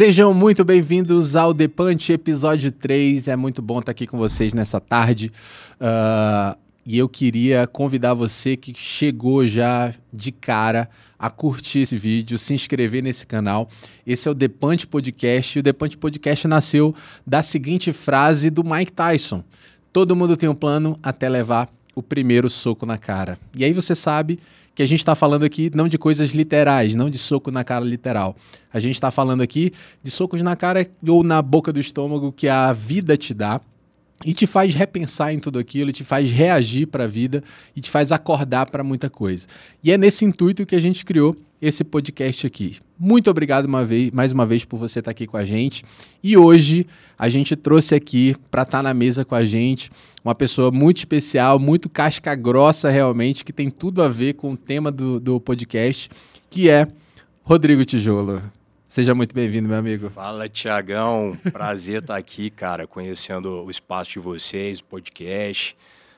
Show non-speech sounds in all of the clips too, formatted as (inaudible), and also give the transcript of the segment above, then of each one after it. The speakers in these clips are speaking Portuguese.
Sejam muito bem-vindos ao The Punch episódio 3. É muito bom estar aqui com vocês nessa tarde. Uh, e eu queria convidar você que chegou já de cara a curtir esse vídeo, se inscrever nesse canal. Esse é o The Punch Podcast. O The Punch Podcast nasceu da seguinte frase do Mike Tyson: Todo mundo tem um plano até levar o primeiro soco na cara. E aí você sabe que a gente está falando aqui não de coisas literais, não de soco na cara literal. A gente está falando aqui de socos na cara ou na boca do estômago que a vida te dá e te faz repensar em tudo aquilo, te faz reagir para a vida e te faz acordar para muita coisa. E é nesse intuito que a gente criou esse podcast aqui. Muito obrigado uma vez, mais uma vez por você estar aqui com a gente. E hoje a gente trouxe aqui para estar na mesa com a gente uma pessoa muito especial, muito casca grossa realmente, que tem tudo a ver com o tema do, do podcast, que é Rodrigo Tijolo. Seja muito bem-vindo, meu amigo. Fala, Tiagão. Prazer estar aqui, cara, conhecendo o espaço de vocês, o podcast.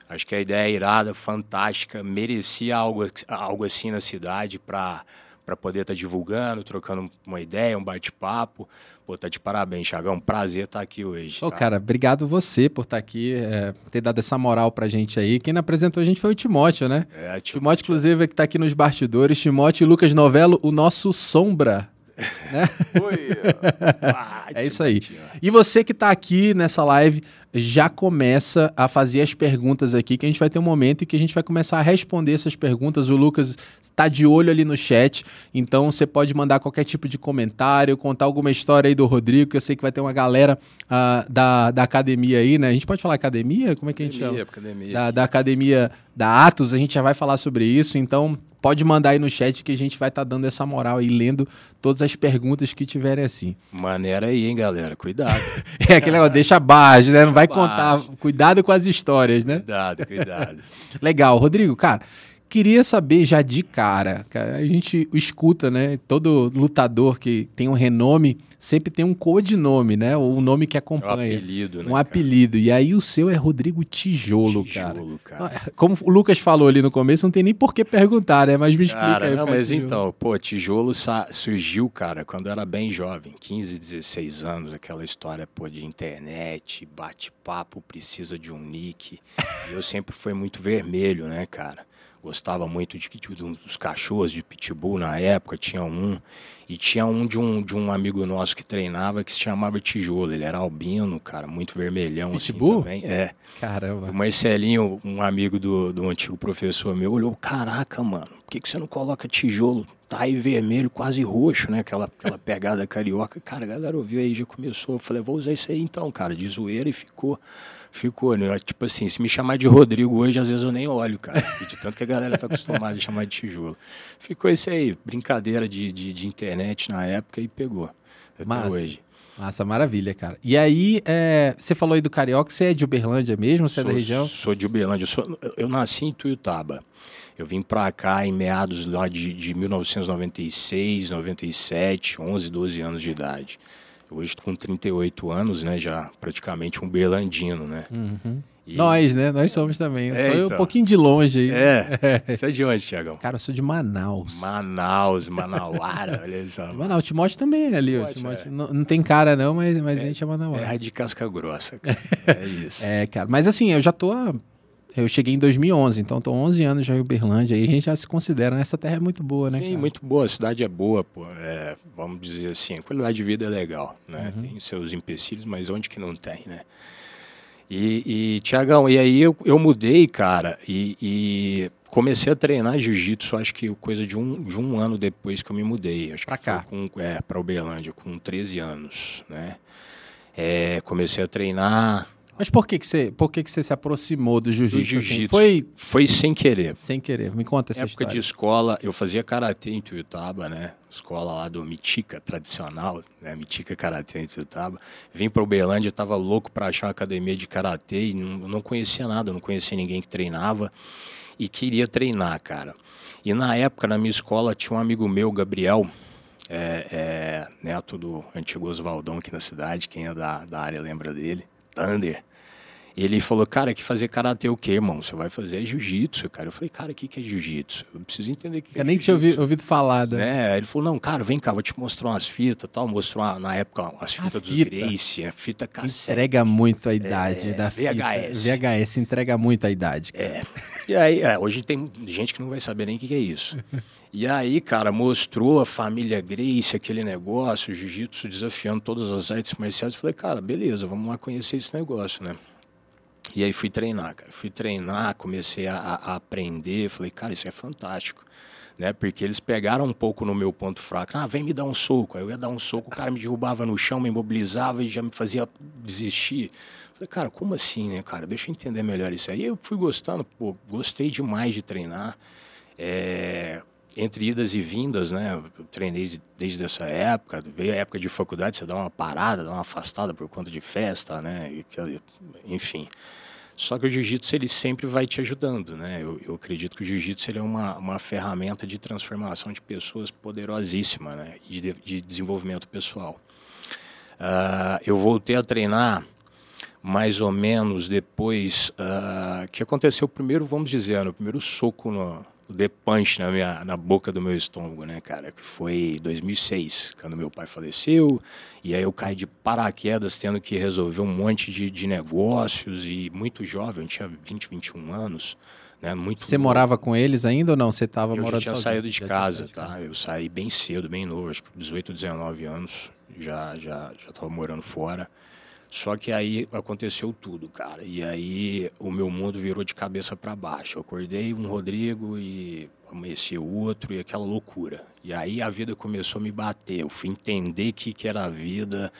Acho que a ideia é irada, fantástica. Merecia algo, algo assim na cidade para para poder estar tá divulgando, trocando uma ideia, um bate-papo. Pô, tá de parabéns, Thiagão. Prazer estar tá aqui hoje. Ô, tá? cara, obrigado você por estar tá aqui, é, ter dado essa moral pra gente aí. Quem apresentou a gente foi o Timóteo, né? É, Timóteo, Timóteo inclusive, é que tá aqui nos bastidores. Timóteo e Lucas Novello, o nosso sombra né? (laughs) É isso aí. E você que está aqui nessa live já começa a fazer as perguntas aqui, que a gente vai ter um momento em que a gente vai começar a responder essas perguntas. O Lucas está de olho ali no chat, então você pode mandar qualquer tipo de comentário, contar alguma história aí do Rodrigo, que eu sei que vai ter uma galera uh, da, da academia aí, né? A gente pode falar academia? Como é que a gente chama? Academia. Da, da academia da Atos, a gente já vai falar sobre isso, então pode mandar aí no chat que a gente vai estar tá dando essa moral aí, lendo todas as perguntas que tiverem assim. Maneira aí, hein, galera? Cuidado. (laughs) é aquele negócio, deixa baixo, né? Não vai contar. Cuidado com as histórias, né? Cuidado, cuidado. (laughs) Legal. Rodrigo, cara, queria saber já de cara, cara, a gente escuta, né? Todo lutador que tem um renome sempre tem um codinome, né? Ou um nome que acompanha. Um apelido, né? Um apelido. E aí o seu é Rodrigo Tijolo, Tijolo cara. cara. Como o Lucas falou ali no começo, não tem nem por que perguntar, né? Mas me explica cara, aí. Não, mas tijolo. então, pô, Tijolo surgiu, cara, quando eu era bem jovem, 15, 16 anos, aquela história, pô, de internet, bate-papo, precisa de um nick. e eu sempre fui muito vermelho, né, cara? Gostava muito de, de, dos cachorros de pitbull na época, tinha um. E tinha um de um, de um amigo nosso que treinava que se chamava Tijolo. Ele era albino, cara, muito vermelhão assim Pitbull? assim também. É. Caramba. O Marcelinho, um amigo do, do antigo professor meu, olhou: caraca, mano, por que, que você não coloca tijolo? Aí vermelho, quase roxo, né? Aquela, aquela pegada carioca. Cara, a galera ouviu aí, já começou. Eu falei, vou usar isso aí então, cara, de zoeira e ficou ficou, né? Tipo assim, se me chamar de Rodrigo hoje, às vezes eu nem olho, cara. De tanto que a galera tá acostumada a chamar de tijolo. Ficou isso aí, brincadeira de, de, de internet na época e pegou. Até Massa. hoje. Massa, maravilha, cara. E aí, é, você falou aí do Carioca, você é de Uberlândia mesmo? Você sou, é da região? Sou de Uberlândia. Eu, sou, eu nasci em Tuiutaba. Eu vim para cá em meados lá de, de 1996, 97, 11, 12 anos de idade. Hoje estou com 38 anos, né? Já praticamente um berlandino, né? Uhum. E... Nós, né? Nós somos também. É, sou então. um pouquinho de longe aí. É. (laughs) Você é de onde, Tiagão? Cara, eu sou de Manaus. Manaus, Manauara, olha só. (laughs) Manaus, Timóteo também é ali. Timóteo, Timóteo. É. Não, não, tem cara não, mas, mas é, a gente é Manauara. É de casca grossa, cara. (laughs) É isso. é, cara. Mas assim, eu já tô há eu cheguei em 2011, então estou 11 anos já em Uberlândia e a gente já se considera, né? essa terra é muito boa, né? Sim, cara? muito boa, a cidade é boa, pô. É, vamos dizer assim, a qualidade de vida é legal, né? Uhum. Tem seus empecilhos, mas onde que não tem, né? E, e Tiagão, e aí eu, eu mudei, cara, e, e comecei a treinar jiu-jitsu, acho que coisa de um, de um ano depois que eu me mudei. Acho pra que cá? Com, é, para Uberlândia, com 13 anos, né? É, comecei a treinar, mas por que, que, você, por que, que você se aproximou do jiu-jitsu? Jiu assim? foi... foi sem querer. Sem querer. Me conta essa época história. de escola, eu fazia karatê em Tuiutaba, né? Escola lá do Mitica, tradicional, né? Mitica Karatê em Tuiutaba. Vim para Uberlândia, estava louco para achar uma academia de karatê e não, não conhecia nada, não conhecia ninguém que treinava e queria treinar, cara. E na época, na minha escola, tinha um amigo meu, Gabriel, é, é, neto do antigo Oswaldão aqui na cidade, quem é da, da área lembra dele. Thunder. ele falou, cara, que fazer karatê o quê, irmão? Você vai fazer jiu-jitsu, cara. Eu falei, cara, o que, que é jiu-jitsu? Eu preciso entender o que, que é Eu nem tinha ouvido, ouvido falar. Né? né? Ele falou, não, cara, vem cá, vou te mostrar umas fitas tal. Mostrou uma- na época as fitas dos fita. Gracie, a fita cassete. Entrega muito a idade É, da fita. VHS. VHS entrega muito a idade. Cara. É. E aí, é, hoje tem gente que não vai saber nem o que, que é isso. E aí, cara, mostrou a família Grace, aquele negócio, jiu-jitsu desafiando todas as artes marciais. Eu falei, cara, beleza, vamos lá conhecer esse negócio, né? E aí fui treinar, cara. Fui treinar, comecei a, a aprender. Falei, cara, isso é fantástico. Né? Porque eles pegaram um pouco no meu ponto fraco. Ah, vem me dar um soco. Aí eu ia dar um soco, o cara me derrubava no chão, me imobilizava e já me fazia desistir. Falei, cara, como assim, né, cara? Deixa eu entender melhor isso aí. Eu fui gostando, pô, gostei demais de treinar. É, entre idas e vindas, né? Eu treinei de- desde essa época. Veio a época de faculdade, você dá uma parada, dá uma afastada por conta de festa, né? Enfim. Só que o jiu-jitsu ele sempre vai te ajudando, né? Eu, eu acredito que o jiu-jitsu ele é uma, uma ferramenta de transformação de pessoas poderosíssima, né? De, de desenvolvimento pessoal. Ah, eu voltei a treinar mais ou menos depois ah, que aconteceu o primeiro, vamos dizer, o primeiro soco no the punch na minha na boca do meu estômago, né, cara, que foi em 2006, quando meu pai faleceu, e aí eu caí de paraquedas tendo que resolver um monte de, de negócios e muito jovem, eu tinha 20, 21 anos, né, muito Você morava com eles ainda ou não? Você estava Eu morando tinha sozinho? saído de Já tinha casa, de tá? Eu saí bem cedo, bem novo, acho que 18, 19 anos, já já já estava morando fora. Só que aí aconteceu tudo, cara. E aí o meu mundo virou de cabeça para baixo. Eu acordei um Rodrigo e amanheceu o outro e aquela loucura. E aí a vida começou a me bater. Eu fui entender o que, que era a vida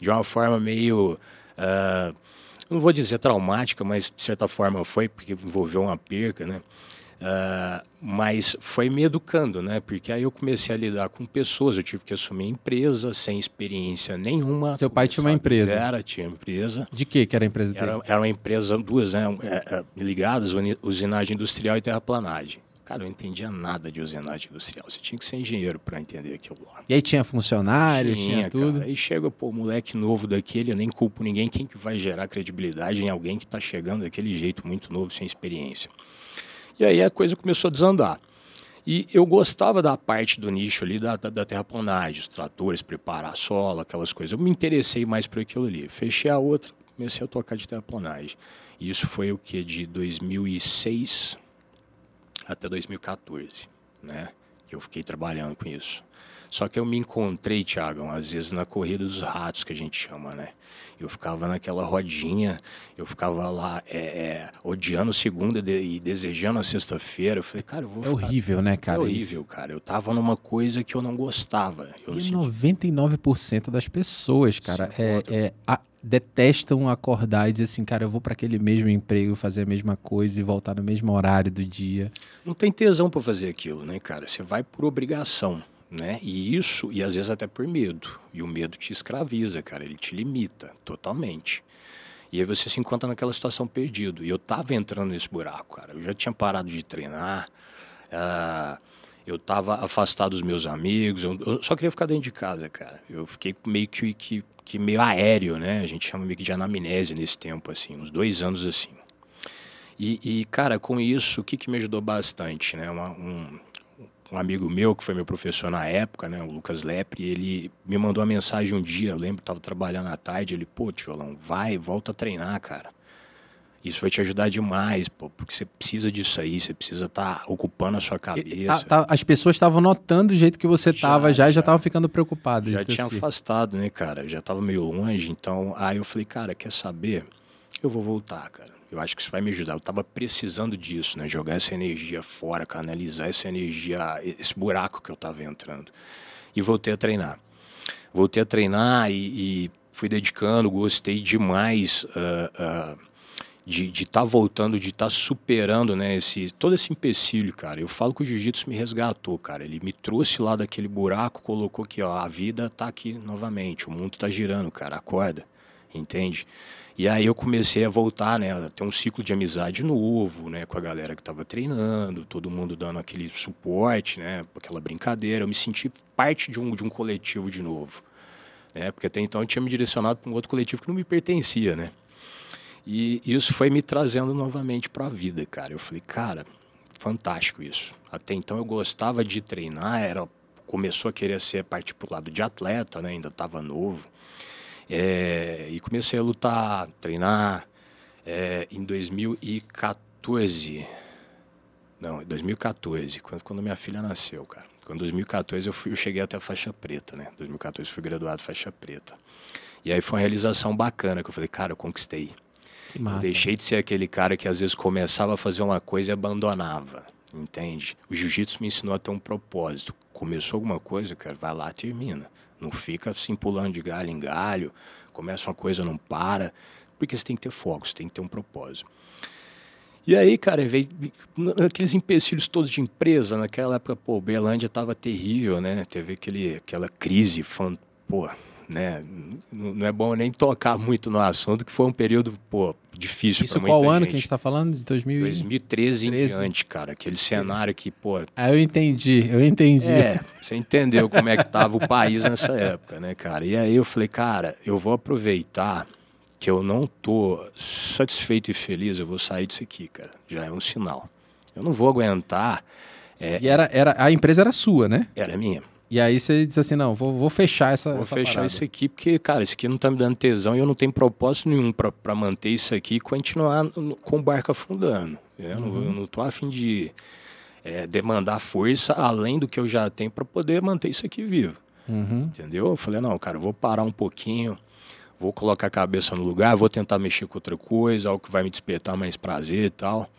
de uma forma meio. ah, não vou dizer traumática, mas de certa forma foi, porque envolveu uma perca, né? Ah, mas foi me educando, né? Porque aí eu comecei a lidar com pessoas, eu tive que assumir empresa sem experiência nenhuma. Seu pai tinha uma empresa? Zero, tinha empresa. De que que era a empresa dele? Era, era uma empresa, duas, né? é, é, ligadas, usinagem industrial e terraplanagem. Cara, eu não entendia nada de usinagem industrial. Você tinha que ser engenheiro para entender aquilo lá. E aí tinha funcionários, tinha, tudo. Cara. Aí chega, pô, moleque novo daquele, eu nem culpo ninguém. Quem que vai gerar credibilidade em alguém que está chegando daquele jeito muito novo, sem experiência? E aí a coisa começou a desandar. E eu gostava da parte do nicho ali da, da, da terraplanagem, os tratores, preparar a sola, aquelas coisas. Eu me interessei mais por aquilo ali. Fechei a outra, comecei a tocar de terraplanagem. E isso foi o que? De 2006 até 2014, né? Eu fiquei trabalhando com isso. Só que eu me encontrei, Thiago, às vezes na corrida dos ratos, que a gente chama, né? Eu ficava naquela rodinha, eu ficava lá é, é, odiando segunda de- e desejando a sexta-feira. Eu falei, cara, eu vou É ficar... horrível, né, cara? É horrível, cara. Eu tava numa coisa que eu não gostava. Eu Isso. E senti- 99% das pessoas, cara, Sim, é, é, a- detestam acordar e dizer assim, cara, eu vou para aquele mesmo emprego, fazer a mesma coisa e voltar no mesmo horário do dia. não tem tesão para fazer aquilo, né, cara? Você vai por obrigação, né? E isso, e às vezes até por medo. E o medo te escraviza, cara, ele te limita totalmente. E aí você se encontra naquela situação perdido. E eu tava entrando nesse buraco, cara. Eu já tinha parado de treinar, ah, eu tava afastado dos meus amigos, eu, eu só queria ficar dentro de casa, cara. Eu fiquei meio que, que, que meio aéreo, né? A gente chama meio que de anamnese nesse tempo, assim, uns dois anos assim. E, e, cara, com isso, o que, que me ajudou bastante, né? Uma- um, um amigo meu, que foi meu professor na época, né? O Lucas Lepre, ele me mandou uma mensagem um dia, eu lembro, tava trabalhando à tarde, ele, pô, Tiolão, vai, volta a treinar, cara. Isso vai te ajudar demais, pô, porque você precisa disso aí, você precisa estar ocupando a sua cabeça. tá- tá- as pessoas estavam notando o jeito que você Já, tava já e já já. estavam ficando preocupadas. já tinha afastado, né, cara? Eu já tava meio longe, então aí eu falei, cara, quer saber? Eu vou voltar, cara. Eu acho que isso vai me ajudar. Eu tava precisando disso, né? Jogar essa energia fora, canalizar essa energia, esse buraco que eu tava entrando. E voltei a treinar. Voltei a treinar e, e fui dedicando, gostei demais ah, ah, de estar voltando, de estar superando, né, esse, todo esse empecilho, cara. Eu falo que o jiu-jitsu me resgatou, cara. Ele me trouxe lá daquele buraco, colocou que, ó, a vida tá aqui novamente, o mundo tá girando, cara, acorda, entende? E aí eu comecei a voltar, né, a ter um ciclo de amizade novo, né, com a galera que estava treinando, todo mundo dando aquele suporte, né, aquela brincadeira. Eu me senti parte de um, de um coletivo de novo, né, porque até então eu tinha me direcionado para um outro coletivo que não me pertencia, né. E isso foi me trazendo novamente para a vida, cara. Eu falei, cara, fantástico isso. Até então eu gostava de treinar, era começou a querer ser parte pro lado de atleta, né? Ainda estava novo. É, e comecei a lutar, treinar. É, em 2014, não, em 2014, quando, quando minha filha nasceu, cara. Quando 2014 eu, fui, eu cheguei até a faixa preta, né? 2014 fui graduado faixa preta. E aí foi uma realização bacana que eu falei, cara, eu conquistei. Eu deixei de ser aquele cara que às vezes começava a fazer uma coisa e abandonava, entende? O jiu-jitsu me ensinou a ter um propósito. Começou alguma coisa, cara, vai lá, termina. Não fica assim pulando de galho em galho, começa uma coisa, não para, porque você tem que ter foco, você tem que ter um propósito. E aí, cara, veio aqueles empecilhos todos de empresa, naquela época, pô, Belândia tava terrível, né? Teve aquele, aquela crise, fã, pô, né? Não é bom nem tocar muito no assunto, que foi um período, pô, difícil para muita qual ano que a gente está falando? De 2000... 2013 em diante, cara. Aquele cenário que, pô... Ah, eu entendi, eu entendi. É, você entendeu como é que tava o país nessa época, né, cara? E aí eu falei, cara, eu vou aproveitar que eu não tô satisfeito e feliz, eu vou sair disso aqui, cara. Já é um sinal. Eu não vou aguentar... É... E era, era, a empresa era sua, né? Era minha. E aí você diz assim, não, vou, vou fechar essa Vou essa fechar parada. isso aqui, porque, cara, isso aqui não tá me dando tesão e eu não tenho propósito nenhum para manter isso aqui e continuar com o barco afundando. Eu, uhum. não, eu não tô afim de é, demandar força além do que eu já tenho para poder manter isso aqui vivo. Uhum. Entendeu? Eu falei, não, cara, vou parar um pouquinho, vou colocar a cabeça no lugar, vou tentar mexer com outra coisa, algo que vai me despertar mais prazer e tal.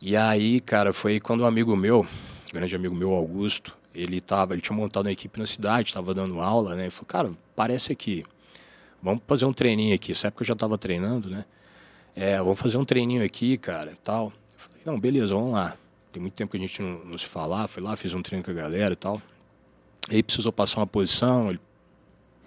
E aí, cara, foi quando um amigo meu, grande amigo meu, Augusto, ele tava, ele tinha montado uma equipe na cidade, estava dando aula, né? Ele falou, cara, parece aqui, vamos fazer um treininho aqui. Essa época eu já estava treinando, né? É, vamos fazer um treininho aqui, cara, tal. Eu falei, não, beleza, vamos lá. Tem muito tempo que a gente não, não se falar, fui lá, fiz um treino com a galera e tal. Aí precisou passar uma posição, ele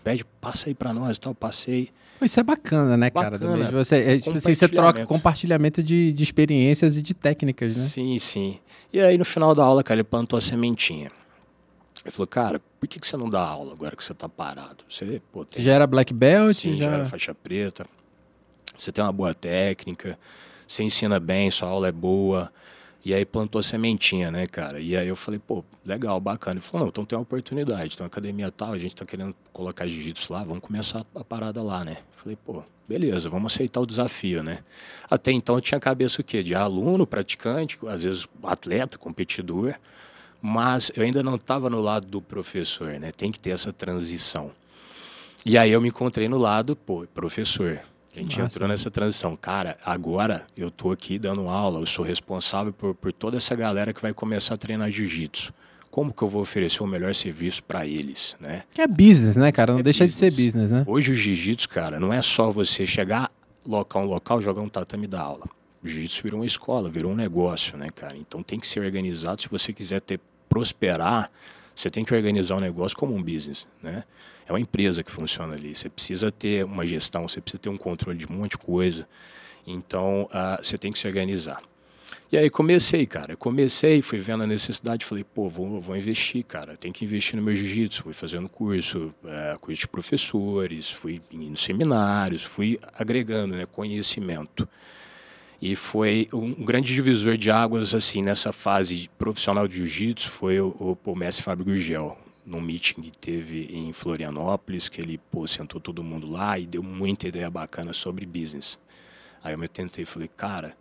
pede, passa aí para nós e tal, passei. Isso é bacana, né, bacana. cara? Também. Você, é, tipo assim, você troca compartilhamento de, de experiências e de técnicas, né? Sim, sim. E aí no final da aula, cara, ele plantou a sementinha. Ele falou, cara, por que, que você não dá aula agora que você está parado? Você, pô, tem... já era black belt? Sim, já... já era faixa preta. Você tem uma boa técnica, você ensina bem, sua aula é boa. E aí plantou sementinha, né, cara? E aí eu falei, pô, legal, bacana. Ele falou, não, então tem uma oportunidade, tem uma academia tal, a gente tá querendo colocar jiu-jitsu lá, vamos começar a parada lá, né? Falei, pô, beleza, vamos aceitar o desafio, né? Até então eu tinha cabeça o quê? De aluno, praticante, às vezes atleta, competidor mas eu ainda não estava no lado do professor, né? Tem que ter essa transição. E aí eu me encontrei no lado, pô, professor. A gente Nossa. entrou nessa transição. Cara, agora eu tô aqui dando aula, eu sou responsável por, por toda essa galera que vai começar a treinar jiu-jitsu. Como que eu vou oferecer o melhor serviço para eles, né? Que é business, né, cara? Não é deixa business. de ser business, né? Hoje o jiu-jitsu, cara, não é só você chegar local um local, jogar um tatame e dar aula. O jiu-jitsu virou uma escola, virou um negócio, né, cara? Então tem que ser organizado. Se você quiser ter prosperar, você tem que organizar o um negócio como um business, né? É uma empresa que funciona ali. Você precisa ter uma gestão, você precisa ter um controle de um monte de coisa. Então, uh, você tem que se organizar. E aí comecei, cara. Comecei, fui vendo a necessidade, falei, pô, vou, vou investir, cara. Tem que investir no meu jiu-jitsu. Fui fazendo curso, é, curso de professores, fui em seminários, fui agregando né, conhecimento. E foi um grande divisor de águas assim nessa fase profissional de jiu-jitsu foi o, o, o mestre Fábio Gurgel, num meeting que teve em Florianópolis, que ele pô, sentou todo mundo lá e deu muita ideia bacana sobre business. Aí eu me tentei e falei, cara,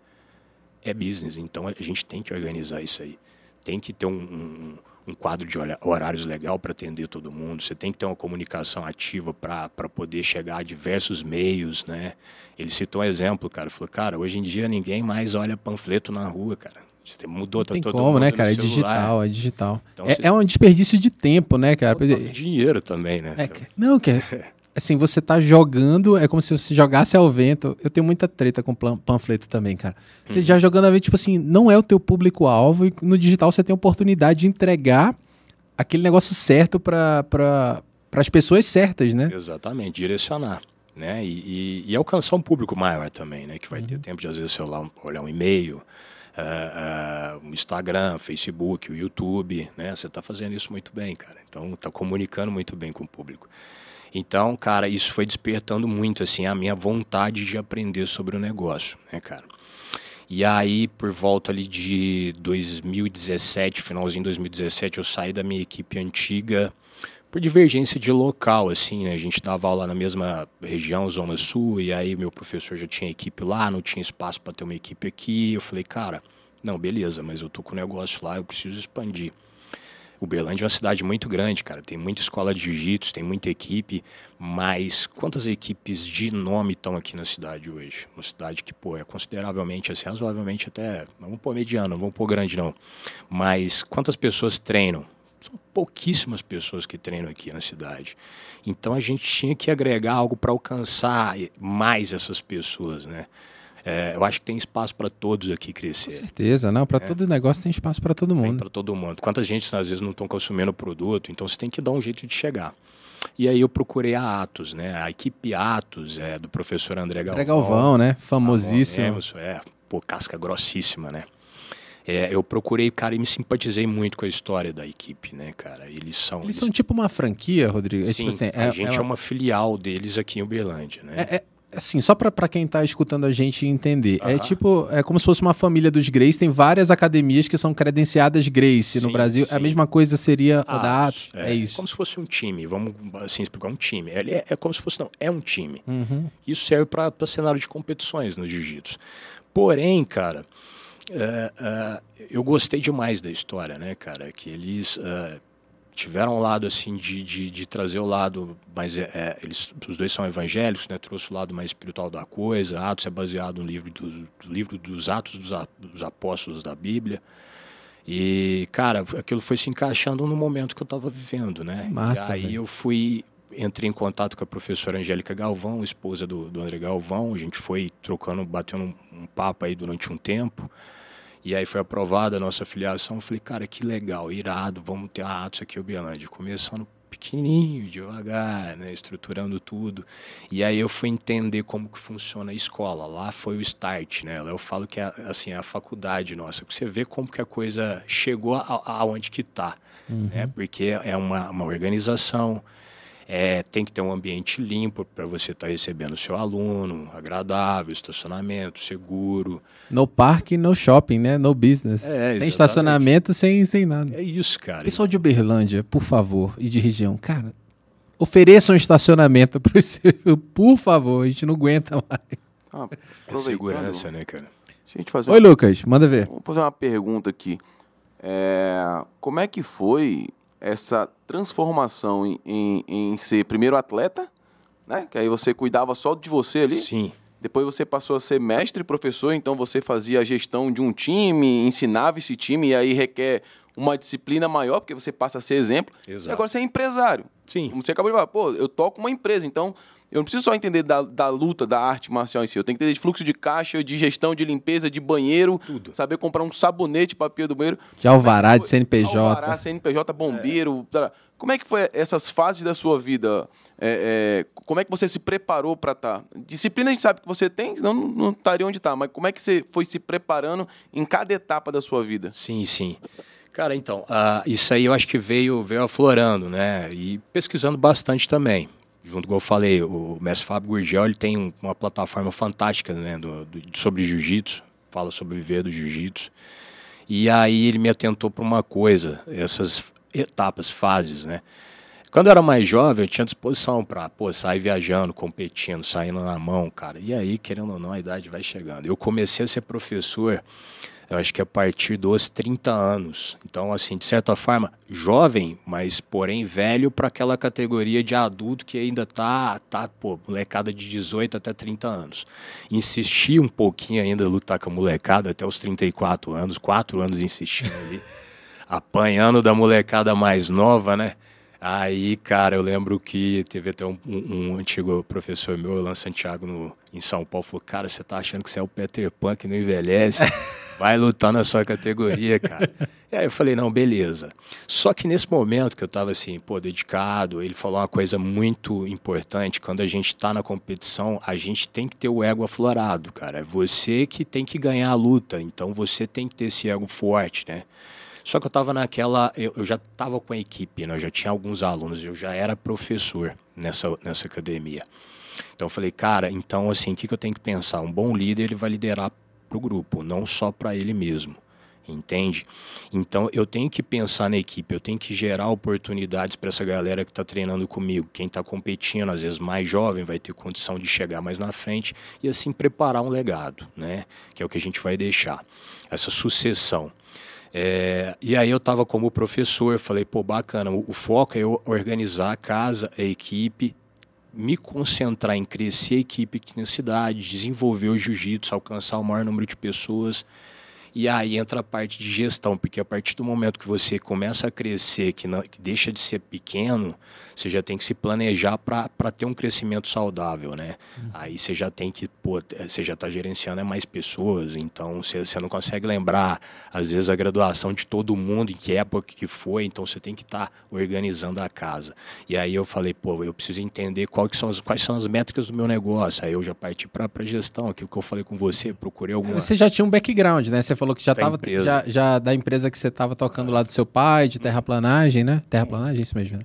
é business, então a gente tem que organizar isso aí. Tem que ter um, um um quadro de horários legal para atender todo mundo, você tem que ter uma comunicação ativa para poder chegar a diversos meios, né? Ele citou um exemplo, cara, falou, cara, hoje em dia ninguém mais olha panfleto na rua, cara. Você mudou, tá tem todo como, mundo né, cara? É digital, é digital. Então, é, você... é um desperdício de tempo, né, cara? Dinheiro também, né? É, não, que é, (laughs) assim, você tá jogando, é como se você jogasse ao vento. Eu tenho muita treta com panfleto também, cara. Você uhum. já jogando ao vento, tipo assim, não é o teu público-alvo e no digital você tem a oportunidade de entregar aquele negócio certo para pra, as pessoas certas, né? Exatamente, direcionar. Né? E, e, e alcançar um público maior também, né? Que vai uhum. ter tempo de, às vezes, sei lá, olhar um e-mail, uh, uh, Instagram, Facebook, o YouTube, né? Você está fazendo isso muito bem, cara. Então, está comunicando muito bem com o público. Então, cara, isso foi despertando muito, assim, a minha vontade de aprender sobre o negócio, né, cara? E aí, por volta ali de 2017, finalzinho de 2017, eu saí da minha equipe antiga por divergência de local, assim, né? A gente dava aula na mesma região, Zona Sul, e aí meu professor já tinha equipe lá, não tinha espaço para ter uma equipe aqui. Eu falei, cara, não, beleza, mas eu tô com o negócio lá, eu preciso expandir. Uberlândia é uma cidade muito grande, cara. Tem muita escola de jiu-jitsu, tem muita equipe, mas quantas equipes de nome estão aqui na cidade hoje? Uma cidade que, pô, é consideravelmente, assim, razoavelmente até, não vamos pôr mediano, não vamos pôr grande não. Mas quantas pessoas treinam? São pouquíssimas pessoas que treinam aqui na cidade. Então a gente tinha que agregar algo para alcançar mais essas pessoas, né? É, eu acho que tem espaço para todos aqui crescer. Com certeza, não. Para é. todo negócio tem espaço para todo mundo. Para todo mundo. Quanta gente às vezes não estão consumindo o produto, então você tem que dar um jeito de chegar. E aí eu procurei a Atos, né? A equipe Atos é do professor André Galvão. André Galvão, né? Famosíssimo. é, pô, casca grossíssima, né? É, eu procurei, cara, e me simpatizei muito com a história da equipe, né, cara? Eles são. Eles, eles... são tipo uma franquia, Rodrigo? É, tipo Sim, tipo assim, a é, gente é, é uma filial deles aqui em Uberlândia, né? É, é assim, só para quem está escutando a gente entender, é tipo, é como se fosse uma família dos Grace, tem várias academias que são credenciadas Grace sim, no Brasil. Sim. A mesma coisa seria o da Atos, é, é, isso. Como se fosse um time, vamos assim explicar um time. É, é como se fosse, não, é um time. Uhum. Isso serve para cenário de competições no jiu-jitsu. Porém, cara, é, é, eu gostei demais da história, né, cara? Que eles uh, tiveram um lado assim de, de, de, trazer o lado, mas é, é, eles, os dois são evangélicos, né? Trouxe o lado mais espiritual da coisa. Atos é baseado no livro do, do livro dos Atos dos, dos, Apóstolos da Bíblia. E cara, aquilo foi se encaixando no momento que eu estava vivendo, né? Massa, e aí véio. eu fui entrei em contato com a professora Angélica Galvão, esposa do, do André Galvão. A gente foi trocando, batendo um, um papo aí durante um tempo. E aí foi aprovada a nossa filiação. Eu falei, cara, que legal, irado, vamos ter a Atos aqui Uberlândia. Começando pequenininho, devagar, né, estruturando tudo. E aí eu fui entender como que funciona a escola. Lá foi o start, né? Eu falo que é assim, é a faculdade nossa. Você vê como que a coisa chegou aonde que está. Uhum. Né? Porque é uma, uma organização, é, tem que ter um ambiente limpo para você estar tá recebendo o seu aluno, agradável, estacionamento, seguro. No parque, no shopping, né? No business. É, sem estacionamento, sem, sem nada. É isso, cara. Pessoal de Uberlândia, por favor, e de região, cara, ofereçam um estacionamento (laughs) para por favor, a gente não aguenta mais. Ah, é segurança, né, cara? Oi, uma... Lucas, manda ver. Vou fazer uma pergunta aqui. É... Como é que foi essa transformação em, em, em, ser primeiro atleta, né? Que aí você cuidava só de você ali. Sim. Depois você passou a ser mestre e professor, então você fazia a gestão de um time, ensinava esse time, e aí requer uma disciplina maior, porque você passa a ser exemplo. Exato. E agora você é empresário. Sim. Como você acabou de falar, pô, eu toco uma empresa, então eu não preciso só entender da, da luta, da arte marcial em si. Eu tenho que entender de fluxo de caixa, de gestão de limpeza, de banheiro. Tudo. Saber comprar um sabonete para pia do banheiro. De alvará, de CNPJ. Alvará, CNPJ, bombeiro. É. Como é que foi essas fases da sua vida? É, é, como é que você se preparou para estar? Tá? Disciplina a gente sabe que você tem, senão não, não estaria onde está. Mas como é que você foi se preparando em cada etapa da sua vida? Sim, sim. Cara, então, uh, isso aí eu acho que veio, veio aflorando, né? E pesquisando bastante também junto com eu falei, o mestre Fábio Gurgel ele tem uma plataforma fantástica né, do, do, sobre jiu-jitsu, fala sobre viver do jiu-jitsu. E aí ele me atentou para uma coisa, essas etapas, fases, né? Quando eu era mais jovem, eu tinha disposição para sair viajando, competindo, saindo na mão, cara. E aí, querendo ou não, a idade vai chegando. Eu comecei a ser professor eu acho que a partir dos 30 anos. Então, assim, de certa forma, jovem, mas porém velho para aquela categoria de adulto que ainda tá, tá, pô, molecada de 18 até 30 anos. Insisti um pouquinho ainda lutar com a molecada até os 34 anos, quatro anos insistindo ali, (laughs) apanhando da molecada mais nova, né? Aí, cara, eu lembro que teve até um, um, antigo professor meu, Elan Santiago, no, em São Paulo, falou: Cara, você tá achando que você é o Peter Pan que não envelhece? (laughs) Vai lutar na sua categoria, cara. e aí eu falei: Não, beleza. Só que nesse momento que eu tava assim, pô, dedicado, ele falou uma coisa muito importante: quando a gente tá na competição, a gente tem que ter o ego aflorado, cara. É você que tem que ganhar a luta, então você tem que ter esse ego forte, né? Só que eu estava naquela. Eu, eu já estava com a equipe, né? eu já tinha alguns alunos, eu já era professor nessa, nessa academia. Então eu falei, cara, então assim, o que, que eu tenho que pensar? Um bom líder ele vai liderar para o grupo, não só para ele mesmo entende? Então eu tenho que pensar na equipe, eu tenho que gerar oportunidades para essa galera que está treinando comigo. Quem está competindo, às vezes mais jovem, vai ter condição de chegar mais na frente e assim preparar um legado, né? Que é o que a gente vai deixar, essa sucessão. É, e aí eu estava como professor, falei, pô, bacana, o, o foco é eu organizar a casa, a equipe, me concentrar em crescer a equipe aqui na cidade, desenvolver o jiu-jitsu, alcançar o maior número de pessoas e aí entra a parte de gestão, porque a partir do momento que você começa a crescer, que, não, que deixa de ser pequeno, você já tem que se planejar para ter um crescimento saudável, né? Uhum. Aí você já tem que, pô, você já está gerenciando é mais pessoas, então você, você não consegue lembrar, às vezes, a graduação de todo mundo, em que época que foi, então você tem que estar tá organizando a casa. E aí eu falei, pô, eu preciso entender qual que são as, quais são as métricas do meu negócio. Aí eu já parti para a gestão, aquilo que eu falei com você, procurei alguma... Você já tinha um background, né? Você falou que já estava já, já, da empresa que você estava tocando lá do seu pai, de terraplanagem, né? Terraplanagem, isso mesmo, né?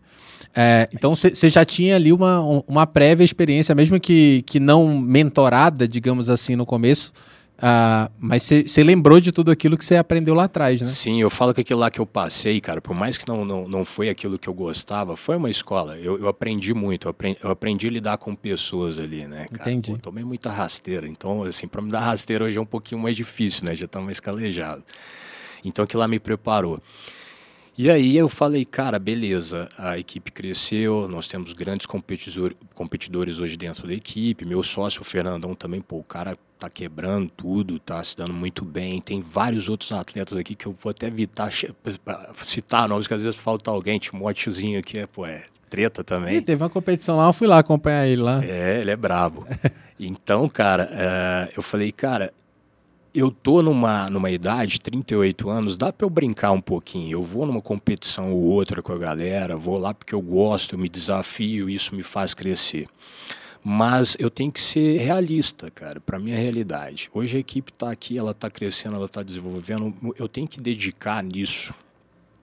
É, então você já tinha ali uma, uma prévia experiência, mesmo que, que não mentorada, digamos assim, no começo. Uh, mas você lembrou de tudo aquilo que você aprendeu lá atrás, né? Sim, eu falo que aquilo lá que eu passei, cara, por mais que não, não, não foi aquilo que eu gostava, foi uma escola. Eu, eu aprendi muito, eu aprendi, eu aprendi, a lidar com pessoas ali, né, cara? Entendi. Pô, tomei muita rasteira, então, assim, para me dar rasteira hoje é um pouquinho mais difícil, né? Já tá mais calejado. Então aquilo lá me preparou. E aí eu falei, cara, beleza, a equipe cresceu, nós temos grandes competidor, competidores hoje dentro da equipe. Meu sócio, o Fernandão, também, pô, o cara tá quebrando tudo, tá se dando muito bem. Tem vários outros atletas aqui que eu vou até evitar citar nomes, que às vezes falta alguém, Timóteozinho aqui, é, pô, é treta também. E teve uma competição lá, eu fui lá acompanhar ele lá. É, ele é brabo. (laughs) então, cara, é, eu falei, cara, eu tô numa, numa idade, 38 anos, dá para eu brincar um pouquinho. Eu vou numa competição ou outra com a galera, vou lá porque eu gosto, eu me desafio, isso me faz crescer. Mas eu tenho que ser realista, cara, para minha realidade. Hoje a equipe está aqui, ela está crescendo, ela está desenvolvendo. Eu tenho que dedicar nisso.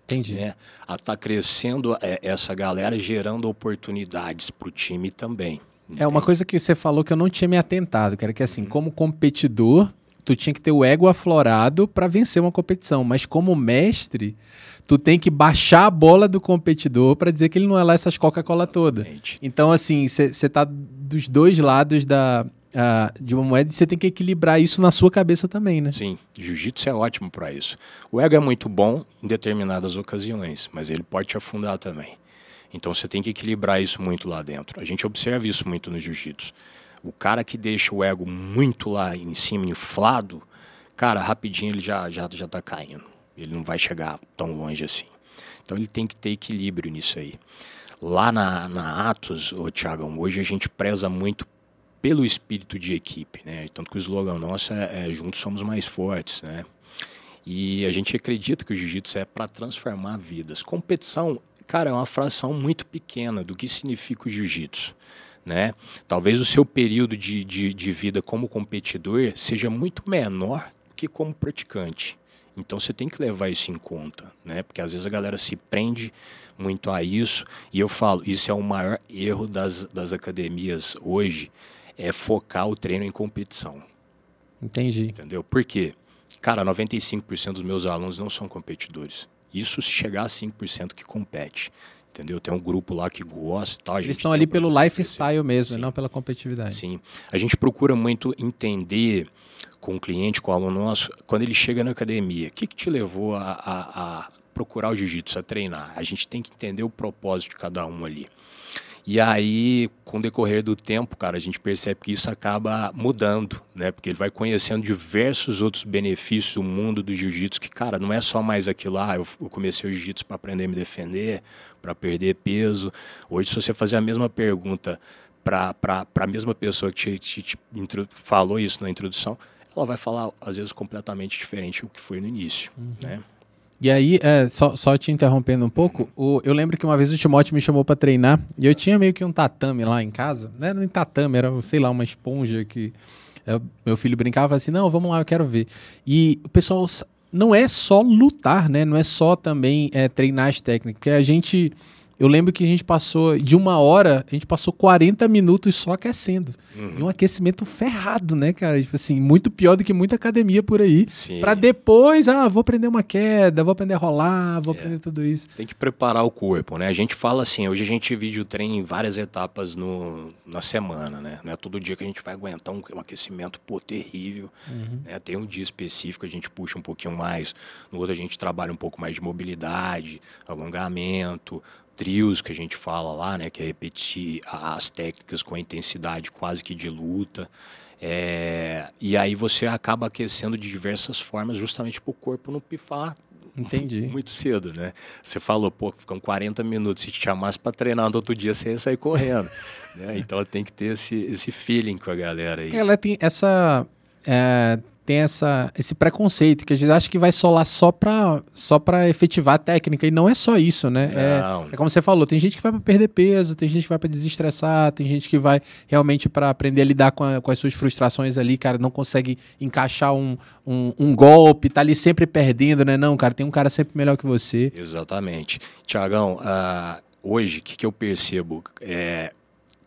Entendi. Né, a estar tá crescendo é, essa galera, gerando oportunidades para o time também. É uma coisa que você falou que eu não tinha me atentado, cara, que assim, uhum. como competidor, tu tinha que ter o ego aflorado para vencer uma competição, mas como mestre, tu tem que baixar a bola do competidor para dizer que ele não é lá essas Coca-Cola toda. Então, assim, você tá dos dois lados da, uh, de uma moeda você tem que equilibrar isso na sua cabeça também, né? Sim, jiu-jitsu é ótimo para isso. O ego é muito bom em determinadas ocasiões, mas ele pode te afundar também. Então você tem que equilibrar isso muito lá dentro. A gente observa isso muito no jiu-jitsu. O cara que deixa o ego muito lá em cima, inflado, cara, rapidinho ele já, já, já tá caindo. Ele não vai chegar tão longe assim. Então ele tem que ter equilíbrio nisso aí. Lá na, na Atos, ô Thiago, hoje a gente preza muito pelo espírito de equipe, né? Tanto que o slogan nosso é, é juntos somos mais fortes, né? E a gente acredita que o jiu-jitsu é para transformar vidas. Competição, cara, é uma fração muito pequena do que significa o jiu-jitsu. Né? Talvez o seu período de, de, de vida como competidor seja muito menor que como praticante. Então você tem que levar isso em conta, né? Porque às vezes a galera se prende muito a isso. E eu falo, isso é o maior erro das, das academias hoje, é focar o treino em competição. Entendi. Entendeu? Por quê? Cara, 95% dos meus alunos não são competidores. Isso se chegar a 5% que compete entendeu? Tem um grupo lá que gosta e tal. Eles estão ali pelo lifestyle mesmo, Sim. não pela competitividade. Sim. A gente procura muito entender com o cliente, com o aluno nosso, quando ele chega na academia, o que, que te levou a, a, a procurar o jiu-jitsu, a treinar? A gente tem que entender o propósito de cada um ali. E aí, com o decorrer do tempo, cara, a gente percebe que isso acaba mudando, né? Porque ele vai conhecendo diversos outros benefícios do mundo do jiu-jitsu, que, cara, não é só mais aquilo, ah, eu comecei o jiu-jitsu para aprender a me defender, para perder peso. Hoje, se você fazer a mesma pergunta para a mesma pessoa que te, te, te, falou isso na introdução, ela vai falar, às vezes, completamente diferente do que foi no início, uhum. né? E aí, é, só, só, te interrompendo um pouco, o, eu lembro que uma vez o Timóteo me chamou para treinar e eu tinha meio que um tatame lá em casa. Não era um tatame, era, sei lá, uma esponja que é, meu filho brincava assim: não, vamos lá, eu quero ver. E o pessoal não é só lutar, né? Não é só também é, treinar as técnicas. Porque a gente eu lembro que a gente passou, de uma hora, a gente passou 40 minutos só aquecendo. Uhum. um aquecimento ferrado, né, cara? Tipo assim, muito pior do que muita academia por aí. Sim. Pra depois, ah, vou aprender uma queda, vou aprender a rolar, vou é. aprender tudo isso. Tem que preparar o corpo, né? A gente fala assim, hoje a gente divide o treino em várias etapas no, na semana, né? Não é todo dia que a gente vai aguentar um, um aquecimento, pô, terrível. Uhum. Né? Tem um dia específico, a gente puxa um pouquinho mais. No outro a gente trabalha um pouco mais de mobilidade, alongamento, trios que a gente fala lá, né, que é repetir as técnicas com a intensidade quase que de luta. É, e aí você acaba aquecendo de diversas formas, justamente para o corpo não pifar. Entendi. (laughs) Muito cedo, né? Você falou, pô, ficam 40 minutos. Se te chamasse para treinar no outro dia, você ia sair correndo. né? Então tem que ter esse, esse feeling com a galera aí. Ela tem essa. É, tem essa, esse preconceito, que a gente acha que vai solar só para só pra efetivar a técnica, e não é só isso, né? É, é, como você falou, tem gente que vai para perder peso, tem gente que vai para desestressar, tem gente que vai realmente para aprender a lidar com, a, com, as suas frustrações ali, cara, não consegue encaixar um, um, um, golpe, tá ali sempre perdendo, né? Não, cara, tem um cara sempre melhor que você. Exatamente. Tiagão, uh, hoje, o que, que eu percebo? É,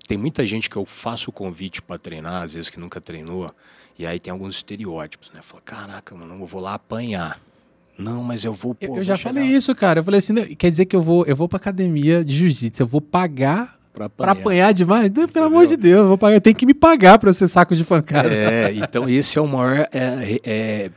tem muita gente que eu faço o convite para treinar, às vezes que nunca treinou, e aí tem alguns estereótipos, né? Fala, caraca, mano, eu vou lá apanhar. Não, mas eu vou. Pô, eu, eu já falei isso, cara. Eu falei assim, quer dizer que eu vou, eu vou pra academia de jiu-jitsu, eu vou pagar Pra apanhar. pra apanhar. demais? Não, pelo amor de Deus, eu vou pagar. Tem que me pagar pra eu ser saco de pancada. É, então esse é o maior é, é,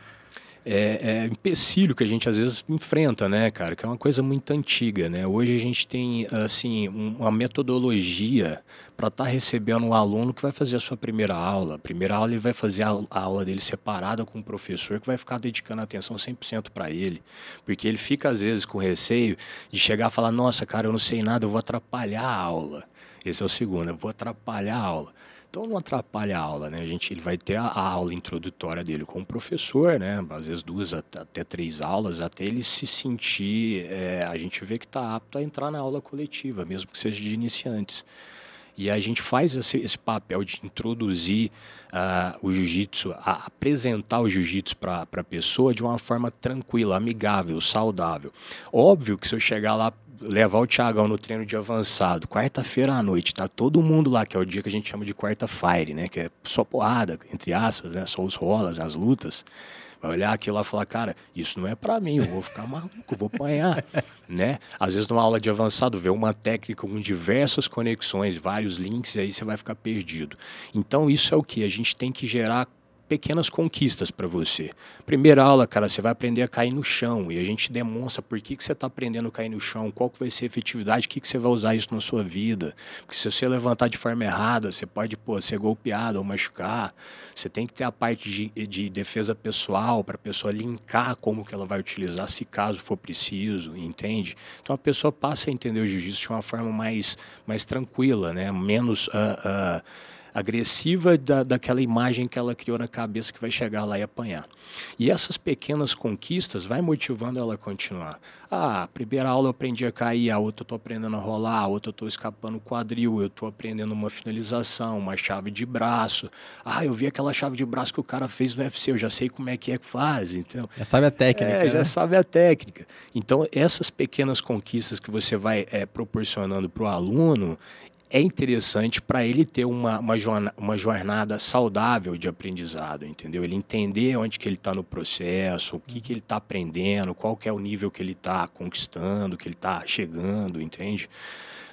é, é, empecilho que a gente às vezes enfrenta, né, cara? Que é uma coisa muito antiga, né? Hoje a gente tem, assim, uma metodologia para estar tá recebendo um aluno que vai fazer a sua primeira aula. A primeira aula ele vai fazer a, a aula dele separada com o professor que vai ficar dedicando atenção 100% para ele. Porque ele fica às vezes com receio de chegar e falar: "Nossa, cara, eu não sei nada, eu vou atrapalhar a aula". Esse é o segundo, eu vou atrapalhar a aula. Então não atrapalha a aula, né? A gente ele vai ter a, a aula introdutória dele com o professor, né? Às vezes duas até, até três aulas, até ele se sentir, é, a gente vê que está apto a entrar na aula coletiva, mesmo que seja de iniciantes. E a gente faz esse, esse papel de introduzir uh, o jiu-jitsu, apresentar o jiu-jitsu para a pessoa de uma forma tranquila, amigável, saudável. Óbvio que se eu chegar lá levar o Thiagão no treino de avançado, quarta-feira à noite, tá todo mundo lá, que é o dia que a gente chama de quarta-fire, né? Que é só porrada, entre aspas, né? Só os rolas, as lutas. Vai olhar aquilo lá e falar, cara, isso não é para mim, eu vou ficar maluco, vou apanhar, (laughs) né? Às vezes numa aula de avançado, vê uma técnica com diversas conexões, vários links, e aí você vai ficar perdido. Então isso é o que? A gente tem que gerar pequenas conquistas para você. Primeira aula, cara, você vai aprender a cair no chão e a gente demonstra por que, que você está aprendendo a cair no chão, qual que vai ser a efetividade, o que, que você vai usar isso na sua vida. Porque se você levantar de forma errada, você pode pô, ser golpeado ou machucar. Você tem que ter a parte de, de defesa pessoal para a pessoa linkar como que ela vai utilizar, se caso for preciso, entende? Então a pessoa passa a entender o jiu-jitsu de uma forma mais, mais tranquila, né? menos... Uh, uh, agressiva da, daquela imagem que ela criou na cabeça que vai chegar lá e apanhar. E essas pequenas conquistas vai motivando ela a continuar. Ah, a primeira aula eu aprendi a cair, a outra eu estou aprendendo a rolar, a outra eu estou escapando o quadril, eu estou aprendendo uma finalização, uma chave de braço. Ah, eu vi aquela chave de braço que o cara fez no UFC, eu já sei como é que é que faz. Então, já sabe a técnica. É, né? já sabe a técnica. Então, essas pequenas conquistas que você vai é, proporcionando para o aluno, é interessante para ele ter uma, uma, jornada, uma jornada saudável de aprendizado, entendeu? Ele entender onde que ele está no processo, o que, que ele está aprendendo, qual que é o nível que ele está conquistando, que ele está chegando, entende?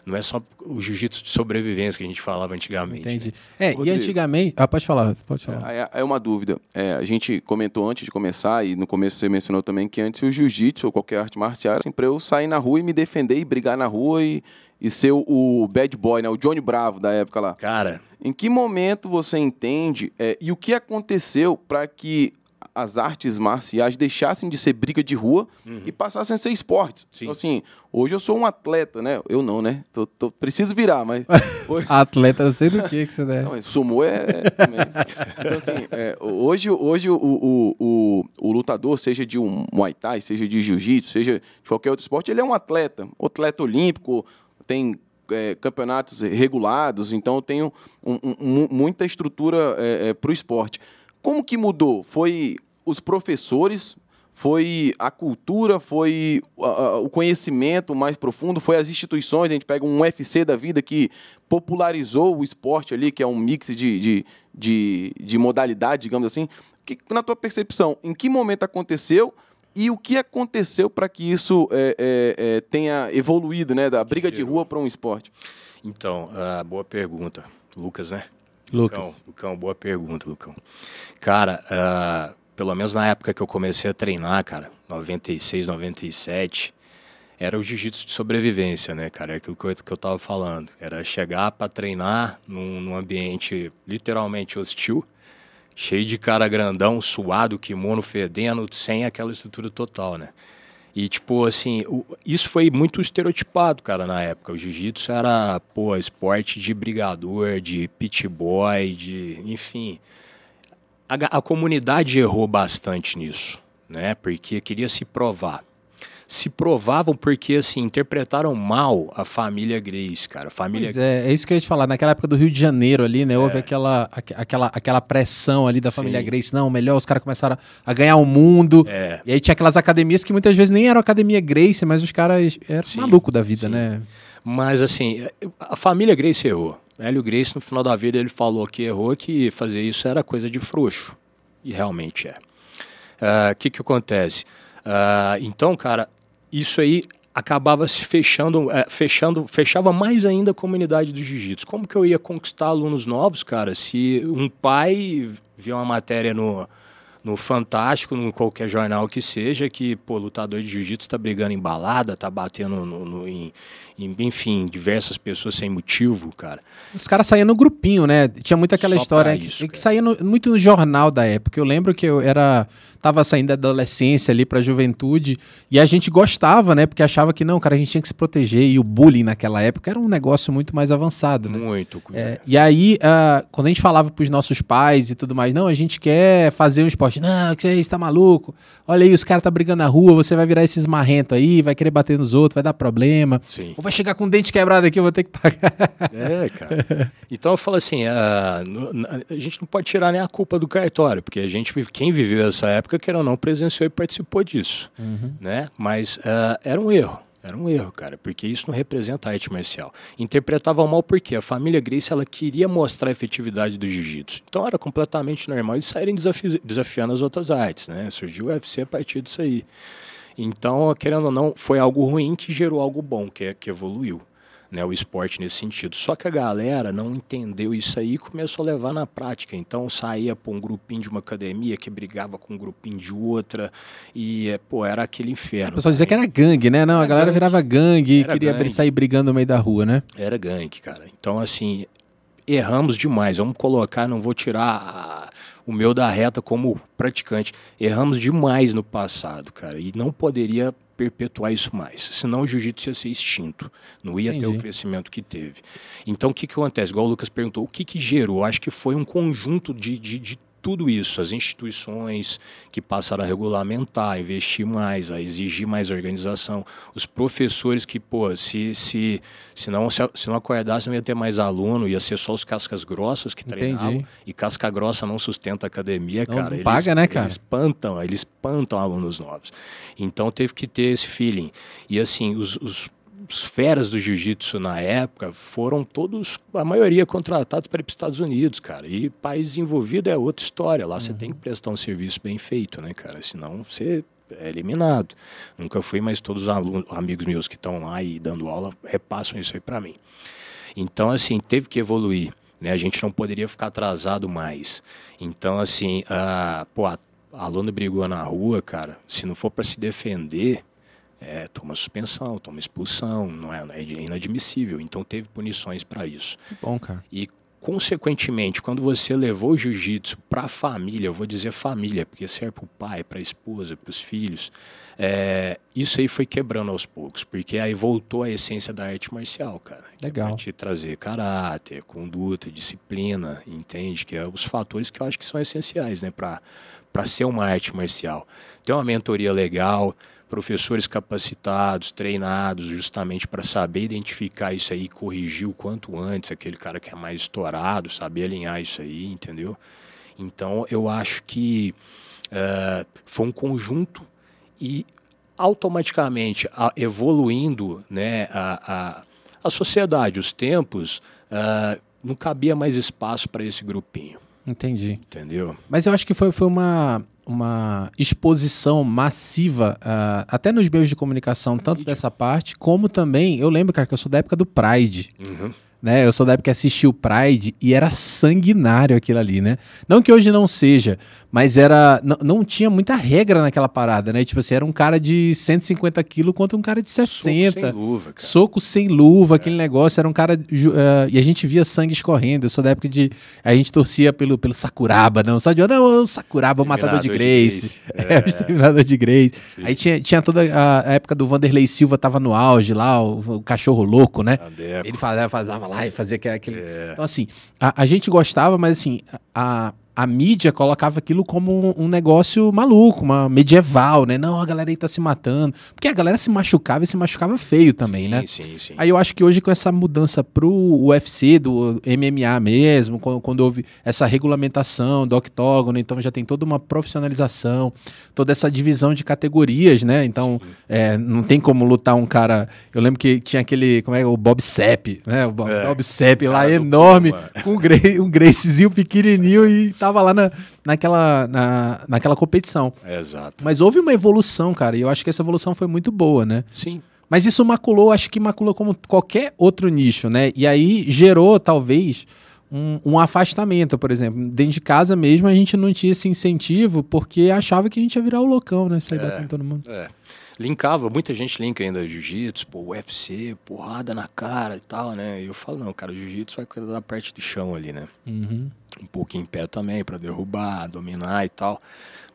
Não é só o jiu-jitsu de sobrevivência que a gente falava antigamente. Entendi. Né? É, Rodrigo, e antigamente. Ah, pode falar, pode falar. É, é uma dúvida. É, a gente comentou antes de começar, e no começo você mencionou também que antes o jiu-jitsu ou qualquer arte marcial era assim, para eu sair na rua e me defender e brigar na rua e e ser o, bad boy, né? O Johnny Bravo da época lá. Cara. Em que momento você entende é, e o que aconteceu para que as artes marciais deixassem de ser briga de rua uhum. e passassem a ser esportes. Sim. Então, assim, hoje eu sou um atleta, né? Eu não, né? Tô, tô preciso virar, mas. (laughs) Hoje... atleta, não sei do que que você deve. (laughs) Não, sumô é. é então, assim, é, hoje, hoje o, o, o, o, lutador, seja de um Muay Thai, seja de Jiu-Jitsu, seja de qualquer outro esporte, ele é um atleta. Atleta olímpico, tem é, campeonatos regulados, então eu tenho um, um, muita estrutura é, é, para o esporte. Como que mudou? Foi os professores Foi a cultura, foi o conhecimento mais profundo, foi as instituições. A gente pega um UFC da vida que popularizou o esporte ali, que é um mix de, de, de, de modalidade, digamos assim. Que, na tua percepção, em que momento aconteceu e o que aconteceu para que isso é, é, é, tenha evoluído, né? Da briga de rua para um esporte? Então, uh, boa pergunta. Lucas, né? Lucas. Lucão, Lucão, boa pergunta, Lucão. Cara, uh, pelo menos na época que eu comecei a treinar, cara, 96, 97, era o jiu-jitsu de sobrevivência, né, cara? É aquilo que eu, que eu tava falando. Era chegar para treinar num, num, ambiente literalmente hostil, cheio de cara grandão, suado, kimono fedendo, sem aquela estrutura total, né? E, tipo, assim, o, isso foi muito estereotipado, cara, na época. O jiu-jitsu era, pô, esporte de brigador, de pit boy, de. enfim a, a comunidade errou bastante nisso, né? Porque queria se provar se provavam porque, assim, interpretaram mal a família Grace, cara. A família... Pois é, é isso que eu ia te falar. Naquela época do Rio de Janeiro ali, né? É. Houve aquela, aquela, aquela pressão ali da Sim. família Grace. Não, melhor, os caras começaram a ganhar o mundo. É. E aí tinha aquelas academias que muitas vezes nem eram academia Grace, mas os caras eram Sim. malucos da vida, Sim. né? Mas, assim, a família Grace errou. Hélio Grace, no final da vida, ele falou que errou, que fazer isso era coisa de frouxo. E realmente é. O uh, que, que acontece? Uh, então, cara, isso aí acabava se fechando, é, fechando, fechava mais ainda a comunidade do jiu-jitsu. Como que eu ia conquistar alunos novos, cara, se um pai via uma matéria no, no Fantástico, no qualquer jornal que seja, que, pô, lutador de jiu-jitsu está brigando em balada, tá batendo no, no, em, em, enfim, diversas pessoas sem motivo, cara. Os caras saíam no grupinho, né? Tinha muito aquela Só história isso, que, que, saía no, muito no jornal da época. Eu lembro que eu era tava saindo da adolescência ali pra juventude e a gente gostava, né? Porque achava que não, cara, a gente tinha que se proteger e o bullying naquela época era um negócio muito mais avançado, né? Muito. É, e aí, uh, quando a gente falava pros nossos pais e tudo mais, não, a gente quer fazer um esporte. Não, que isso, tá maluco? Olha aí, os caras tá brigando na rua, você vai virar esses marrentos aí, vai querer bater nos outros, vai dar problema. Sim. Ou vai chegar com o dente quebrado aqui, eu vou ter que pagar. É, cara. Então eu falo assim, a, a gente não pode tirar nem a culpa do cartório, porque a gente, quem viveu essa época, que ou não, presenciou e participou disso, uhum. né? Mas uh, era um erro. Era um erro, cara, porque isso não representa a arte marcial. Interpretavam mal porque a família Grace ela queria mostrar a efetividade do jiu-jitsu. Então era completamente normal eles saírem desafi desafiando as outras artes, né? Surgiu o UFC a partir disso aí. Então, querendo ou não, foi algo ruim que gerou algo bom, que, é, que evoluiu né, o esporte nesse sentido. Só que a galera não entendeu isso aí e começou a levar na prática. Então saía para um grupinho de uma academia que brigava com um grupinho de outra e, pô, era aquele inferno. O pessoal dizia que era gangue, né? Não, era a galera gangue. virava gangue e queria gangue. sair brigando no meio da rua, né? Era gangue, cara. Então, assim, erramos demais. Vamos colocar, não vou tirar o meu da reta como praticante. Erramos demais no passado, cara, e não poderia perpetuar isso mais. Senão o jiu-jitsu ia ser extinto, não ia Entendi. ter o crescimento que teve. Então o que, que acontece? Igual o Lucas perguntou, o que, que gerou? Acho que foi um conjunto de, de, de tudo isso, as instituições que passaram a regulamentar, a investir mais, a exigir mais organização, os professores que, pô, se, se, se, não, se, se não acordasse não ia ter mais aluno, ia ser só os cascas grossas que Entendi. treinavam, e casca grossa não sustenta a academia, não, cara. Não eles, paga, né, cara? Eles espantam, eles espantam alunos novos. Então teve que ter esse feeling. E assim, os, os os feras do jiu-jitsu na época foram todos, a maioria, contratados para ir para os Estados Unidos, cara. E país envolvido é outra história. Lá uhum. você tem que prestar um serviço bem feito, né, cara? Senão você é eliminado. Nunca fui, mas todos os alunos, amigos meus que estão lá e dando aula repassam isso aí para mim. Então, assim, teve que evoluir. Né? A gente não poderia ficar atrasado mais. Então, assim, a, pô, a, aluno brigou na rua, cara, se não for para se defender, é, toma suspensão, toma expulsão, não é, é inadmissível. Então teve punições para isso. Que bom, cara. E consequentemente, quando você levou o jiu-jitsu para a família, eu vou dizer família, porque serve para o pai, para a esposa, para os filhos, é, isso aí foi quebrando aos poucos, porque aí voltou a essência da arte marcial, cara. Legal. É te trazer caráter, conduta, disciplina, entende? Que é os fatores que eu acho que são essenciais, né, para ser uma arte marcial. Ter uma mentoria legal, professores capacitados, treinados justamente para saber identificar isso aí, corrigir o quanto antes aquele cara que é mais estourado, saber alinhar isso aí, entendeu? Então eu acho que uh, foi um conjunto E automaticamente, a, evoluindo né, a, a, a, sociedade, os tempos, uh, não cabia mais espaço para esse grupinho. Entendi. Entendeu? Mas eu acho que foi, foi uma, uma exposição massiva, uh, até nos meios de comunicação, tanto dessa parte, como também, eu lembro, cara, que eu sou da época do Pride. Uhum né? Eu sou da época que assisti o Pride e era sanguinário aquilo ali, né? Não que hoje não seja, mas era. Não, tinha muita regra naquela parada, né? Tipo assim, era um cara de 150 quilos contra um cara de 60. Soco sem luva, cara. Soco sem luva, é. aquele negócio. Era um cara. Uh, e a gente via sangue escorrendo. Eu sou da época de. A gente torcia pelo, pelo Sakuraba, não. Só de. Não, o Sakuraba, o matador de Grace. De Grace. (laughs) É, é, o exterminador de Grace. Sim. Aí tinha, tinha toda a, a, época do Vanderlei Silva, tava no auge lá, o, o cachorro louco, né? Ele fazia, fazia lá e fazia aquele. É. Então, assim, a, a, gente gostava, mas assim, a, a mídia colocava aquilo como um, negócio maluco, uma medieval, né? Não, a galera aí tá se matando. Porque a galera se machucava e se machucava feio também, sim, né? Sim, sim. Aí eu acho que hoje com essa mudança pro UFC, do MMA mesmo, quando, quando houve essa regulamentação do octógono, então já tem toda uma profissionalização, toda essa divisão de categorias, né? Então é, não tem como lutar um cara. Eu lembro que tinha aquele, como é, o Bob Sepp, né? O Bob, é, Bob Sepp lá enorme, com um, um Gracezinho pequenininho e tava lá na, naquela, na, naquela competição. Exato. Mas houve uma evolução, cara, e eu acho que essa evolução foi muito boa, né? Sim. Mas isso maculou, acho que maculou como qualquer outro nicho, né? E aí gerou, talvez, um, um, afastamento, por exemplo. Dentro de casa mesmo, a gente não tinha esse incentivo porque achava que a gente ia virar o loucão, né? Sair é, batendo todo mundo. É linkava, muita gente linka ainda jiu-jitsu, pô, UFC, porrada na cara e tal, né? E eu falo, não, cara, o jiu-jitsu vai cuidar da parte do chão ali, né? Uhum. Um pouco em pé também, para derrubar, dominar e tal.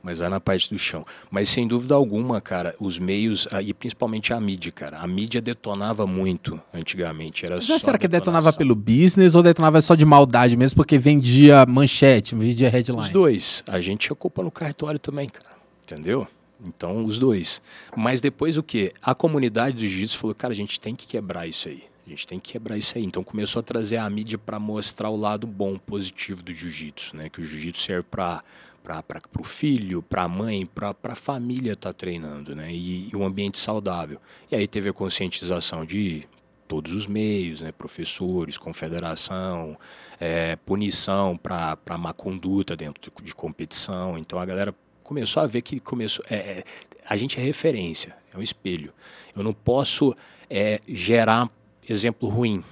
Mas é na parte do chão. Mas sem dúvida alguma, cara, os meios, ah, e principalmente a mídia, cara. A mídia detonava muito antigamente. Era Mas será que detonava pelo business ou detonava só de maldade mesmo, porque vendia manchete, vendia headline? Os dois. A gente tinha culpa no cartório também, cara. Entendeu? Então, os dois. Mas depois o que? A comunidade do jiu-jitsu falou, cara, a gente tem que quebrar isso aí. A gente tem que quebrar isso aí. Então começou a trazer a mídia para mostrar o lado bom, positivo do jiu-jitsu, né? Que o jiu-jitsu serve para para o filho, para a mãe, para a família estar tá treinando, né? E, e, um ambiente saudável. E aí teve a conscientização de todos os meios, né? Professores, confederação, é, punição para má conduta dentro de, de competição. Então a galera começou a ver que começou. É, é, a gente é referência, é um espelho. Eu não posso é, gerar exemplo ruim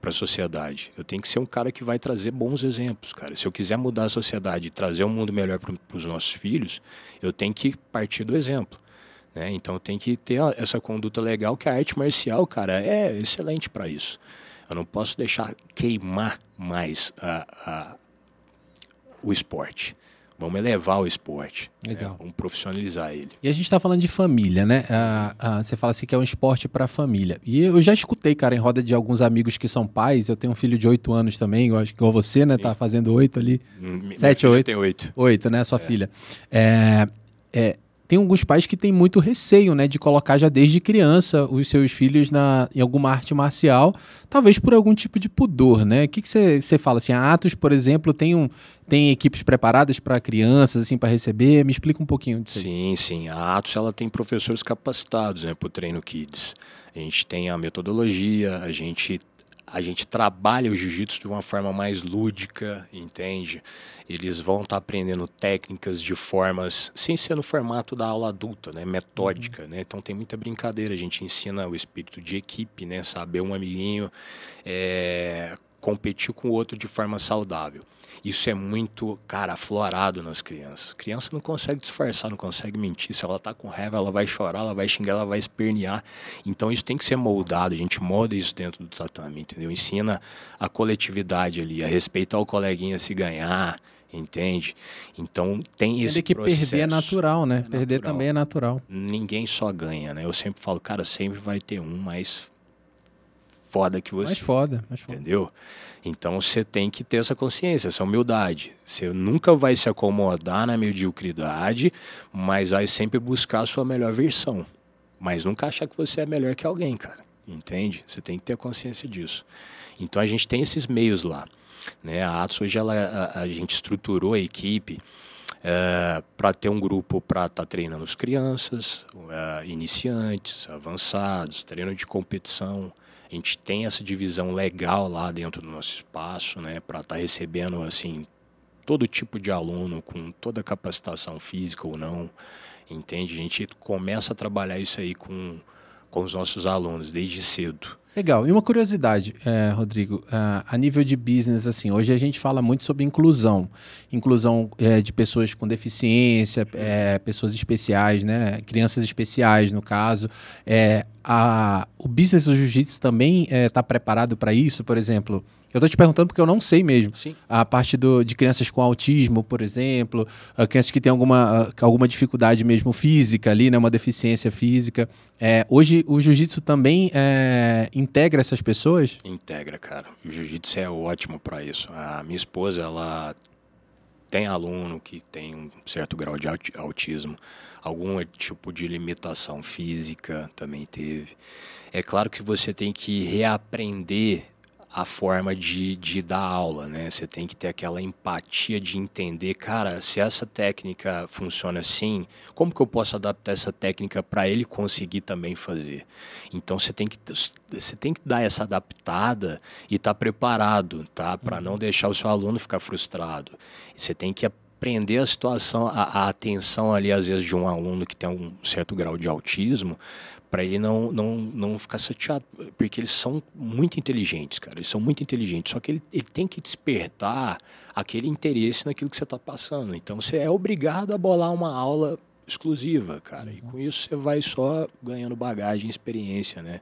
para a sociedade. Eu tenho que ser um cara que vai trazer bons exemplos, cara. Se eu quiser mudar a sociedade e trazer um mundo melhor para os nossos filhos, eu tenho que partir do exemplo. Né? Então tenho que ter essa conduta legal que a arte marcial, cara, é excelente para isso. Eu não posso deixar queimar mais a, a, o esporte. Vamos elevar o esporte. Né? Legal. Né? Vamos profissionalizar ele. E a gente está falando de família, né? Ah, ah, você fala assim que é um esporte para família. E eu já escutei, cara, em roda de alguns amigos que são pais. Eu tenho um filho de 8 anos também, eu acho que igual você, né? Sim. Tá fazendo 8 ali. Hum, sete ou 8? Tem 8. 8, né? Sua é. filha. É, é, tem alguns pais que têm muito receio, né, de colocar já desde criança os seus filhos na, em alguma arte marcial, talvez por algum tipo de pudor, né? O que você fala assim? A Atos, por exemplo, tem, um, tem equipes preparadas para crianças, assim, para receber? Me explica um pouquinho disso. Sim, sim. A Atos ela tem professores capacitados, né, para o treino kids. A gente tem a metodologia, a gente a gente trabalha o jiu-jitsu de uma forma mais lúdica, entende? Eles vão estar tá aprendendo técnicas de formas, sem ser no formato da aula adulta, né? Metódica, uhum. né? Então tem muita brincadeira, a gente ensina o espírito de equipe, né? Saber um amiguinho é, competir com o outro de forma saudável. Isso é muito, cara, aflorado nas crianças. A criança não consegue disfarçar, não consegue mentir. Se ela está com raiva, ela vai chorar, ela vai xingar, ela vai espernear. Então isso tem que ser moldado. A gente molda isso dentro do tatame, entendeu? Ensina a coletividade ali, a respeitar o coleguinha se ganhar, entende? Então tem esse que processo. perder é natural, né? É perder natural. também é natural. Ninguém só ganha, né? Eu sempre falo, cara, sempre vai ter um mais foda que você. Mais foda, mais foda. Entendeu? Então você tem que ter essa consciência, essa humildade. Você nunca vai se acomodar na mediocridade, mas vai sempre buscar a sua melhor versão. Mas nunca achar que você é melhor que alguém, cara. Entende? Você tem que ter consciência disso. Então a gente tem esses meios lá. Né? A Atos hoje ela, a, a gente estruturou a equipe é, para ter um grupo para estar tá treinando as crianças, é, iniciantes, avançados, treino de competição. A gente tem essa divisão legal lá dentro do nosso espaço, né, para estar tá recebendo assim todo tipo de aluno com toda capacitação física ou não, entende? A gente começa a trabalhar isso aí com, com os nossos alunos desde cedo. Legal. E uma curiosidade, é, Rodrigo, uh, a nível de business, assim, hoje a gente fala muito sobre inclusão, inclusão é, de pessoas com deficiência, pessoas especiais, né, crianças especiais, no caso. A, o business do jiu-jitsu também está preparado para isso, por exemplo? Eu tô te perguntando porque eu não sei mesmo. Sim. A parte do, de crianças com autismo, por exemplo, crianças que têm alguma, alguma dificuldade mesmo física ali, né, uma deficiência física. É, hoje o jiu-jitsu também é, integra essas pessoas? Integra, cara. O jiu-jitsu é ótimo para isso. A minha esposa, ela tem aluno que tem um certo grau de autismo, algum tipo de limitação física também teve. É claro que você tem que reaprender a forma de, de dar aula, né? Você tem que ter aquela empatia de entender, cara, se essa técnica funciona assim, como que eu posso adaptar essa técnica para ele conseguir também fazer? Então você tem que você tem que dar essa adaptada e estar tá preparado, tá? Para não uhum. deixar o seu aluno ficar frustrado. Você tem que aprender a situação, a, a atenção ali às vezes de um aluno que tem um certo grau de autismo, para ele não, não, não ficar chateado, porque eles são muito inteligentes, cara. Eles são muito inteligentes, só que ele, ele tem que despertar aquele interesse naquilo que você está passando. Então você é obrigado a bolar uma aula exclusiva, cara. E com isso você vai só ganhando bagagem, experiência, né?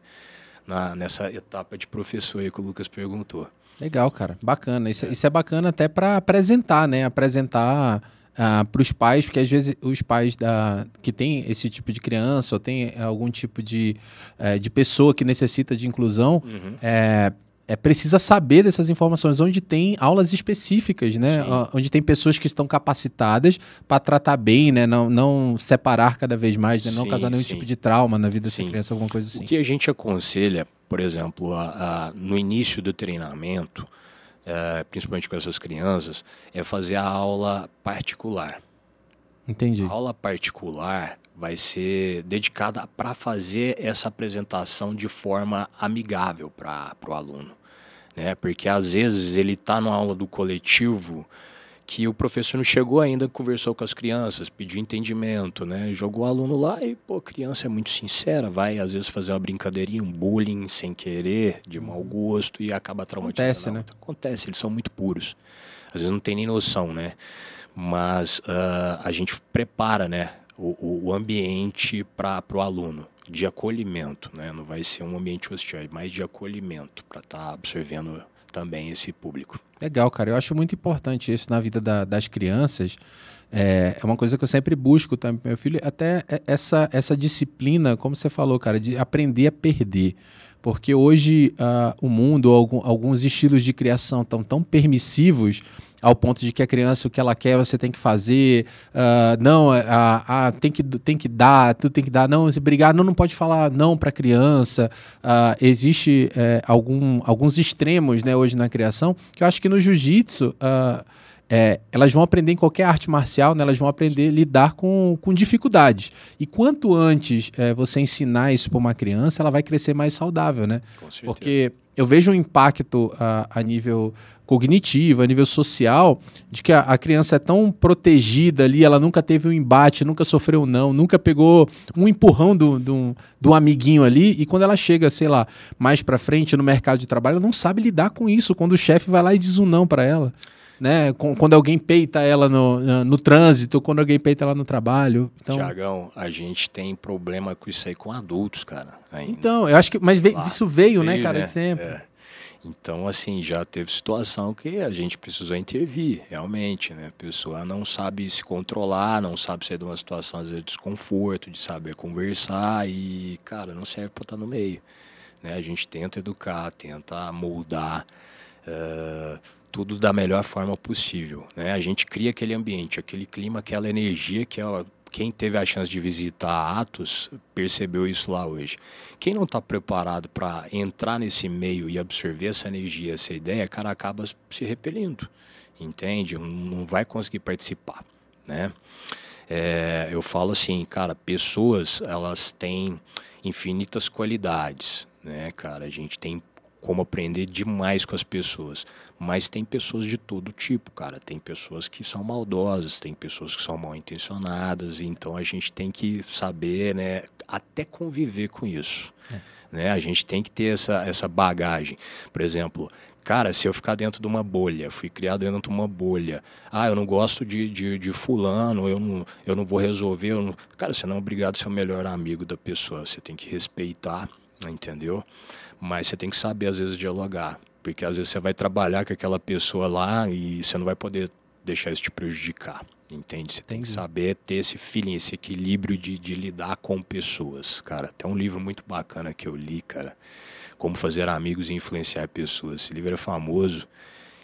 Na, nessa etapa de professor aí que o Lucas perguntou. Legal, cara. Bacana. Isso, é. isso é bacana até para apresentar, né? Apresentar ah, para os pais, porque às vezes os pais da, que têm esse tipo de criança ou tem algum tipo de, uh, de pessoa que necessita de inclusão, uhum. é, é precisa saber dessas informações, onde tem aulas específicas, né? Sim. Onde tem pessoas que estão capacitadas para tratar bem, né? Não, não separar cada vez mais, né? não sim, causar nenhum sim. tipo de trauma na vida dessa criança, alguma coisa assim. O que a gente aconselha, por exemplo, a, a, no início do treinamento, é, principalmente com essas crianças, é fazer a aula particular. Entendi. A aula particular vai ser dedicada para fazer essa apresentação de forma amigável para o aluno. Né? Porque às vezes ele está na aula do coletivo que o professor não chegou ainda, conversou com as crianças, pediu entendimento, né? Jogou o aluno lá e, pô, criança é muito sincera, vai às vezes fazer uma brincadeirinha, um bullying sem querer, de mau gosto e acaba traumatizando. Acontece, né? Acontece, eles são muito puros. Às vezes não tem nem noção, né? Mas uh, a gente prepara, né, o, o ambiente para o aluno de acolhimento, né? Não vai ser um ambiente hostil, é mais de acolhimento para estar tá absorvendo também esse público. Legal, cara. Eu acho muito importante isso na vida da, das crianças. É, é, uma coisa que eu sempre busco também meu filho, até essa, essa disciplina, como você falou, cara, de aprender a perder. Porque hoje uh, o mundo, alguns estilos de criação estão tão permissivos ao ponto de que a criança o que ela quer você tem que fazer, uh, não, uh, uh, tem, que, tem que dar, tu tem que dar, não, se brigar, não, não pode falar não para a criança. Uh, existe uh, algum, alguns extremos né, hoje na criação, que eu acho que no jiu-jitsu é, elas vão aprender em qualquer arte marcial, né, elas vão aprender a lidar com, com dificuldades. E quanto antes é, você ensinar isso para uma criança, ela vai crescer mais saudável, né? Porque eu vejo um impacto a, a nível cognitivo, a nível social, de que a, a, criança é tão protegida ali, ela nunca teve um embate, nunca sofreu um não, nunca pegou um empurrão do, do, do amiguinho ali, e quando ela chega, sei lá, mais para frente no mercado de trabalho, ela não sabe lidar com isso, quando o chefe vai lá e diz um não para ela né? Quando alguém peita ela no, no trânsito, quando alguém peita ela no trabalho. Então... Tiagão, a gente tem problema com isso aí com adultos, cara. Ainda. Então, eu acho que. Mas isso veio, né, veio né, cara, né? sempre. É. Então, assim, já teve situação que a gente precisou intervir, realmente, né? A pessoa não sabe se controlar, não sabe sair de uma situação, vezes, de desconforto, de saber conversar e, cara, não serve para estar no meio. Né? A gente tenta educar, tenta moldar. Uh, tudo da melhor forma possível. Né? A gente cria aquele ambiente, aquele clima, aquela energia que é, quem teve a chance de visitar Atos percebeu isso lá hoje. Quem não está preparado para entrar nesse meio e absorver essa energia, essa ideia, cara, acaba se repelindo, entende? Não vai conseguir participar. né? É, eu falo assim, cara, pessoas elas têm infinitas qualidades, né, cara? A gente tem como aprender demais com as pessoas. Mas tem pessoas de todo tipo, cara. Tem pessoas que são maldosas, tem pessoas que são mal intencionadas, então a gente tem que saber, né, até conviver com isso. É. Né? A gente tem que ter essa, essa bagagem. Por exemplo, cara, se eu ficar dentro de uma bolha, fui criado dentro de uma bolha, ah, eu não gosto de, de, de fulano, eu não, eu não vou resolver. Não... Cara, você não é obrigado a ser o melhor amigo da pessoa, você tem que respeitar, entendeu? Mas você tem que saber, às vezes, dialogar. Porque às vezes você vai trabalhar com aquela pessoa lá e você não vai poder deixar isso te prejudicar. Entende? Você Entendi. tem que saber ter esse feeling, esse equilíbrio de, de lidar com pessoas. Cara, tem um livro muito bacana que eu li, cara. Como fazer amigos e influenciar pessoas. Esse livro é famoso.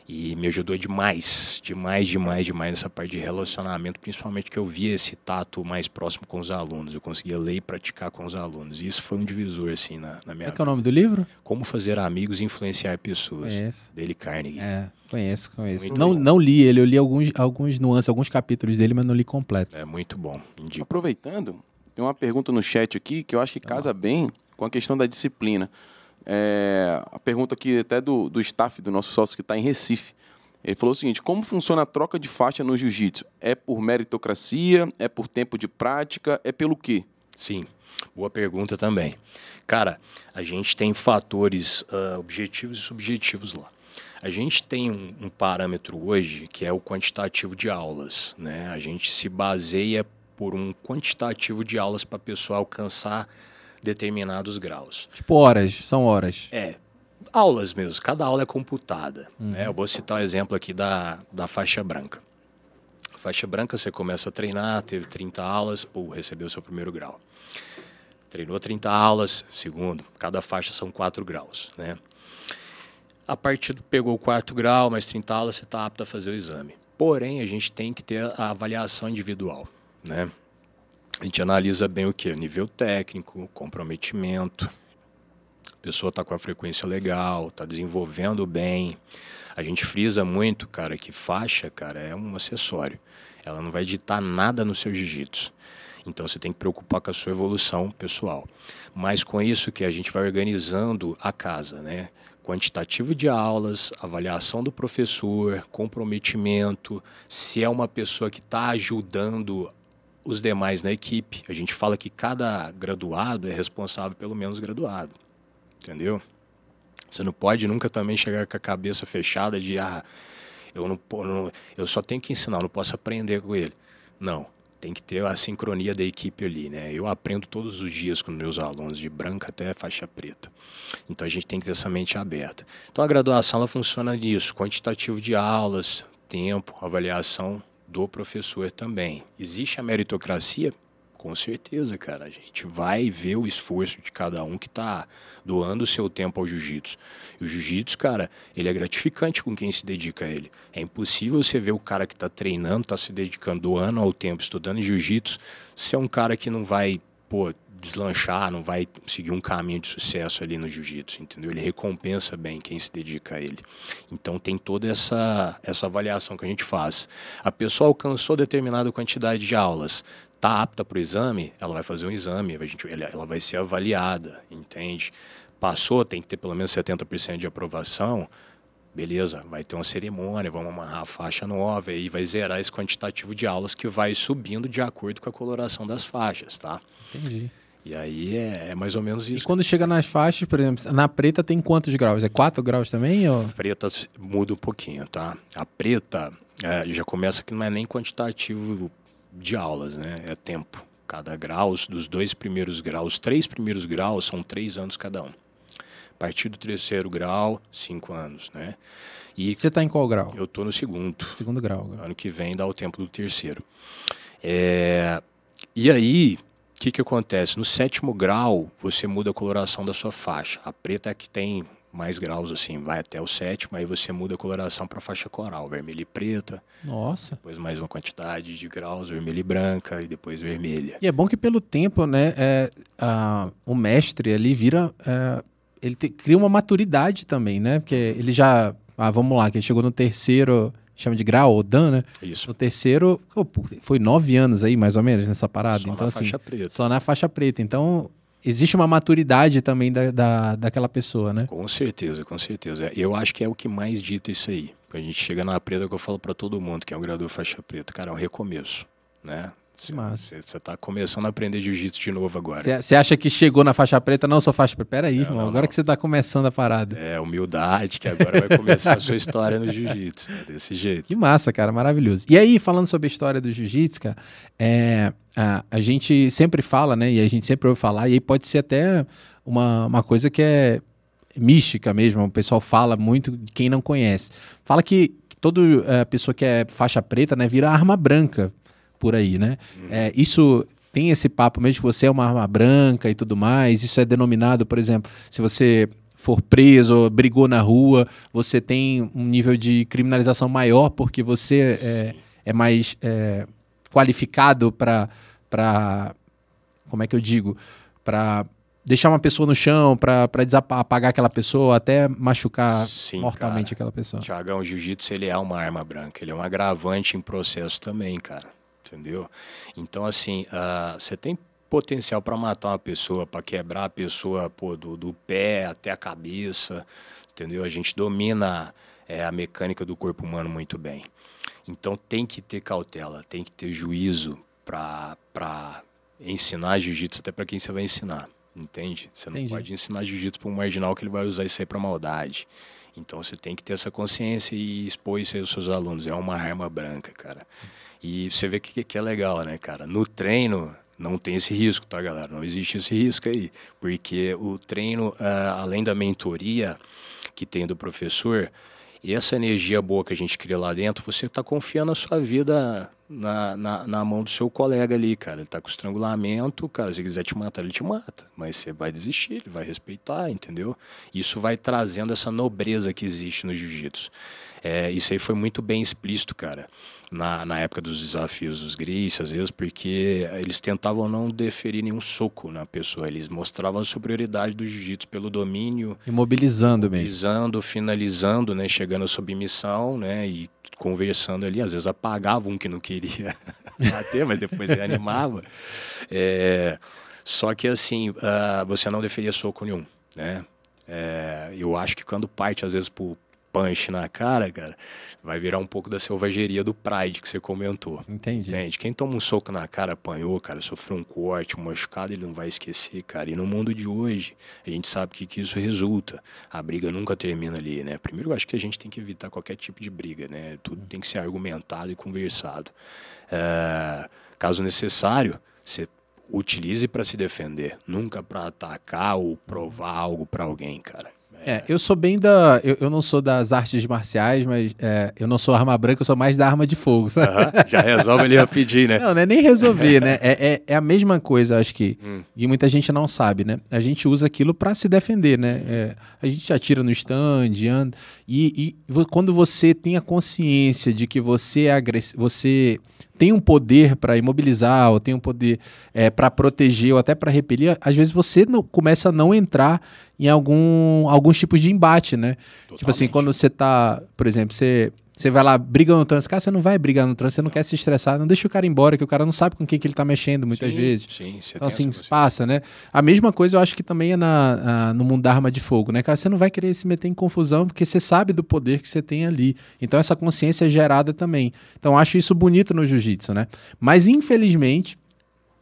E me ajudou demais, demais, demais, demais nessa parte de relacionamento, principalmente que eu via esse tato mais próximo com os alunos. Eu conseguia ler e praticar com os alunos. E isso foi um divisor, assim, na, na minha Qual é, é o nome do livro? Como Fazer Amigos e Influenciar Pessoas. Conheço. Dele Carnegie. É, conheço, conheço. não, não li ele, eu li alguns, alguns nuances, alguns capítulos dele, mas não li completo. É muito bom. Indico. Aproveitando, tem uma pergunta no chat aqui que eu acho que casa bem com a questão da disciplina. É, a pergunta aqui até do, do staff do nosso sócio que está em Recife. Ele falou o seguinte: como funciona a troca de faixa no jiu-jitsu? É por meritocracia? É por tempo de prática? É pelo quê? Sim, boa pergunta também. Cara, a gente tem fatores uh, objetivos e subjetivos lá. A gente tem um, um, parâmetro hoje que é o quantitativo de aulas. Né? A gente se baseia por um quantitativo de aulas para a pessoa alcançar determinados graus. Tipo horas, são horas. É, aulas mesmo, cada aula é computada. Uhum. Né? Eu vou citar o um exemplo aqui da, da faixa branca. Faixa branca, você começa a treinar, teve 30 aulas, pô, recebeu seu primeiro grau. Treinou 30 aulas, segundo, cada faixa são 4 graus, né? A partir do pegou o quarto grau, mais 30 aulas, você está apto a fazer o exame. Porém, a gente tem que ter a avaliação individual, né? A gente analisa bem o que? Nível técnico, comprometimento. A pessoa está com a frequência legal, está desenvolvendo bem. A gente frisa muito, cara, que faixa, cara, é um acessório. Ela não vai ditar nada no seu jiu-jitsu. Então você tem que preocupar com a sua evolução pessoal. Mas com isso que a gente vai organizando a casa, né? Quantitativo de aulas, avaliação do professor, comprometimento, se é uma pessoa que está ajudando os demais na equipe. A gente fala que cada graduado é responsável pelo menos graduado. Entendeu? Você não pode nunca também chegar com a cabeça fechada de ah, eu não, eu só tenho que ensinar, não posso aprender com ele. Não, tem que ter a sincronia da equipe ali, né? Eu aprendo todos os dias com meus alunos, de branca até faixa preta. Então a gente tem que ter essa mente aberta. Então a graduação ela funciona nisso, quantitativo de aulas, tempo, avaliação do professor também. Existe a meritocracia? Com certeza, cara. A gente vai ver o esforço de cada um que está doando o seu tempo ao jiu-jitsu. E o jiu-jitsu, cara, ele é gratificante com quem se dedica a ele. É impossível você ver o cara que está treinando, está se dedicando, doando ao tempo, estudando jiu-jitsu, ser um cara que não vai, pô, deslanchar, não vai seguir um caminho de sucesso ali no jiu-jitsu, entendeu? Ele recompensa bem quem se dedica a ele. Então tem toda essa, essa avaliação que a gente faz. A pessoa alcançou determinada quantidade de aulas, está apta para o exame, ela vai fazer um exame, a gente, ela vai ser avaliada, entende? Passou, tem que ter pelo menos 70% de aprovação, beleza, vai ter uma cerimônia, vamos amarrar a faixa nova e vai zerar esse quantitativo de aulas que vai subindo de acordo com a coloração das faixas, tá? Entendi. E aí é, é, mais ou menos isso. E quando chega nas faixas, por exemplo, na preta tem quantos graus? É 4 graus também? Ou? Preta muda um pouquinho, tá? A preta é, já começa que não é nem quantitativo de aulas, né? É tempo. Cada grau, dos dois primeiros graus, três primeiros graus são três anos cada um. A partir do terceiro grau, cinco anos, né? E Você está em qual grau? Eu estou no segundo. Segundo grau. Ano que vem dá o tempo do terceiro. É... E aí, que, que acontece? No sétimo grau, você muda a coloração da sua faixa. A preta é que tem mais graus, assim, vai até o sétimo, aí você muda a coloração para faixa coral, vermelha e preta. Nossa. Depois mais uma quantidade de graus, vermelha e branca, e depois vermelha. E é bom que pelo tempo, né, é, a, o mestre ali vira. É, ele te, cria uma maturidade também, né? Porque ele já. Ah, vamos lá, que ele chegou no terceiro chama de grau, ou dan, né? Isso. No terceiro, foi nove anos aí, mais ou menos, nessa parada. Só então, na assim, faixa preta. só na faixa preta. Então, existe uma maturidade também da, da, daquela pessoa, né? Com certeza, com certeza. Eu acho que é o que mais dita isso aí. A gente chega na preta que eu falo pra todo mundo que é um graduador faixa preta. Cara, é um recomeço, né? Que massa. Você tá começando a aprender jiu-jitsu de novo agora. Você acha que chegou na faixa preta? Não, sou faixa preta. Pera aí, irmão. não, Agora não. que você tá começando a parada. É, humildade, que agora vai começar a sua história no jiu-jitsu. né? Desse jeito. Que massa, cara, maravilhoso. E aí, falando sobre a história do jiu-jitsu, cara, é, a, a gente sempre fala, né? E a gente sempre ouve falar, e aí pode ser até uma, uma coisa que é mística mesmo, o pessoal fala muito, quem não conhece. Fala que toda é, pessoa que é faixa preta, né, vira arma branca por aí, né? É, isso tem esse papo mesmo que você é uma arma branca e tudo mais, isso é denominado, por exemplo, se você for preso ou brigou na rua, você tem um nível de criminalização maior porque você é, é mais é, qualificado para como é que eu digo para deixar uma pessoa no chão, para apagar aquela pessoa, até machucar Sim, mortalmente cara. aquela pessoa. Tiagão, o jiu-jitsu ele é uma arma branca, ele é um agravante em processo também, cara. Entendeu? Então, assim, ah, você tem potencial para matar uma pessoa, para quebrar a pessoa pô, do, do pé até a cabeça, entendeu? A gente domina é, a mecânica do corpo humano muito bem. Então tem que ter cautela, tem que ter juízo para ensinar jiu-jitsu até para quem você vai ensinar, entende? Você não Entendi. pode ensinar jiu-jitsu para um marginal que ele vai usar isso aí para maldade. Então você tem que ter essa consciência e expor isso aí aos seus alunos. É uma arma branca, cara. E você vê que, que é legal, né, cara? No treino não tem esse risco, tá, galera? Não existe esse risco aí. Porque o treino, ah, além da mentoria que tem do professor, e essa energia boa que a gente cria lá dentro, você está confiando a sua vida na, na, na mão do seu colega ali, cara. Ele está com estrangulamento, cara, se quiser te matar, ele te mata. Mas você vai desistir, ele vai respeitar, entendeu? Isso vai trazendo essa nobreza que existe no jiu-jitsu. É, isso aí foi muito bem explícito, cara, na, na época dos desafios dos Gris, às vezes, porque eles tentavam não deferir nenhum soco na pessoa. Eles mostravam a superioridade do jiu-jitsu pelo domínio, Imobilizando mesmo. Finalizando, finalizando, né? Chegando à submissão, né? E conversando ali, às vezes apagava um que não queria (laughs) bater, mas depois ele animava. É, só que assim, ah, você não deferia soco nenhum, né? É, eu acho que quando parte, às vezes, por punch na cara, cara, vai virar um pouco da selvageria do Pride que você comentou. Entendi. Entende? Quem toma um soco na cara, apanhou, cara, sofreu um corte, um machucado, ele não vai esquecer, cara. E no mundo de hoje, a gente sabe que, que isso resulta. A briga nunca termina ali, né? Primeiro, eu acho que a gente tem que evitar qualquer tipo de briga, né? Tudo tem que ser argumentado e conversado. É, caso necessário, você utilize para se defender, nunca para atacar ou provar algo para alguém, cara. É, eu sou bem da. Eu, eu não sou das artes marciais, mas é, eu não sou arma branca, eu sou mais da arma de fogo, sabe? Aham, já resolve ali rapidinho, né? (laughs) Não, não é nem resolver, né? (laughs) É, é, é a mesma coisa, acho que. Hum. E muita gente não sabe, né? A gente usa aquilo pra se defender, né? É, a gente atira no stand, anda. E, e quando você tem a consciência de que você é agress... você tem um poder pra imobilizar, ou tem um poder é, para proteger, ou até pra repelir, às vezes você não, começa a não entrar em algum, alguns tipos de embate, né? Tipo assim, Totalmente. quando você tá, por exemplo, você, você vai lá, briga no trânsito, cara, você não vai brigar no trânsito, você não, quer se estressar, não deixa o cara embora, que o cara não sabe com quem que ele tá mexendo muitas Sim, vezes. Sim, você Então, assim, passa, né? A mesma coisa eu acho que também é na, a- no mundo da arma de fogo, né, cara? Você não vai querer se meter em confusão porque você sabe do poder que você tem ali. Então, essa consciência é gerada também. Então, eu acho isso bonito no jiu-jitsu, né? Mas, infelizmente,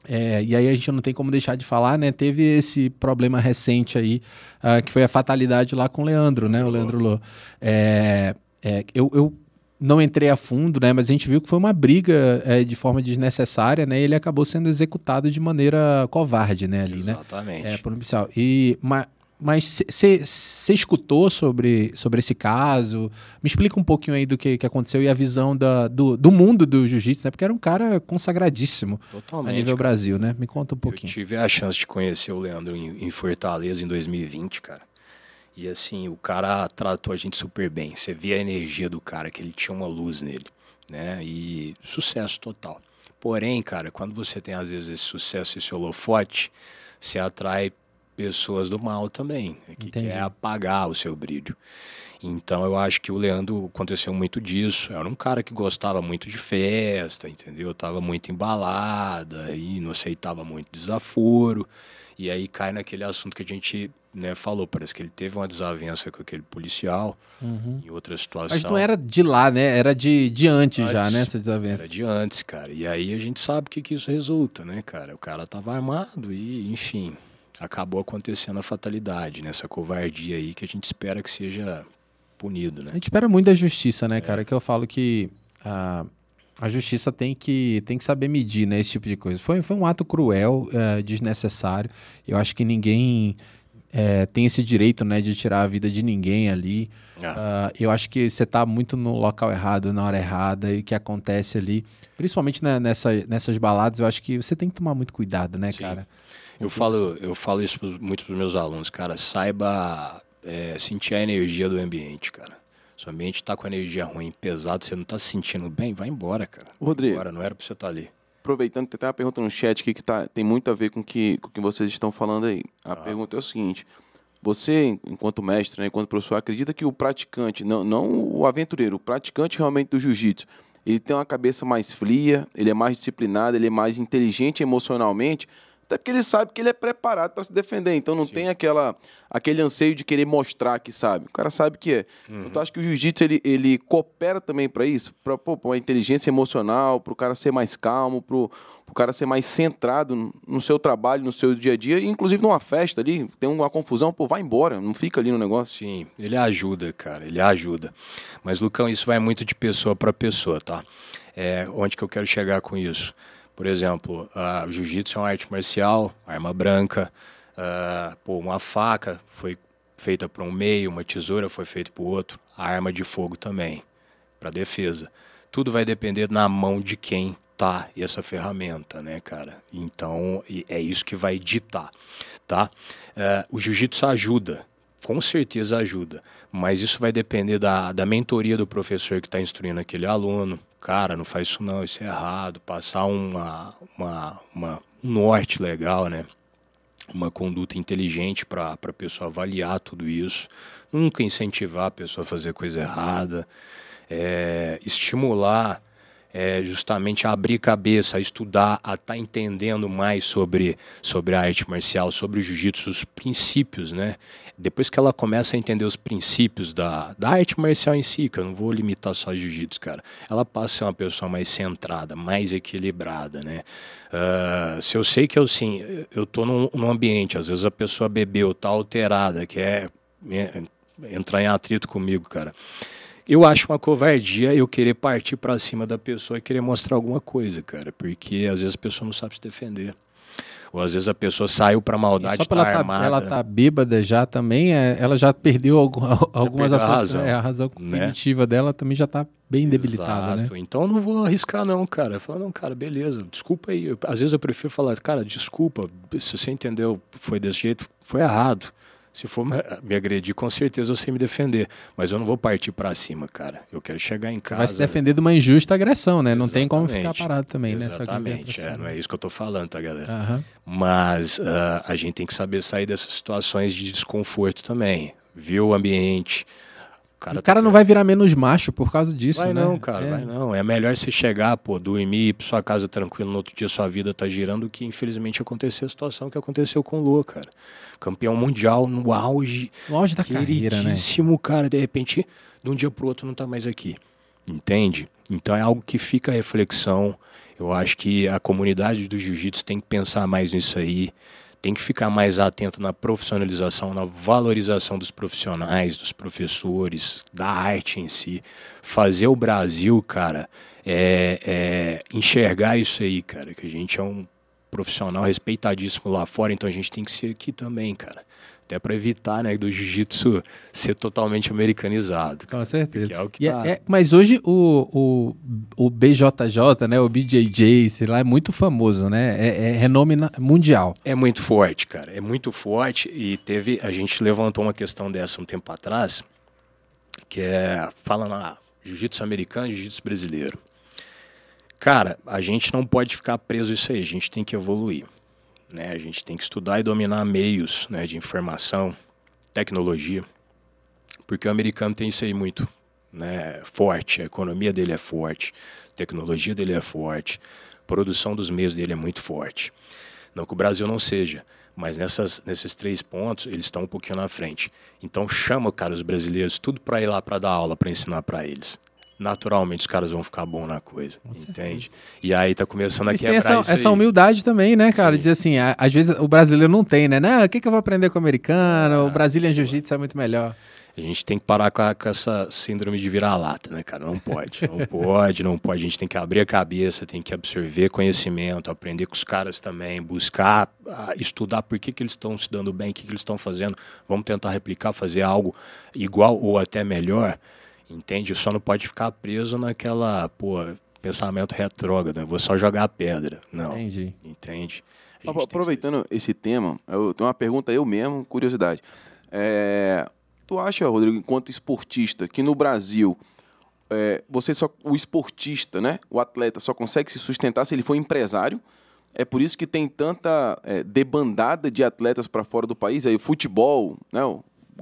é, e aí a gente não tem como deixar de falar, né? Teve esse problema recente aí, ah, que foi a fatalidade lá com o Leandro, né? O Leandro Lô. É, é, eu, eu não entrei a fundo, né? Mas a gente viu que foi uma briga é, de forma desnecessária, né? E ele acabou sendo executado de maneira covarde, né? Ali, né? Exatamente. É, por um policial. E, ma- mas você escutou sobre, sobre esse caso? Me explica um pouquinho aí do que, que aconteceu e a visão da, do, do mundo do jiu-jitsu, né? Porque era um cara consagradíssimo Totalmente. a nível cara. Brasil, né? Me conta um Eu pouquinho. tive a chance de conhecer o Leandro em, em Fortaleza em 2020, cara. E assim, o cara tratou a gente super bem. Você via a energia do cara, que ele tinha uma luz nele, né? E sucesso total. Porém, cara, quando você tem às vezes esse sucesso, esse holofote, você atrai pessoas do mal também, né? que Entendi. quer apagar o seu brilho. Então eu acho que o Leandro aconteceu muito disso. Era um cara que gostava muito de festa, entendeu? Tava muito embalada e não aceitava muito desaforo. E aí cai naquele assunto que a gente né, falou. Parece que ele teve uma desavença com aquele policial Uhum. em outra situação. Mas não era de lá, né? Era de, de antes, já, Antes. né? Essa desavença. Era de antes, cara. E aí a gente sabe o que, que isso resulta, né, cara? O cara tava armado e, enfim, acabou acontecendo a fatalidade, nessa covardia aí que a gente espera que seja punido, A né? gente espera muito da justiça, É. né, cara? Que eu falo que a, a justiça tem que, tem que saber medir, né? Esse tipo de coisa. Foi, foi um ato cruel, é, desnecessário. Eu acho que ninguém é, tem esse direito, né, de tirar a vida de ninguém ali. Ah, Ah, eu acho que você tá muito no local errado, na hora errada, e o que acontece ali, principalmente né, nessa, nessas baladas, eu acho que você tem que tomar muito cuidado, né, Sim. cara? Eu, falo, eu falo isso muito para os meus alunos, cara. Saiba é, sentir a energia do ambiente, cara. Se o ambiente tá com energia ruim, pesado, você não tá se sentindo bem, vai embora, cara. Rodrigo. Agora, não era pra você estar ali. Aproveitando, tem até uma pergunta no chat aqui que tá, tem muito a ver com que, com o que vocês estão falando aí. A pergunta é o seguinte: você, enquanto mestre, né, enquanto professor, acredita que o praticante, não, não o aventureiro, o praticante realmente do jiu-jitsu, ele tem uma cabeça mais fria, ele é mais disciplinado, ele é mais inteligente emocionalmente, até porque ele sabe que ele é preparado para se defender, então não tem aquela, aquele anseio de querer mostrar que sabe. O cara sabe que é. Então acho que o jiu-jitsu ele, ele coopera também para isso, para uma inteligência emocional, para o cara ser mais calmo, para o cara ser mais centrado no- no seu trabalho, no seu dia a dia, e inclusive numa festa ali, tem uma confusão, pô, vai embora, não fica ali no negócio. Sim, ele ajuda, cara, ele ajuda. Mas, Lucão, isso vai muito de pessoa para pessoa, tá? É, onde que eu quero chegar com isso? Por exemplo, ah, o jiu-jitsu é uma arte marcial, arma branca, ah, pô, uma faca foi feita para um meio, uma tesoura foi feita para o outro, a arma de fogo também, para defesa. Tudo vai depender na mão de quem tá essa ferramenta, né, cara? Então, é isso que vai ditar, tá? Eh, o jiu-jitsu ajuda, com certeza ajuda, mas isso vai depender da, da mentoria do professor que está instruindo aquele aluno. Cara, não faz isso não, isso é errado. Passar uma, uma, uma, um norte legal, né? Uma conduta inteligente para a pessoa avaliar tudo isso. Nunca incentivar a pessoa a fazer coisa errada. É, estimular é, justamente abrir cabeça, estudar, a estar entendendo mais sobre, sobre a arte marcial, sobre o jiu-jitsu, os princípios, né? Depois que ela começa a entender os princípios da, da arte marcial em si, que eu não vou limitar só jiu-jitsu, cara, ela passa a ser uma pessoa mais centrada, mais equilibrada, né? Ah, se eu sei que eu, sim, eu tô num, num ambiente, às vezes a pessoa bebeu, tá alterada, quer é, entrar em atrito comigo, cara. Eu acho uma covardia eu querer partir pra cima da pessoa e querer mostrar alguma coisa, cara, porque às vezes a pessoa não sabe se defender. Ou às vezes a pessoa saiu pra E maldade, só tá ela, tá, armada. ela tá bêbada já também, é, ela já perdeu algum- (laughs) algumas perdeu a ações. razão, é, a razão né? cognitiva dela também já tá bem debilitada, né? Exato. Então não vou arriscar, não, cara. Falo, não, cara, beleza, desculpa aí. Eu- às vezes eu prefiro falar, cara, desculpa, se você entendeu, foi desse jeito, foi errado. Se for me agredir, com certeza eu sei me defender. Mas eu não vou partir pra cima, cara. Eu quero chegar em casa. Vai se defender de uma injusta agressão, né? Não tem como ficar Exatamente. parado também nessa Exatamente, é, agressão. não é isso que eu tô falando, tá, galera? Aham. Mas ah, a gente tem que saber sair dessas situações de desconforto também. Ver o ambiente. O tá cara não vai virar menos macho por causa disso, Vai né? não, cara, É. vai não. É melhor você chegar, pô, dormir, ir pra sua casa tranquilo, no outro dia sua vida tá girando, do que infelizmente acontecer a situação que aconteceu com o Lua, cara. Campeão mundial no auge, No auge da carreira, né? queridíssimo, cara, de repente, de um dia pro outro não tá mais aqui. Entende? Então é algo que fica a reflexão. Eu acho que a comunidade do jiu-jitsu tem que pensar mais nisso aí, tem que ficar mais atento na profissionalização, na valorização dos profissionais, dos professores, da arte em si. Fazer o Brasil, cara, é, é enxergar isso aí, cara, que a gente é um profissional respeitadíssimo lá fora, então a gente tem que ser aqui também, cara. Até para evitar, né, do jiu-jitsu ser totalmente americanizado. Com certeza. É o que é- tá. é- mas hoje o, o, o BJJ, né? O BJJ, sei lá, é muito famoso, né? É, é renome mundial. É muito forte, cara. É muito forte. E teve. A gente levantou uma questão dessa um tempo atrás, que é. Fala na jiu-jitsu americano e jiu-jitsu brasileiro. Cara, a gente não pode ficar preso a isso aí, a gente tem que evoluir. Né? A gente tem que estudar e dominar meios né, de informação, tecnologia, Porque o americano tem isso aí muito né, forte, a economia dele é forte, a tecnologia dele é forte, a produção dos meios dele é muito forte. Não que o Brasil não seja, mas nessas, nesses três pontos eles estão um pouquinho na frente. Então chama, cara, os brasileiros tudo para ir lá para dar aula, para ensinar para eles. Naturalmente os caras vão ficar bom na coisa, Com entende? Certeza. E aí tá começando a quebrar essa, isso essa humildade também, né, cara? Sim. Dizer assim, às vezes o brasileiro não tem, né? Não, o que, que eu vou aprender com o americano? Ah, o Brazilian Jiu-Jitsu é muito melhor. A gente tem que parar com, a, com essa síndrome de vira-lata, né, cara? Não pode, não (laughs) pode, não pode. A gente tem que abrir a cabeça, tem que absorver conhecimento, aprender com os caras também, buscar, ah, estudar por que, que eles estão se dando bem, o que, que eles estão fazendo. Vamos tentar replicar, fazer algo igual ou até melhor, entende? Só não pode ficar preso naquela, pô, pensamento retrógrado, né? vou só jogar a pedra. Não. Entendi. Entende? Aproveitando esse tema, eu tenho uma pergunta eu mesmo, curiosidade. É, Tu acha, Rodrigo, enquanto esportista, que no Brasil é, você só o esportista, né, o atleta só consegue se sustentar se ele for empresário? É por isso que tem tanta é, debandada de atletas para fora do país. Aí o futebol, né,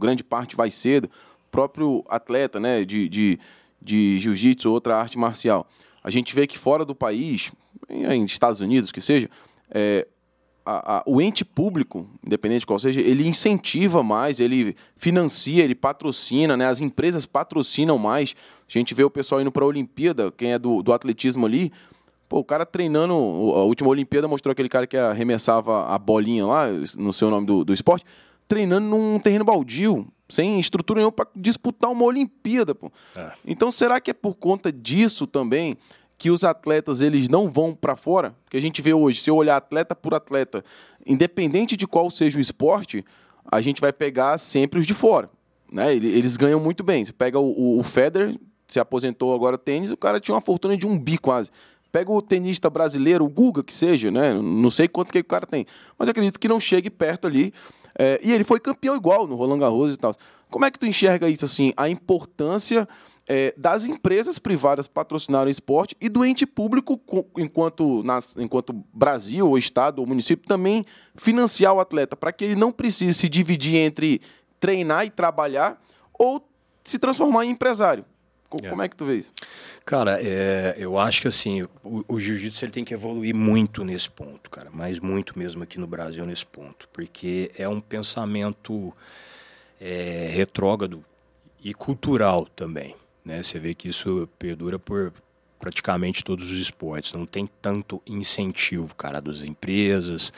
grande parte vai cedo. Próprio atleta, né, de, de, de jiu-jitsu, outra arte marcial. A gente vê que fora do país, em Estados Unidos que seja, é, a, a, o ente público, independente de qual seja, ele incentiva mais, ele financia, ele patrocina, né? As empresas patrocinam mais. A gente vê o pessoal indo para a Olimpíada, quem é do, do atletismo ali, Pô, o cara treinando, a última Olimpíada mostrou aquele cara que arremessava a bolinha lá, no seu nome do, do esporte, treinando num terreno baldio, sem estrutura nenhuma para disputar uma Olimpíada. Pô. É. Então, será que é por conta disso também que os atletas eles não vão para fora, porque a gente vê hoje, se eu olhar atleta por atleta, independente de qual seja o esporte, a gente vai pegar sempre os de fora. Né? Eles ganham muito bem. Você pega o, o Federer, se aposentou agora tênis, o cara tinha uma fortuna de um bi quase. Pega o tenista brasileiro, o Guga que seja, né? Não sei quanto que o cara tem, mas acredito que não chegue perto ali. É, e ele foi campeão igual no Roland Garros e tal. Como é que tu enxerga isso assim? A importância é, das empresas privadas patrocinarem o esporte e do ente público, enquanto, nas, enquanto Brasil, ou Estado, ou município, também financiar o atleta, para que ele não precise se dividir entre treinar e trabalhar ou se transformar em empresário. É. Como é. é que tu vê isso? Cara, é, eu acho que assim, o, o jiu-jitsu ele tem que evoluir muito nesse ponto, cara, mas muito mesmo aqui no Brasil nesse ponto, porque é um pensamento é, retrógrado e cultural também. Né? Você vê que isso perdura por praticamente todos os esportes. Não tem tanto incentivo, cara, das empresas,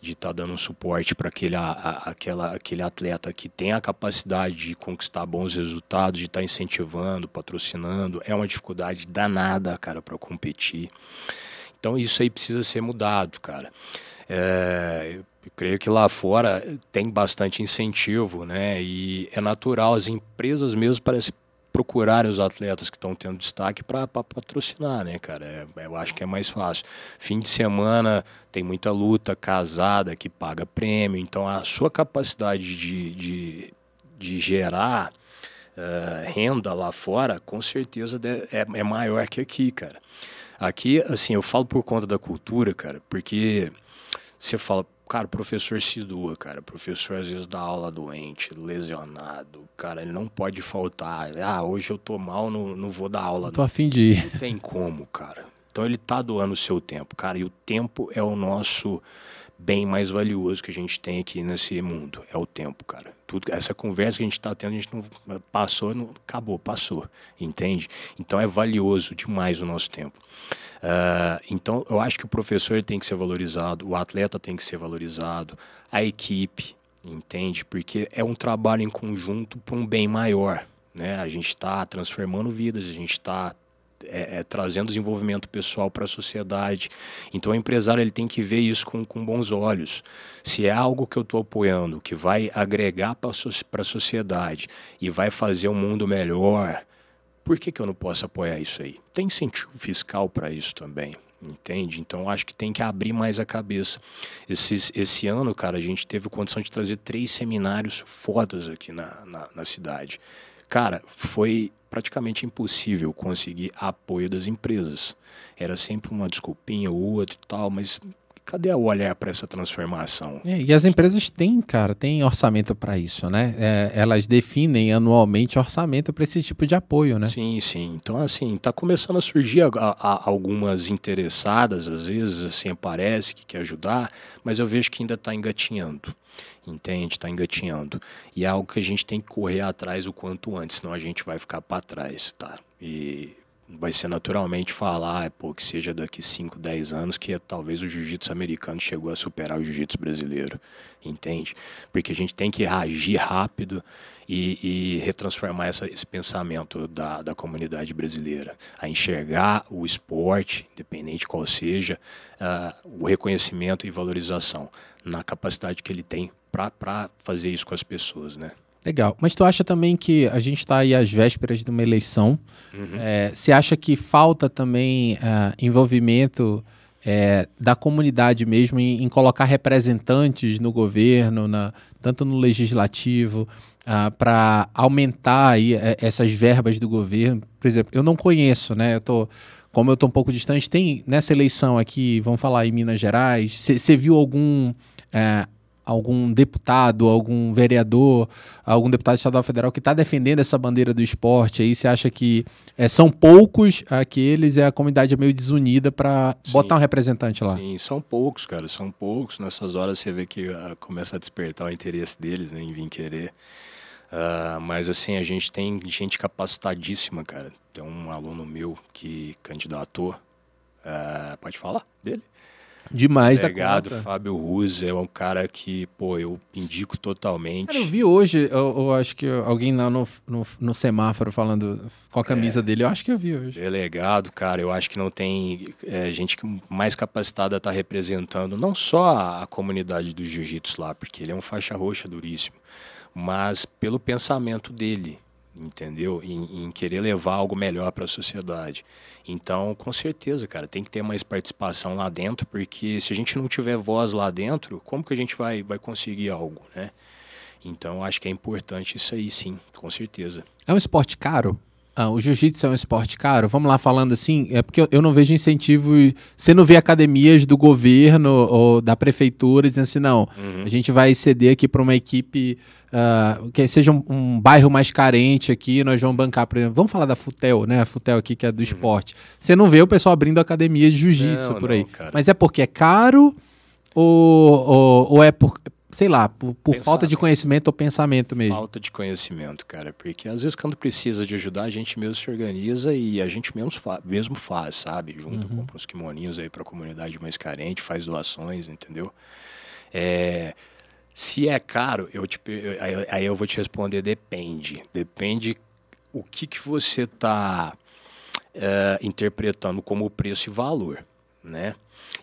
de estar tá dando suporte para aquele, aquele atleta que tem a capacidade de conquistar bons resultados, de estar tá incentivando, patrocinando. É uma dificuldade danada, cara, para competir. Então isso aí precisa ser mudado, cara. É, eu creio que lá fora tem bastante incentivo, né? E é natural, as empresas mesmo parecem procurarem os atletas que estão tendo destaque para patrocinar, né, cara? É, eu acho que é mais fácil. Fim de semana tem muita luta, casada que paga prêmio, então a sua capacidade de, de, de gerar uh, renda lá fora, com certeza é, é maior que aqui, cara. Aqui, assim, eu falo por conta da cultura, cara, porque você fala, Cara, o professor se doa, cara. O professor às vezes dá aula doente, lesionado. Cara, ele não pode faltar. Ah, hoje eu tô mal, não, não vou dar aula. Não tô afim de ir. Não tem como, cara. Então ele tá doando o seu tempo, cara. E o tempo é o nosso bem mais valioso que a gente tem aqui nesse mundo. É o tempo, cara. Tudo, essa conversa que a gente está tendo, a gente não passou, não, acabou, passou. Entende? Então é valioso demais o nosso tempo. Uh, então, eu acho que o professor tem que ser valorizado, o atleta tem que ser valorizado, a equipe, entende? Porque é um trabalho em conjunto para um bem maior. Né? A gente está transformando vidas, a gente está é, é, trazendo desenvolvimento pessoal para a sociedade. Então, o empresário ele tem que ver isso com, com bons olhos. Se é algo que eu estou apoiando, que vai agregar para a sociedade e vai fazer o um mundo melhor, por que, que eu não posso apoiar isso aí? Tem incentivo fiscal para isso também, entende? Então acho que tem que abrir mais a cabeça. Esse, esse ano, cara, a gente teve condição de trazer três seminários fodas aqui na, na, na cidade. Cara, foi praticamente impossível conseguir apoio das empresas. Era sempre uma desculpinha ou outra e tal, mas cadê o olhar para essa transformação? É, e as empresas têm, cara, têm orçamento para isso, né? É, elas definem anualmente orçamento para esse tipo de apoio, né? Sim, sim. Então, assim, tá começando a surgir a, a, algumas interessadas, às vezes, assim, parece que quer ajudar, mas eu vejo que ainda está engatinhando entende? Está engatinhando. E é algo que a gente tem que correr atrás o quanto antes, senão a gente vai ficar para trás, tá? E vai ser naturalmente falar, pô, que seja daqui 5, 10 anos que talvez o jiu-jitsu americano chegou a superar o jiu-jitsu brasileiro, entende? Porque a gente tem que reagir rápido e, e retransformar essa, esse pensamento da, da comunidade brasileira, a enxergar o esporte, independente qual seja, uh, o reconhecimento e valorização na capacidade que ele tem para fazer isso com as pessoas, né? Legal. Mas tu acha também que a gente está aí às vésperas de uma eleição? Uhum. É, você acha que falta também uh, envolvimento é, da comunidade mesmo em, em, colocar representantes no governo, na, tanto no legislativo, uh, ah, para aumentar aí, é, essas verbas do governo? Por exemplo, eu não conheço, né? Eu tô, como eu estou um pouco distante, tem nessa eleição aqui, vamos falar em Minas Gerais, você viu algum é, algum deputado, algum vereador, algum deputado estadual federal que está defendendo essa bandeira do esporte aí, você acha que é, são poucos aqueles e a comunidade é meio desunida para botar um representante lá? Sim, são poucos, cara, são poucos. Nessas horas você vê que uh, começa a despertar o interesse deles né, em vir querer. Uh, mas assim, a gente tem gente capacitadíssima, cara. Tem um aluno meu que candidatou. Uh, pode falar dele? Demais Obrigado, da conta. Fábio Ruz é um cara que, pô, eu indico totalmente. Cara, eu vi hoje, eu, eu acho que alguém lá no, no, no, semáforo falando com a camisa é, dele, eu acho que eu vi hoje. Delegado, cara, eu acho que não tem é, gente mais capacitada a estar tá representando não só a, a comunidade do jiu-jitsu lá, porque ele é um faixa roxa duríssimo, mas pelo pensamento dele, entendeu? Em, em, querer levar algo melhor para a sociedade. Então, com certeza, cara, tem que ter mais participação lá dentro, porque se a gente não tiver voz lá dentro, como que a gente vai, vai conseguir algo, né? Então, acho que é importante isso aí, sim, com certeza. É um esporte caro? Ah, o jiu-jitsu é um esporte caro? Vamos lá falando assim, é porque eu não vejo incentivo. Você não vê academias do governo ou da prefeitura dizendo assim, não, uhum. a gente vai ceder aqui para uma equipe uh, que seja um, um, bairro mais carente aqui, nós vamos bancar, por exemplo. Vamos falar da Futel, né? A Futel aqui, que é do uhum. esporte. Você não vê o pessoal abrindo academia de jiu-jitsu por aí. Não, Mas é porque é caro ou, ou, ou é por, sei lá, por, por falta de conhecimento ou pensamento mesmo? Falta de conhecimento, cara, porque às vezes quando precisa de ajudar, a gente mesmo se organiza e a gente mesmo, fa mesmo faz, sabe? Junto, uhum. compra uns kimoninhos aí para a comunidade mais carente, faz doações, entendeu? É, se é caro, eu te, aí, eu vou te responder, depende. Depende o que, que você está é, interpretando como preço e valor, né?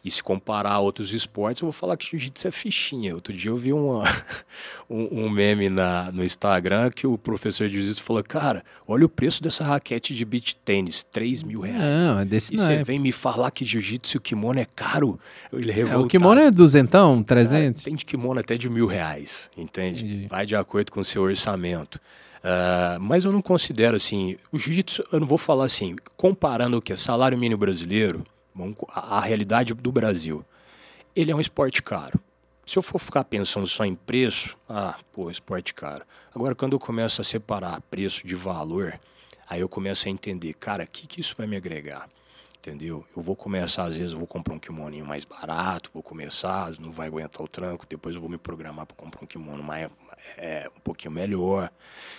E se comparar a outros esportes, eu vou falar que jiu-jitsu é fichinha. Outro dia eu vi uma, (laughs) um, um, meme na, no Instagram que o professor de jiu-jitsu falou: Cara, olha o preço dessa raquete de beach tênis, 3 mil reais. Não, é desse e você é. vem me falar que jiu-jitsu e o kimono é caro? Ele é, o kimono é duzentão, 300? É, tem de kimono até de mil reais, entende? Entendi. Vai de acordo com o seu orçamento. Uh, mas eu não considero assim, o jiu-jitsu, eu não vou falar assim, comparando o que? Salário mínimo brasileiro, a, a realidade do Brasil. Ele é um esporte caro. Se eu for ficar pensando só em preço, ah, pô, esporte caro. Agora, quando eu começo a separar preço de valor, aí eu começo a entender, cara, o que, que isso vai me agregar? Entendeu? Eu vou começar, às vezes, eu vou comprar um kimoninho mais barato, vou começar, não vai aguentar o tranco, depois eu vou me programar para comprar um kimono mais, é, um pouquinho melhor.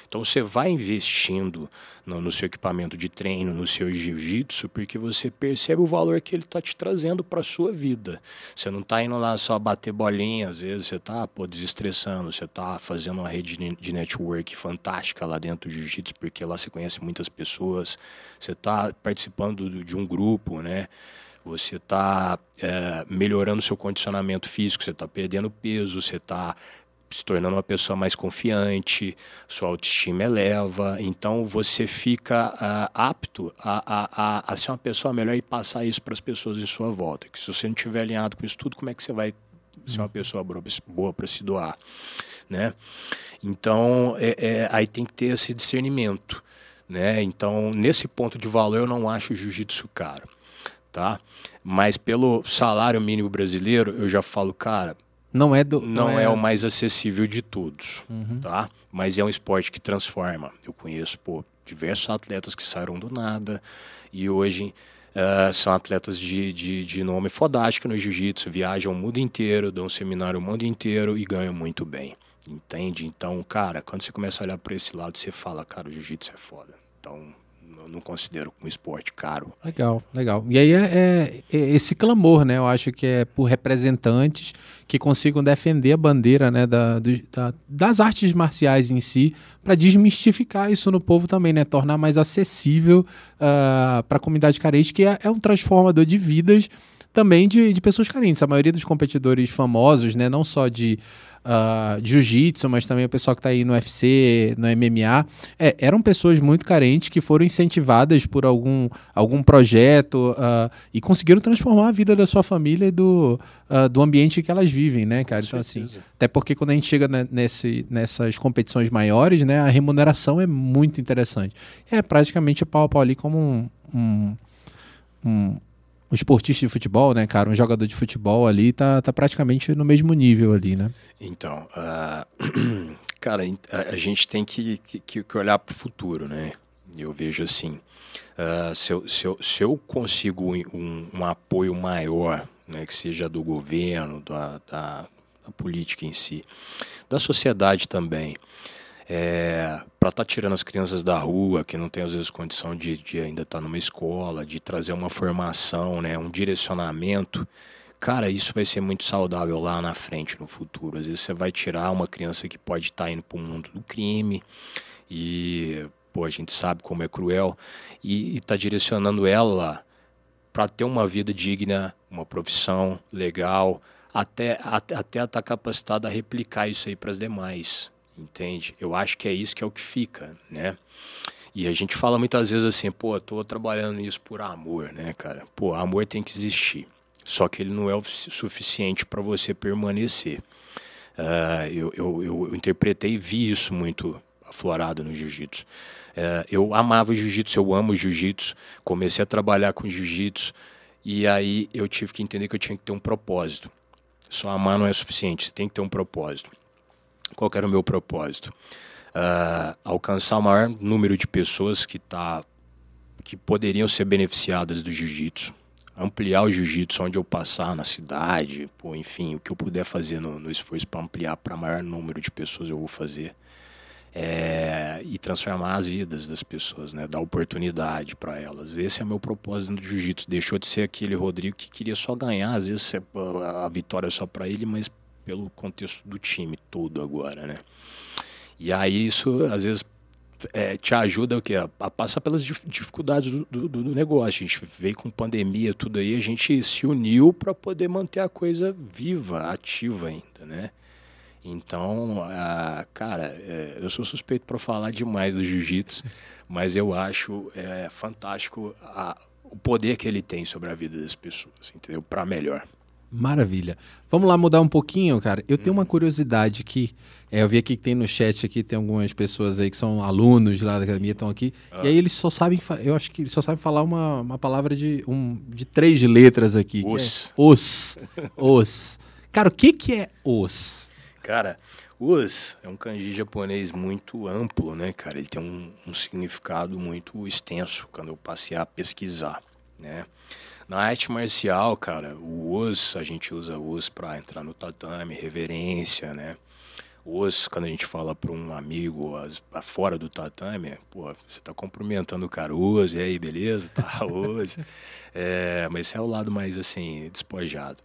Então você vai investindo no, no seu equipamento de treino, no seu jiu-jitsu, porque você percebe o valor que ele está te trazendo para a sua vida. Você não está indo lá só bater bolinha, às vezes você está desestressando, você está fazendo uma rede de network fantástica lá dentro do jiu-jitsu, porque lá você conhece muitas pessoas, você está participando de um grupo, né? você está é, melhorando seu condicionamento físico, você está perdendo peso, você está se tornando uma pessoa mais confiante, sua autoestima eleva, então você fica uh, apto a, a, a, ser uma pessoa melhor e passar isso para as pessoas em sua volta. Que se você não estiver alinhado com isso tudo, como é que você vai ser uma pessoa boa para se doar, né? Então, é, é, aí tem que ter esse discernimento, né? Então, nesse ponto de valor, eu não acho o jiu-jitsu caro. tá? Mas pelo salário mínimo brasileiro, eu já falo, cara, Não é do. não é o mais acessível de todos, tá? Mas é um esporte que transforma. Eu conheço, pô, diversos atletas que saíram do nada e hoje eh, são atletas de, de, de nome fodástico no jiu-jitsu, viajam o mundo inteiro, dão seminário o mundo inteiro e ganham muito bem, entende? Então, cara, quando você começa a olhar para esse lado, você fala, cara, o jiu-jitsu é foda. Então, não considero um esporte caro. Legal, legal. E aí é, é- é esse clamor, né? Eu acho que é por representantes que consigam defender a bandeira né, da, do- da- das artes marciais em si, para desmistificar isso no povo também, né? Tornar mais acessível para a comunidade carente, que é, é um transformador de vidas também de, de pessoas carentes. A maioria dos competidores famosos, né? Não só de de jiu-jitsu, mas também o pessoal que está aí no UFC, no MMA, é, eram pessoas muito carentes que foram incentivadas por algum, algum projeto ah, e conseguiram transformar a vida da sua família e do, ah, do ambiente que elas vivem, né, cara? então, assim, até porque quando a gente chega ne- nesse, nessas competições maiores, né, a remuneração é muito interessante. É praticamente pau a pau ali como um, um, um, um esportista de futebol, né, cara? Um jogador de futebol ali tá, tá praticamente no mesmo nível ali, né? Então, ah, (clears throat) cara, a, gente tem que, que, que olhar para o futuro, né? Eu vejo assim, ah, se, eu, se, eu, se eu consigo um, um apoio maior, né, que seja do governo, da, da, da política em si, da sociedade também, é, para estar tirando as crianças da rua, que não tem às vezes condição de, de ainda estar numa escola, de trazer uma formação, né, um direcionamento, cara, isso vai ser muito saudável lá na frente, no futuro. Às vezes você vai tirar uma criança que pode estar indo para o mundo do crime e, pô, a gente sabe como é cruel, e está direcionando ela para ter uma vida digna, uma profissão legal, até até, até ela estar capacitada a replicar isso aí para as demais, entende? Eu acho que é isso que é o que fica, né? E a gente fala muitas vezes assim, pô, eu tô trabalhando nisso por amor, né, cara? Pô, amor tem que existir. Só que ele não é o su- suficiente para você permanecer. Ah, eu, eu, eu, interpretei e vi isso muito aflorado no jiu-jitsu. Eh, eu amava jiu-jitsu, eu amo jiu-jitsu, comecei a trabalhar com jiu-jitsu e aí eu tive que entender que eu tinha que ter um propósito. Só amar não é suficiente, você tem que ter um propósito. Qual era o meu propósito? Ah, alcançar o maior número de pessoas que, tá, que poderiam ser beneficiadas do jiu-jitsu. Ampliar o jiu-jitsu onde eu passar, na cidade, pô, enfim, o que eu puder fazer no, no esforço para ampliar para maior número de pessoas eu vou fazer. É, e transformar as vidas das pessoas, né? Dar oportunidade para elas. Esse é meu propósito no jiu-jitsu. Deixou de ser aquele Rodrigo que queria só ganhar, às vezes a vitória só para ele, mas pelo contexto do time todo agora, né? E aí isso às vezes é, te ajuda o quê? A, a passar pelas dif- dificuldades do, do, do negócio. A gente veio com pandemia, tudo aí, a gente se uniu para poder manter a coisa viva, ativa ainda, né? Então, ah, cara, é, eu sou suspeito para falar demais do jiu-jitsu, mas eu acho é, fantástico a- o poder que ele tem sobre a vida das pessoas, entendeu? Para melhor. Maravilha. Vamos lá mudar um pouquinho, cara. Eu tenho uma curiosidade que é, eu vi aqui que tem no chat aqui tem algumas pessoas aí que são alunos lá da academia estão aqui e aí eles só sabem, eu acho que eles só sabem falar uma, uma palavra de um de três letras aqui. é Os. os. Os. Cara, o que que é os? Cara, os é um kanji japonês muito amplo, né, cara? Ele tem um, um significado muito extenso quando eu passei a pesquisar, né? Na arte marcial, cara, o os, a gente usa os para entrar no tatame, reverência, né? Os, quando a gente fala para um amigo as- fora do tatame, pô, você tá cumprimentando o cara, os, e aí, beleza? (laughs) Tá, os. É, mas esse é o lado mais, assim, despojado.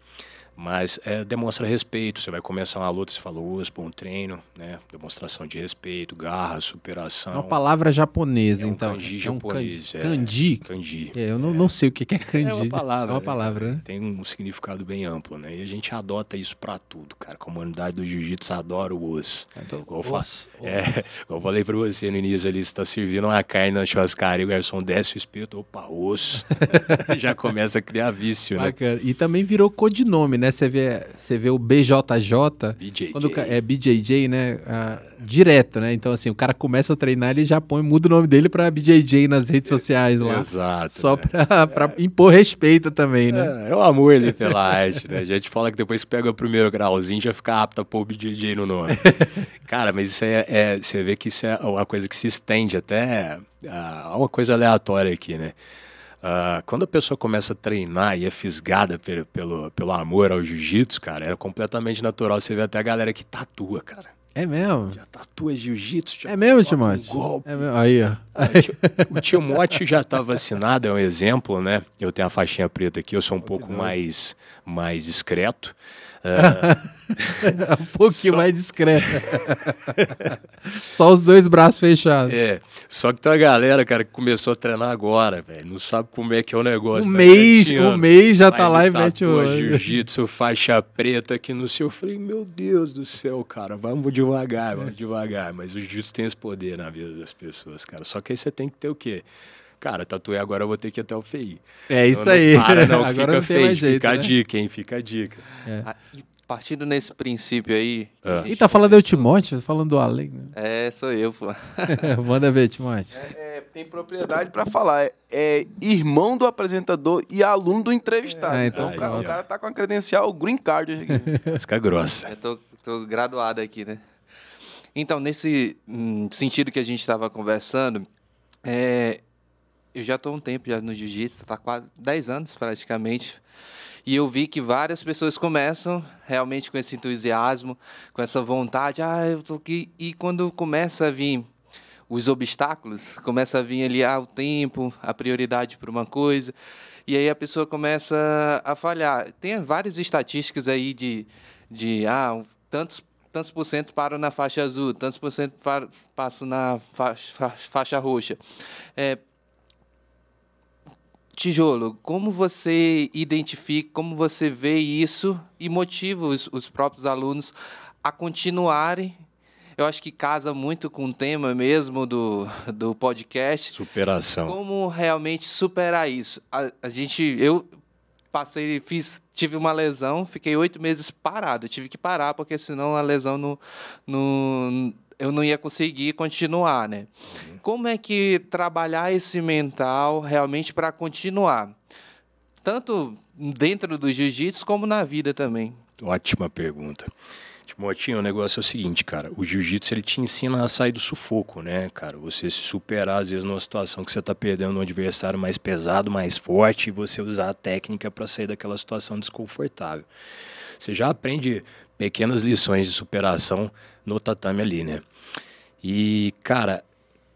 Mas é, demonstra respeito. Você vai começar uma luta, você fala os, bom treino, né? Demonstração de respeito, garra, superação. É uma palavra japonesa, É um então. kanji é um japonês, kanji. é. Kanji. Kanji. É, eu não, não sei o que que é kanji. É uma palavra. É uma né, palavra, cara? né? Tem um significado bem amplo, né? E a gente adota isso pra tudo, cara. A comunidade do jiu-jitsu adora o os. Igual eu, (laughs) É, eu falei pra você no início ali, você tá servindo uma carne na churrascaria, o garçom desce o espeto, opa, osso. (laughs) (laughs) Já começa a criar vício, né? Bacana. E também virou codinome, né? Né? Você vê, você vê o BJJ, BJJ. quando é BJJ, né? ah, direto, né? Então, assim, o cara começa a treinar, ele já põe, muda o nome dele pra BJJ nas redes sociais lá. Exato. Só né? pra, pra impor respeito também, né? É, é o amor ali pela arte, né? A gente fala que depois que pega o primeiro grauzinho já fica apto a pôr o BJJ no nome. (laughs) Cara, mas isso é, é- Você vê que isso é uma coisa que se estende até a a uma coisa aleatória aqui, né? Ah, quando a pessoa começa a treinar e é fisgada pelo, pelo, pelo amor ao jiu-jitsu, cara, é completamente natural. Você vê até a galera que tatua, cara. É mesmo? Já tatua jiu-jitsu. É mesmo, coloca um Timóteo? golpe. É mesmo. Aí, ó. O Timóteo já está vacinado, é um exemplo, né? Eu tenho a faixinha preta aqui, eu sou um pouco mais, mais discreto. Ah, (laughs) um pouquinho Só- mais discreto. (laughs) Só os dois braços fechados. é, só que tem uma galera, cara, que começou a treinar agora, velho. Não sabe como é que é o negócio. Um tá mês, um mês já tá lá e mete o jiu-jitsu, faixa preta aqui no seu. Eu falei, meu Deus do céu, cara, vamos devagar, vamos devagar. Mas o jiu-jitsu tem esse poder na vida das pessoas, cara. Só que aí você tem que ter o quê? Cara, tatuei agora, eu vou ter que ir até o FEI. É isso Não, não aí. Para, não, (laughs) Agora fica não feio. mais jeito. fica a né? dica, hein? Fica a dica. Ah, e partindo nesse princípio aí. Ah. gente Ih, tá falando eu, Timóteo? Tá falando do Além. né? É, sou eu, pô. (laughs) Manda ver, Timóteo. É, tem propriedade pra falar. É, é irmão do apresentador e aluno do entrevistado. É, então então o cara, o cara tá com a credencial green card hoje aqui. (laughs) Grossa. Eu tô, tô graduado aqui, né? Então, nesse hum, sentido que a gente estava conversando, é, eu já estou um tempo já no jiu-jitsu, tá quase 10 anos praticamente. E eu vi que várias pessoas começam realmente com esse entusiasmo, com essa vontade, ah, eu tô aqui. E quando começa a vir os obstáculos, começa a vir ali ah, o tempo, a prioridade para uma coisa, e aí a pessoa começa a falhar. Tem várias estatísticas aí de, de ah, tantos, tantos por cento param na faixa azul, tantos por cento passam na faixa, fa- faixa roxa. É, Tijolo, como você identifica, como você vê isso e motiva os, os próprios alunos a continuarem? Eu acho que casa muito com o tema mesmo do, do podcast. Superação. Como realmente superar isso? A, a gente, eu passei, fiz, tive uma lesão, fiquei oito meses parado. Tive que parar porque senão a lesão não, não, eu não ia conseguir continuar, né? Como é que trabalhar esse mental realmente para continuar, tanto dentro do jiu-jitsu como na vida também? Ótima pergunta. Timotinho, o negócio é o seguinte, cara. O jiu-jitsu ele te ensina a sair do sufoco, né, cara? Você se superar, às vezes, numa situação que você tá perdendo um adversário mais pesado, mais forte, e você usar a técnica para sair daquela situação desconfortável. Você já aprende pequenas lições de superação no tatame ali, né? E, cara,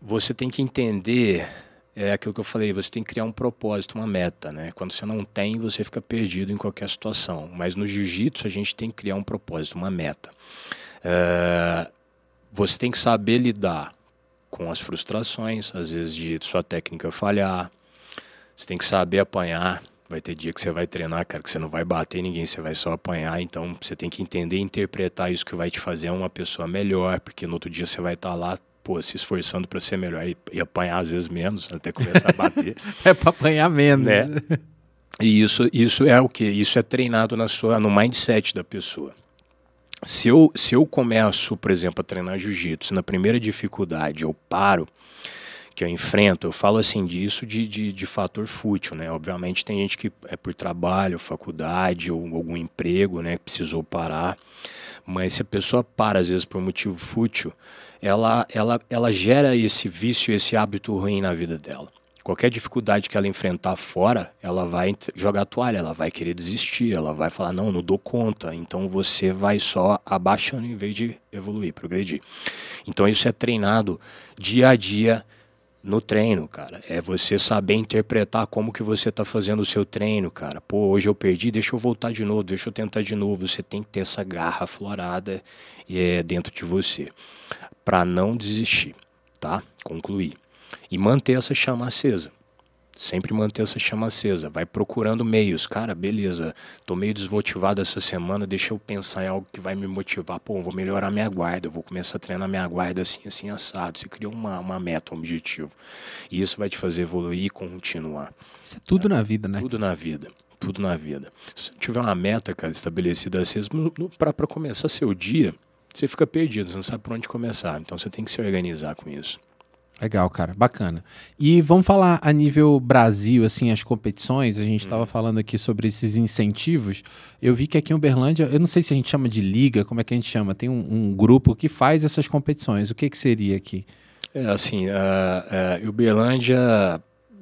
você tem que entender é aquilo que eu falei, você tem que criar um propósito, uma meta, né? Quando você não tem, você fica perdido em qualquer situação. Mas no jiu-jitsu a gente tem que criar um propósito, uma meta. É, você tem que saber lidar com as frustrações, às vezes de sua técnica falhar. Você tem que saber apanhar. Vai ter dia que você vai treinar, cara, que você não vai bater ninguém, você vai só apanhar. Então você tem que entender e interpretar isso que vai te fazer uma pessoa melhor, porque no outro dia você vai estar lá pô, se esforçando para ser melhor e, e, apanhar às vezes menos, até começar a bater. (laughs) é para apanhar menos. Né? E isso, isso é o que? Isso é treinado na sua, no mindset da pessoa. Se eu, se eu começo, por exemplo, a treinar jiu-jitsu, na primeira dificuldade eu paro, que eu enfrento, eu falo assim disso de, de, de fator fútil, né? Obviamente tem gente que é por trabalho, faculdade ou algum emprego, né, precisou parar. Mas se a pessoa para, às vezes, por motivo fútil, ela, ela, ela gera esse vício, esse hábito ruim na vida dela. Qualquer dificuldade que ela enfrentar fora, ela vai jogar toalha, ela vai querer desistir, ela vai falar, não, não dou conta. Então você vai só abaixando em vez de evoluir, progredir. Então isso é treinado dia a dia no treino, cara. É você saber interpretar como que você está fazendo o seu treino, cara. Pô, hoje eu perdi, deixa eu voltar de novo, deixa eu tentar de novo. Você tem que ter essa garra florada é, dentro de você para não desistir, tá? Concluir. E manter essa chama acesa. Sempre manter essa chama acesa. Vai procurando meios. Cara, beleza, tô meio desmotivado essa semana, deixa eu pensar em algo que vai me motivar. Pô, vou melhorar minha guarda, vou começar a treinar minha guarda assim, assim, assado. Você criou uma, uma meta, um objetivo. E isso vai te fazer evoluir e continuar. Isso é tudo é. na vida, né? Tudo na vida. tudo na vida. Se você tiver uma meta, cara, estabelecida assim, para começar seu dia, você fica perdido, você não sabe por onde começar. Então você tem que se organizar com isso. Legal, cara, bacana. E vamos falar a nível Brasil, assim, as competições. A gente estava hum. falando aqui sobre esses incentivos. Eu vi que aqui em Uberlândia, eu não sei se a gente chama de liga, como é que a gente chama? Tem um, um grupo que faz essas competições. O que, que seria aqui? É assim, uh, uh, Uberlândia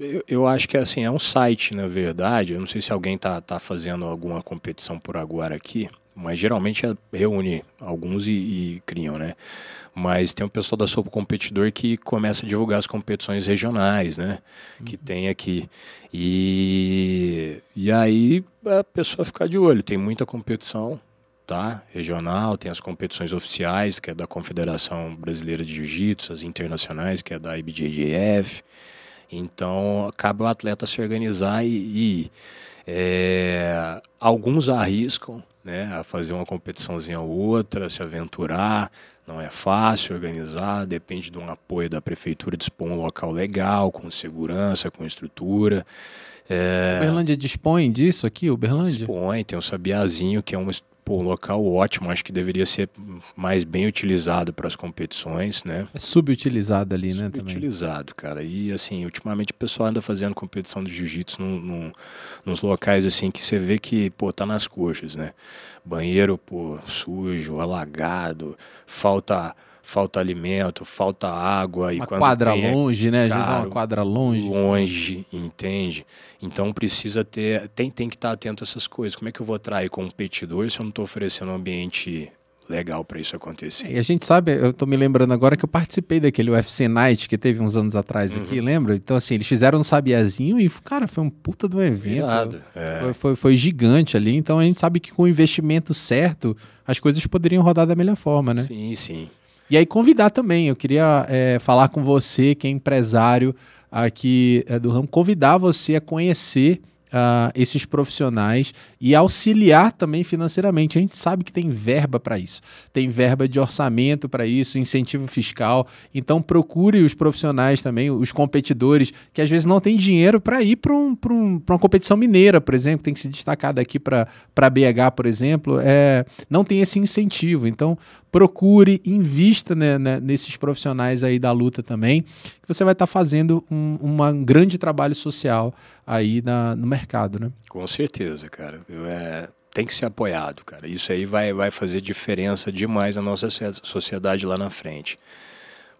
eu, eu, acho que assim, é um site, na verdade. Eu não sei se alguém está tá fazendo alguma competição por agora aqui, mas geralmente é, reúne alguns e, e, criam, né? Mas tem o pessoal da Sopo Competidor que começa a divulgar as competições regionais, né? Uhum. Que tem aqui. E, e aí a pessoa fica de olho. Tem muita competição, tá? Regional, tem as competições oficiais, que é da Confederação Brasileira de Jiu-Jitsu, as internacionais, que é da IBJJF. Então, cabe o atleta se organizar e, e é, alguns arriscam né, a fazer uma competiçãozinha ou outra, se aventurar. Não é fácil organizar, depende de um apoio da prefeitura dispor um local legal, com segurança, com estrutura. É... Uberlândia dispõe disso aqui, Uberlândia? Dispõe, tem o Sabiazinho, que é uma, pô, um local ótimo, acho que deveria ser mais bem utilizado para as competições, né? É subutilizado ali, né? Subutilizado, cara. E assim, ultimamente o pessoal anda fazendo competição de jiu-jitsu num, num, nos locais assim que você vê que, pô, tá nas coxas, né? Banheiro, pô, sujo, alagado, falta falta alimento, falta água. Uma e quadra tem, longe, né? Às vezes é uma quadra longe. Longe, entende? Então precisa ter, tem, tem que estar atento a essas coisas. Como é que eu vou atrair competidor se eu não estou oferecendo um ambiente legal para isso acontecer. E a gente sabe, eu tô me lembrando agora que eu participei daquele UFC Night que teve uns anos atrás aqui, uhum. lembra? Então, assim, eles fizeram um sabiazinho e, cara, foi um puta do evento. É. Foi, foi, foi, gigante ali. Então a gente sabe que com o investimento certo, as coisas poderiam rodar da melhor forma, né? Sim, sim. E aí convidar também, eu queria é, falar com você, que é empresário aqui é, do ramo, convidar você a conhecer uh, esses profissionais e auxiliar também financeiramente. A gente sabe que tem verba para isso, tem verba de orçamento para isso, incentivo fiscal. Então procure os profissionais também, os competidores, que às vezes não tem dinheiro para ir para um, um, uma competição mineira, por exemplo, tem que se destacar daqui para BH, por exemplo, é, não tem esse incentivo. Então procure, invista né, né, nesses profissionais aí da luta também, que você vai estar tá fazendo um, um grande trabalho social aí na, no mercado, né? Com certeza, cara. Eu, é, tem que ser apoiado, cara. Isso aí vai, vai fazer diferença demais na nossa sociedade lá na frente.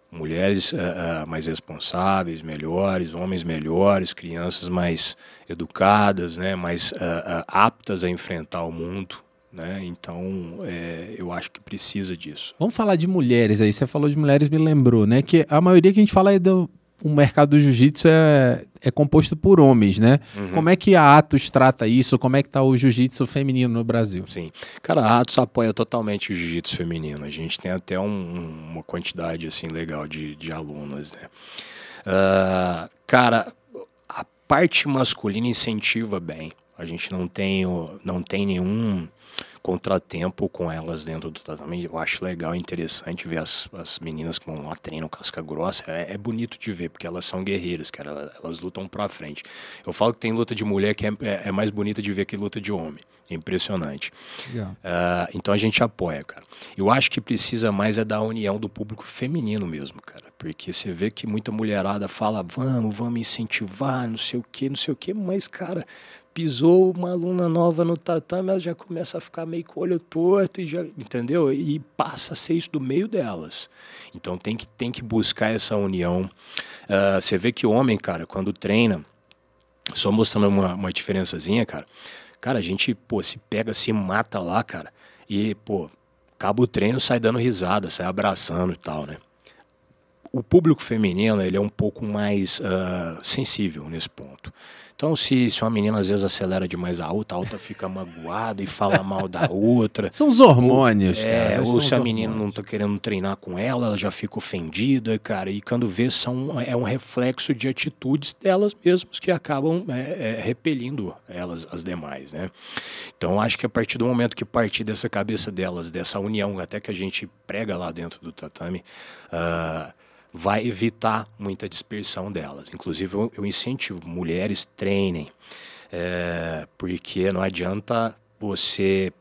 Mulheres uh, uh, mais responsáveis, melhores, homens melhores, crianças mais educadas, né, mais uh, aptas a enfrentar o mundo né? Então, é, eu acho que precisa disso. Vamos falar de mulheres aí. Você falou de mulheres, me lembrou, né? Que a maioria que a gente fala é do o mercado do jiu-jitsu é, é composto por homens, né? Uhum. Como é que a Atos trata isso? Como é que tá o jiu-jitsu feminino no Brasil? Sim. Cara, a Atos apoia totalmente o jiu-jitsu feminino. A gente tem até um, uma quantidade, assim, legal de, de alunos, né? Uh, cara, a parte masculina incentiva bem. A gente não tem, não tem nenhum contratempo com elas dentro do tatame. Eu acho legal, interessante ver as, as meninas que vão lá, treinam casca grossa. É, é bonito de ver, porque elas são guerreiras, cara. Elas, elas, lutam pra frente. Eu falo que tem luta de mulher que é, é, é mais bonita de ver que luta de homem. É impressionante. Uh, então a gente apoia, cara. Eu acho que precisa mais é da união do público feminino mesmo, cara. Porque você vê que muita mulherada fala, vamos, vamos incentivar, não sei o quê, não sei o quê, mas, cara, pisou uma aluna nova no tatame, ela já começa a ficar meio com o olho torto, e já, entendeu? E passa a ser isso do meio delas. Então tem que, tem que buscar essa união. Uh, você vê que homem, cara, quando treina, só mostrando uma, uma diferençazinha, cara, cara, a gente, pô, se pega, se mata lá, cara, e, pô, acaba o treino, sai dando risada, sai abraçando e tal, né? O público feminino, ele é um pouco mais uh, sensível nesse ponto. Então, se, se uma menina às vezes acelera demais a outra, a outra fica magoada e fala mal da outra. São os hormônios, ou, é, cara. Ou se a menina não tá querendo treinar com ela, ela já fica ofendida, cara. E quando vê, são, é um reflexo de atitudes delas mesmas que acabam é, é, repelindo elas, as demais, né? Então, acho que a partir do momento que partir dessa cabeça delas, dessa união, até que a gente prega lá dentro do tatame, uh, vai evitar muita dispersão delas. Inclusive, eu, eu incentivo mulheres treinem. É, porque não adianta você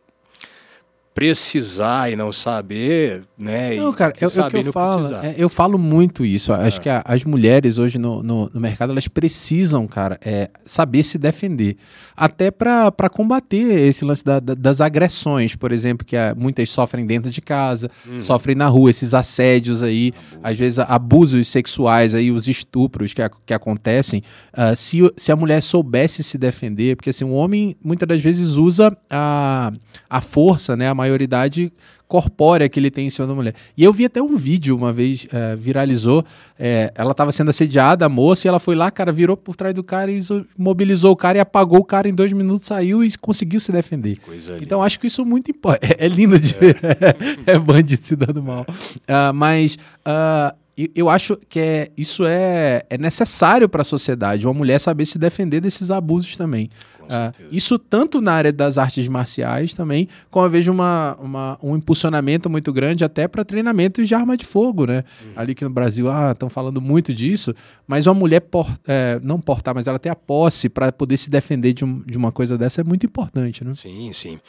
precisar e não saber, né? Não, cara, é, é o que eu falo. É, eu falo muito isso. Acho é. que a, as mulheres hoje no, no, no, mercado elas precisam, cara, é, saber se defender. Até para combater esse lance da, da, das agressões, por exemplo, que a, muitas sofrem dentro de casa, uhum. sofrem na rua, esses assédios aí, Abuso. às vezes abusos sexuais aí, os estupros que, que acontecem. Uh, se, se a mulher soubesse se defender, porque assim, o homem muitas das vezes usa a, a força, né? A maioridade corpórea que ele tem em cima da mulher. E eu vi até um vídeo uma vez, é, viralizou, é, ela estava sendo assediada, a moça, e ela foi lá, cara, virou por trás do cara e mobilizou o cara e apagou o cara em dois minutos, saiu e conseguiu se defender. Coisa então acho que isso é muito importante. É, é, lindo de ver. É, (laughs) é bandido se dando mal. Uh, mas uh, eu acho que é, isso é, é necessário para a sociedade, uma mulher saber se defender desses abusos também. Uh, isso tanto na área das artes marciais também, como eu vejo uma, uma um impulsionamento muito grande até para treinamento de arma de fogo, né? Uhum. Ali que no Brasil, ah, estão falando muito disso, mas uma mulher, por, é, não portar, mas ela ter a posse para poder se defender de, um, de uma coisa dessa é muito importante, né? Sim, sim.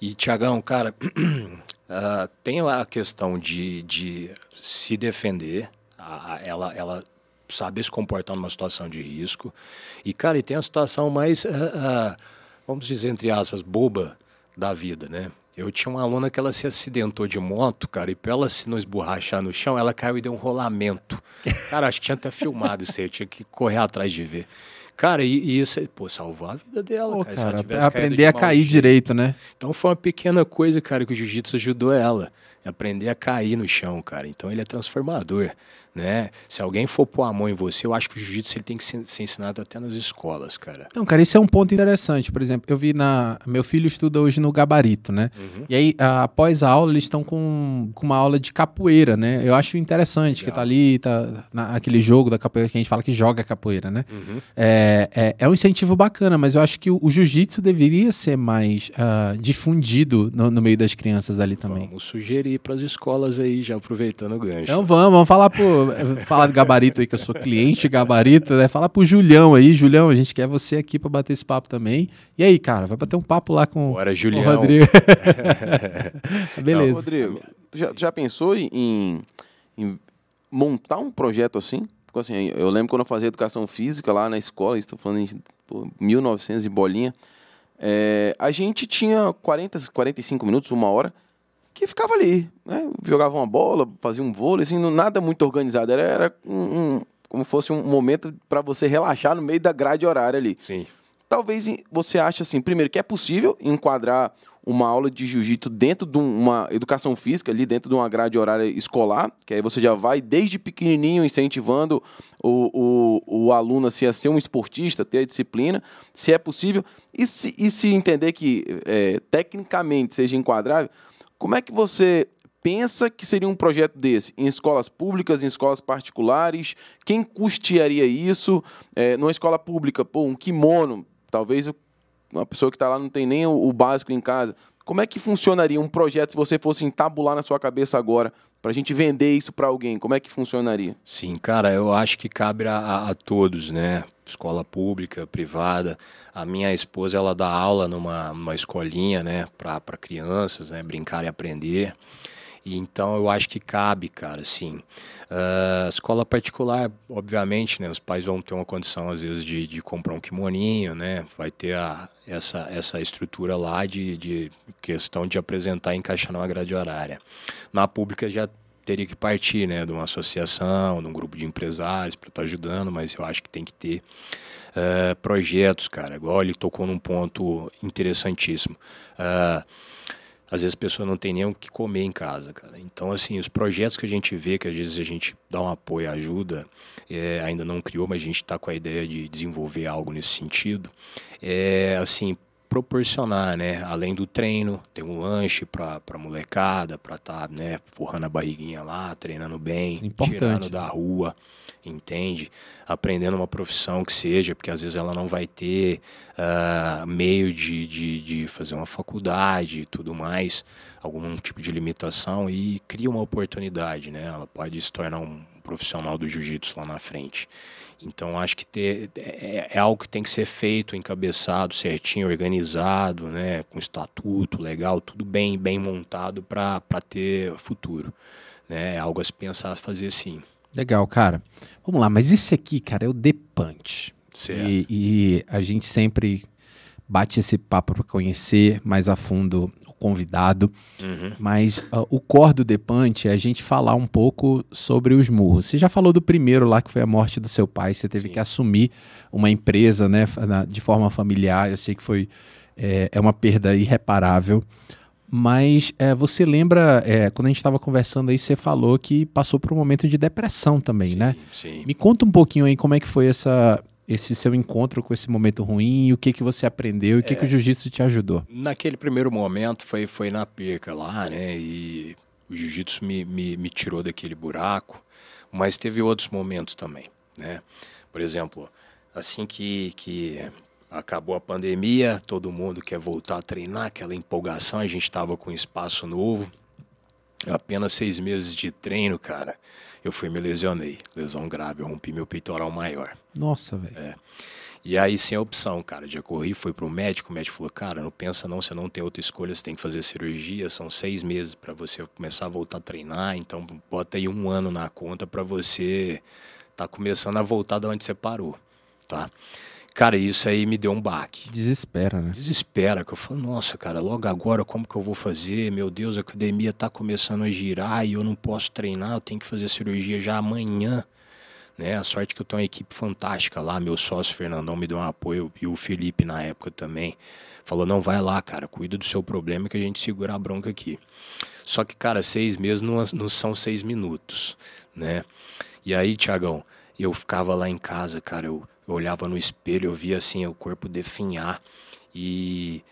E, Tiagão, cara, uh, (clears throat) tem lá a questão de, de se defender, ela, ela saber se comportar numa situação de risco. E, cara, e tem a situação mais, uh, uh, vamos dizer, entre aspas, boba da vida, né? Eu tinha uma aluna que ela se acidentou de moto, cara, e pra ela se não esborrachar no chão, ela caiu e deu um rolamento. Cara, acho que tinha até filmado isso aí, eu tinha que correr atrás de ver. Cara, e, e isso, pô, salvou a vida dela, pô, cara. cara aprender a cair direito, né? Então foi uma pequena coisa, cara, que o jiu-jitsu ajudou ela. Aprender a cair no chão, cara. Então ele é transformador né? Se alguém for pôr a mão em você, eu acho que o jiu-jitsu ele tem que ser, ser, ensinado até nas escolas, cara. Então, cara, isso é um ponto interessante. Por exemplo, eu vi na. Meu filho estuda hoje no gabarito, né? Uhum. E aí, após a aula, eles estão com, com uma aula de capoeira, né? Eu acho interessante Legal. que tá ali, tá naquele jogo da capoeira que a gente fala que joga capoeira, né? Uhum. É, é, é, um incentivo bacana, mas eu acho que o, o jiu-jitsu deveria ser mais uh, difundido no, no, meio das crianças ali também. Vamos sugerir para as escolas aí, já aproveitando o gancho. Então vamos, vamos falar pro (laughs) falar de gabarito aí, que eu sou cliente gabarito, né? Fala pro Julião aí. Julião, a gente quer você aqui para bater esse papo também. E aí, cara, vai bater um papo lá com, Bora, Julião. o Rodrigo. (laughs) (laughs) Beleza. Então, Rodrigo, já, já pensou em, em montar um projeto assim? Porque, assim, eu lembro quando eu fazia educação física lá na escola, estou falando em pô, 1900 e bolinha, é, a gente tinha 40, 45 minutos, uma hora, que ficava ali, né? Jogava uma bola, fazia um vôlei, assim, nada muito organizado. Era, era um, um como fosse um momento para você relaxar no meio da grade horária ali. Sim. Talvez você ache assim, primeiro, que é possível enquadrar uma aula de jiu-jitsu dentro de uma educação física, ali dentro de uma grade horária escolar, que aí você já vai desde pequenininho incentivando o, o, o aluno assim, a ser um esportista, ter a disciplina, se é possível, e se, e se entender que é, tecnicamente seja enquadrável, como é que você pensa que seria um projeto desse? Em escolas públicas, em escolas particulares? Quem custearia isso? É, numa escola pública, pô, um kimono, talvez uma pessoa que está lá não tem nem o, o, básico em casa. Como é que funcionaria um projeto se você fosse entabular na sua cabeça agora para a gente vender isso para alguém? Como é que funcionaria? Sim, cara, eu acho que cabe a, a todos, né? Escola pública, privada. A minha esposa ela dá aula numa, numa escolinha, né, para crianças, né, brincar e aprender. E então eu acho que cabe, cara, sim. Uh, escola particular, obviamente, né, os pais vão ter uma condição às vezes de, de comprar um kimoninho, né, vai ter a, essa, essa estrutura lá de, de questão de apresentar e encaixar numa grade horária. Na pública já teria que partir, né, de uma associação, de um grupo de empresários para estar tá ajudando, mas eu acho que tem que ter uh, projetos, cara. Igual ele tocou num ponto interessantíssimo. Uh, às vezes a pessoa não tem nem o que comer em casa, cara. Então, assim, os projetos que a gente vê, que às vezes a gente dá um apoio, ajuda, é, ainda não criou, mas a gente está com a ideia de desenvolver algo nesse sentido. É, assim, proporcionar, né? Além do treino, ter um lanche para a molecada, para estar, tá, né, forrando a barriguinha lá, treinando bem, Importante. tirando da rua entende? Aprendendo uma profissão que seja, porque às vezes ela não vai ter uh, meio de, de, de, fazer uma faculdade e tudo mais, algum tipo de limitação, e cria uma oportunidade, né? Ela pode se tornar um profissional do jiu-jitsu lá na frente. Então acho que ter, é, é, algo que tem que ser feito, encabeçado, certinho, organizado, né, com estatuto legal, tudo bem bem montado para ter futuro. Né? É algo a se pensar fazer sim. Legal, cara. Vamos lá, mas esse aqui, cara, é o The Punch. Certo. E, e a gente sempre bate esse papo para conhecer mais a fundo o convidado. Uhum. Mas uh, o core do Depante é a gente falar um pouco sobre os murros. Você já falou do primeiro lá, que foi a morte do seu pai. Você teve Sim. que assumir uma empresa né, na- de forma familiar. Eu sei que foi é, é uma perda irreparável. Mas é, você lembra, é, quando a gente estava conversando aí, você falou que passou por um momento de depressão também, sim, né? Sim. Me conta um pouquinho aí como é que foi essa, esse seu encontro com esse momento ruim, o que que você aprendeu e o que, que o jiu-jitsu te ajudou. Naquele primeiro momento foi, foi na perca lá, né? E o jiu-jitsu me, me, me tirou daquele buraco, mas teve outros momentos também, né? Por exemplo, assim que, que acabou a pandemia, todo mundo quer voltar a treinar, aquela empolgação, a gente estava com um espaço novo, apenas seis meses de treino, cara, eu fui e me lesionei, lesão grave, eu rompi meu peitoral maior. Nossa, velho. E aí, sem opção, cara, já corri, fui pro médico, o médico falou, cara, não pensa não, você não tem outra escolha, você tem que fazer cirurgia, são seis meses para você começar a voltar a treinar, então bota aí um ano na conta para você tá começando a voltar de onde você parou, tá? Cara, isso aí me deu um baque. Desespera, né? Desespera, que eu falo, nossa, cara, logo agora como que eu vou fazer? Meu Deus, a academia tá começando a girar e eu não posso treinar, eu tenho que fazer cirurgia já amanhã. Né? A sorte que eu tenho uma equipe fantástica lá, meu sócio Fernandão me deu um apoio e o Felipe na época também. Falou, não, vai lá, cara, cuida do seu problema que a gente segura a bronca aqui. Só que, cara, seis meses não, não são seis minutos, né? E aí, Tiagão, eu ficava lá em casa, cara, eu, eu olhava no espelho, eu via assim o corpo definhar e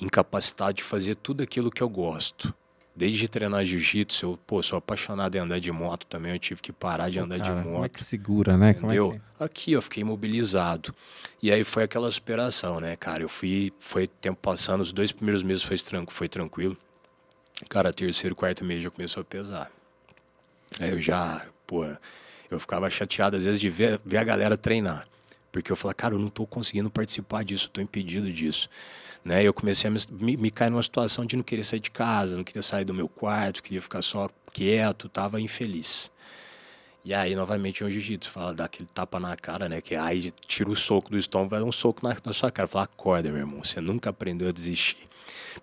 incapacitado de fazer tudo aquilo que eu gosto. Desde treinar jiu-jitsu, eu pô, sou apaixonado em andar de moto também, eu tive que parar de andar Cara, de como é moto. que segura, né? Como é Entendeu? que- Aqui eu fiquei imobilizado. E aí foi aquela superação, né, cara? Eu fui, foi tempo passando, os dois primeiros meses foi, tran foi tranquilo. Cara, terceiro, quarto mês já começou a pesar. Aí eu já, pô, eu ficava chateado às vezes de ver, ver a galera treinar. Porque eu falava, cara, eu não tô conseguindo participar disso, tô impedido disso. Né? Eu comecei a me, me, cair numa situação de não querer sair de casa, não queria sair do meu quarto, queria ficar só quieto, tava infeliz. E aí, novamente, o jiu-jitsu fala, dá aquele tapa na cara, né? Que aí tira o soco do estômago, vai dar um soco na, na sua cara. Fala, acorda, meu irmão, você nunca aprendeu a desistir.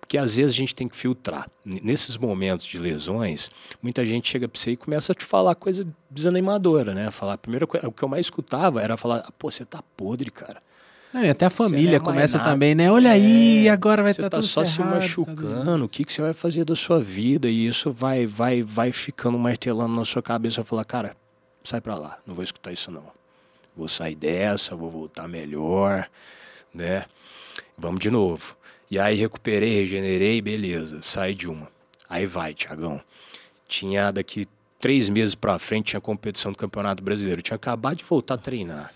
Porque às vezes a gente tem que filtrar. Nesses momentos de lesões, muita gente chega pra você e começa a te falar coisa desanimadora, né? Falar, a primeira coisa, o que eu mais escutava era falar, pô, você tá podre, cara. Não, e até a não família é começa nada. também, né? Olha aí, É, agora vai estar tá tudo só se ferrado machucando. O que, que você vai fazer da sua vida? E isso vai, vai, vai ficando martelando na sua cabeça. Falar, cara, sai pra lá, não vou escutar isso não. Vou sair dessa, vou voltar melhor, né? Vamos de novo. E aí recuperei, regenerei, beleza, saí de uma. Aí vai, Tiagão. Tinha daqui três meses pra frente, tinha competição do Campeonato Brasileiro. Eu tinha acabado de voltar a treinar.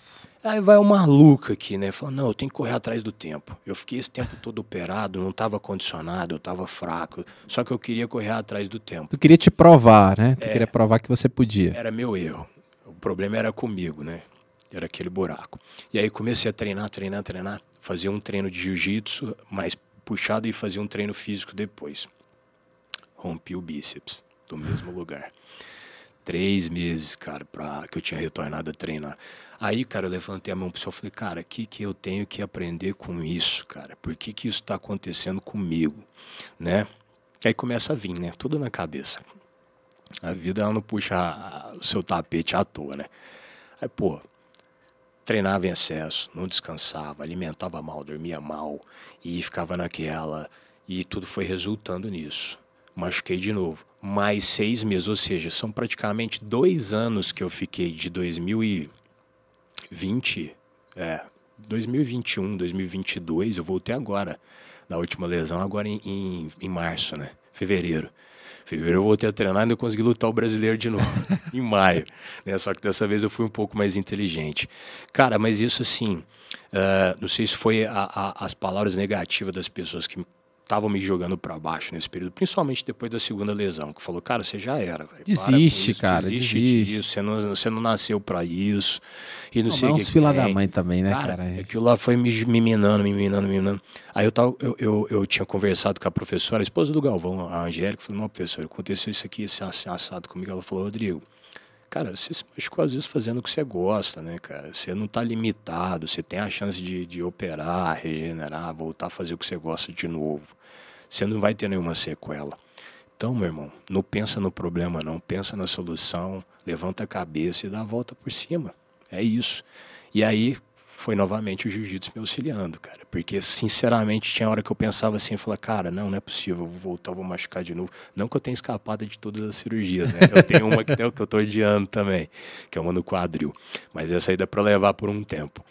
Aí vai o maluco aqui, né? Fala, não, eu tenho que correr atrás do tempo. Eu fiquei esse tempo todo operado, não estava condicionado, eu estava fraco. Só que eu queria correr atrás do tempo. Tu queria te provar, né? Tu É. queria provar que você podia. Era meu erro. O problema era comigo, né? Era aquele buraco. E aí comecei a treinar, treinar, treinar. Fazia um treino de jiu-jitsu mais puxado e fazia um treino físico depois. Rompi o bíceps do mesmo lugar. Três meses, cara, pra, que eu tinha retornado a treinar. Aí, cara, eu levantei a mão pro senhor e falei, cara, o que, que eu tenho que aprender com isso, cara? Por que, que isso está acontecendo comigo, né? Aí começa a vir, né? Tudo na cabeça. A vida ela não puxa o seu tapete à toa, né? Aí, pô, treinava em excesso, não descansava, alimentava mal, dormia mal e ficava naquela. E tudo foi resultando nisso. Machuquei de novo. Mais seis meses, ou seja, são praticamente dois anos que eu fiquei de 2020, é, 2021, 2022. Eu voltei agora, da última lesão, agora em, em, em março, né? Fevereiro. Fevereiro eu voltei a treinar e ainda consegui lutar o brasileiro de novo, (laughs) em maio. Né? Só que dessa vez eu fui um pouco mais inteligente. Cara, mas isso assim, ah, não sei se foi a- a- as palavras negativas das pessoas que estavam me jogando para baixo nesse período, principalmente depois da segunda lesão, que falou, cara, você já era. Véio. Desiste, isso, cara, desiste. desiste. Disso, você, não, você não nasceu para isso. E não, não sei é uns fila da mãe também, né, cara? cara? Aquilo lá foi me, me minando, me minando, me minando. Aí eu, tava, eu, eu, eu, tinha conversado com a professora, a esposa do Galvão, a Angélica, falou, não, professor, aconteceu isso aqui, esse assado comigo. Ela falou, Rodrigo, Cara, você se machucou às vezes fazendo o que você gosta, né, cara? Você não está limitado, você tem a chance de, de operar, regenerar, voltar a fazer o que você gosta de novo. Você não vai ter nenhuma sequela. Então, meu irmão, não pensa no problema, não. Pensa na solução, levanta a cabeça e dá a volta por cima. É isso. E aí, foi novamente o jiu-jitsu me auxiliando, cara. Porque, sinceramente, tinha hora que eu pensava assim, eu falava, cara, não, não é possível, vou voltar, vou machucar de novo. Não que eu tenha escapado de todas as cirurgias, né? Eu tenho uma que, que eu tô odiando também, que é uma no quadril. Mas essa aí dá pra levar por um tempo.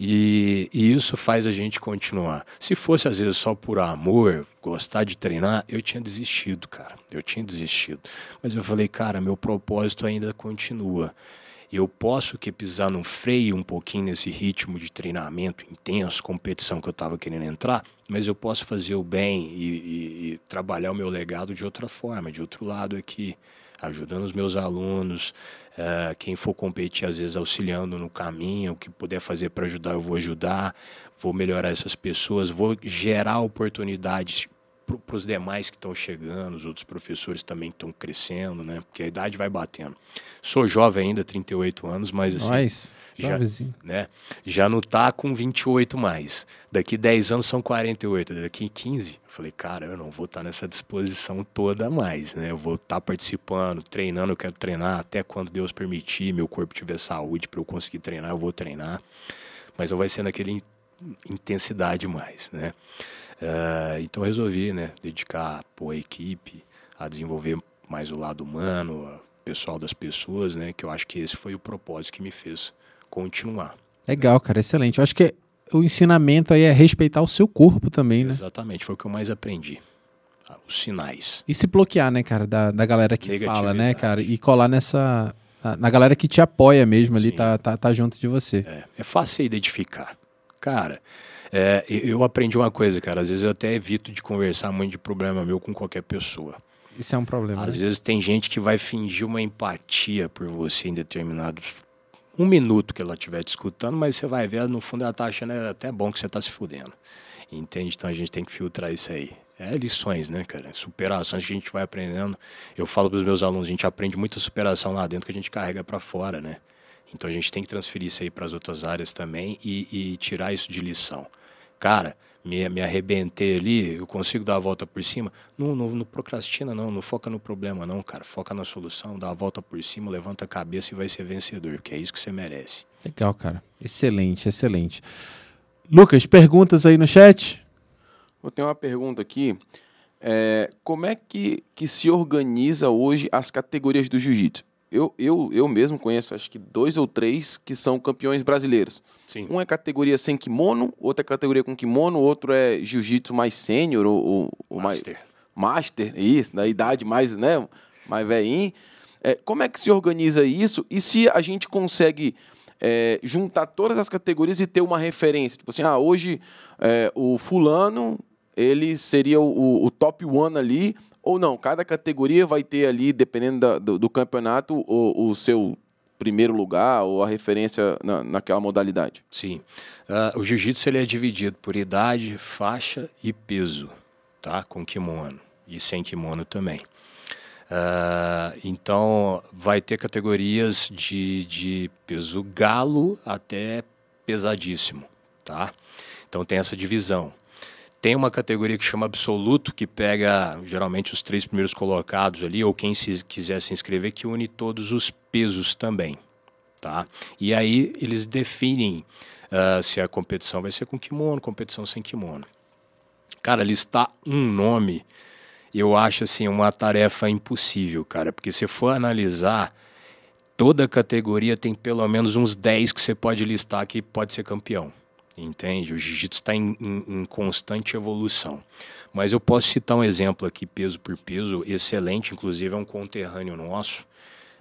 E, e, isso faz a gente continuar. Se fosse, às vezes, só por amor, gostar de treinar, eu tinha desistido, cara. Eu tinha desistido. Mas eu falei, cara, meu propósito ainda continua eu posso que pisar no freio um pouquinho nesse ritmo de treinamento intenso, competição que eu estava querendo entrar, mas eu posso fazer o bem e, e, e, trabalhar o meu legado de outra forma, de outro lado aqui, ajudando os meus alunos, uh, quem for competir às vezes auxiliando no caminho, o que puder fazer para ajudar eu vou ajudar, vou melhorar essas pessoas, vou gerar oportunidades para os demais que estão chegando, os outros professores também estão crescendo, né? Porque a idade vai batendo. Sou jovem ainda, 38 anos, mas assim. Nós, já, né? já não tá com 28 mais. Daqui 10 anos são 48, daqui 15. Eu falei, cara, eu não vou estar tá nessa disposição toda mais, né? Eu vou estar tá participando, treinando, eu quero treinar até quando Deus permitir, meu corpo tiver saúde para eu conseguir treinar, eu vou treinar. Mas não vai ser naquele intensidade mais, né? Uh, então resolvi, né, dedicar a equipe a desenvolver mais o lado humano, o pessoal das pessoas, né, que eu acho que esse foi o propósito que me fez continuar. Legal, cara, excelente. Eu acho que o ensinamento aí é respeitar o seu corpo também, né? Exatamente, foi o que eu mais aprendi. Ah, os sinais. E se bloquear, né, cara, da, da galera que fala, né, cara, e colar nessa. Na, na galera que te apoia mesmo ali, tá, tá, tá junto de você. É, é fácil identificar. Cara, é, eu aprendi uma coisa, cara. Às vezes eu até evito de conversar muito de problema meu com qualquer pessoa. Isso é um problema. Às né? vezes tem gente que vai fingir uma empatia por você em determinados. Um minuto que ela estiver te escutando, mas você vai ver, no fundo ela tá achando é até bom que você tá se fudendo. Entende? Então a gente tem que filtrar isso aí. É lições, né, cara? Superações que a gente vai aprendendo. Eu falo para os meus alunos, a gente aprende muita superação lá dentro que a gente carrega para fora, né? Então a gente tem que transferir isso aí para as outras áreas também e, e tirar isso de lição cara, me, me arrebentei ali, eu consigo dar a volta por cima. Não, não, não, procrastina, não, não foca no problema, não, cara. Foca na solução, dá a volta por cima, levanta a cabeça e vai ser vencedor, que é isso que você merece. Legal, cara. Excelente, excelente. Lucas, perguntas aí no chat? Vou ter uma pergunta aqui. É, como é que, que se organiza hoje as categorias do jiu-jitsu? Eu, eu, eu mesmo conheço, acho que dois ou três que são campeões brasileiros. Sim. Um é categoria sem kimono, outra é categoria com kimono, outro é jiu-jitsu mais sênior ou, ou master. mais master, isso, na idade mais, né, mais velhinho. É, como é que se organiza isso e se a gente consegue é, juntar todas as categorias e ter uma referência? Tipo assim, ah, hoje é, o fulano ele seria o, o top one ali, ou não? Cada categoria vai ter ali, dependendo da, do, do, campeonato, o, o, seu primeiro lugar ou a referência na, naquela modalidade? Sim. Uh, o jiu-jitsu ele é dividido por idade, faixa e peso, tá? Com kimono e sem kimono também. Uh, então, vai ter categorias de, de peso galo até pesadíssimo, tá? Então, tem essa divisão. Tem uma categoria que chama absoluto, que pega geralmente os três primeiros colocados ali, ou quem se, quiser se inscrever, que une todos os pesos também. Tá? E aí eles definem uh, se a competição vai ser com kimono, competição sem kimono. Cara, listar um nome, eu acho assim uma tarefa impossível, cara, porque se for analisar, toda categoria tem pelo menos uns 10 que você pode listar que pode ser campeão entende? O jiu-jitsu está em, em, em, constante evolução. Mas eu posso citar um exemplo aqui, peso por peso, excelente, inclusive é um conterrâneo nosso.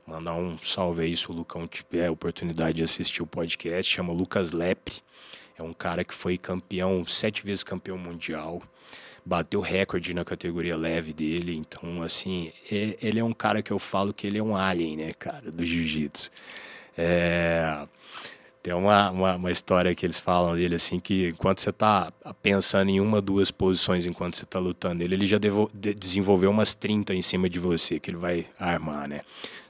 Mandar um salve aí se o Lucão tiver a oportunidade de assistir o podcast, chama Lucas Lepre. É um cara que foi campeão, sete vezes campeão mundial bateu recorde na categoria leve dele. Então, assim, ele é um cara que eu falo que ele é um alien, né, cara, do jiu-jitsu. É... Tem uma, uma, uma, história que eles falam dele assim que enquanto você está pensando em uma, duas posições enquanto você está lutando ele, ele já devo, de, desenvolveu umas 30 em cima de você que ele vai armar, né?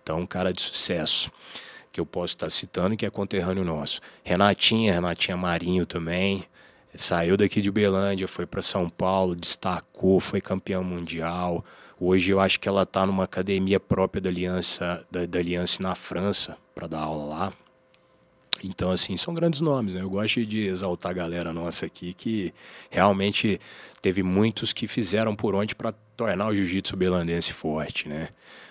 Então, um cara de sucesso que eu posso estar tá citando que é conterrâneo nosso. Renatinha, Renatinha Marinho também, saiu daqui de Uberlândia, foi para São Paulo, destacou, foi campeão mundial. Hoje eu acho que ela está numa academia própria da Aliança, da, da Aliança na França para dar aula lá. Então, assim, são grandes nomes, né? Eu gosto de exaltar a galera nossa aqui, que realmente teve muitos que fizeram por onde para tornar o jiu-jitsu belandense forte, né?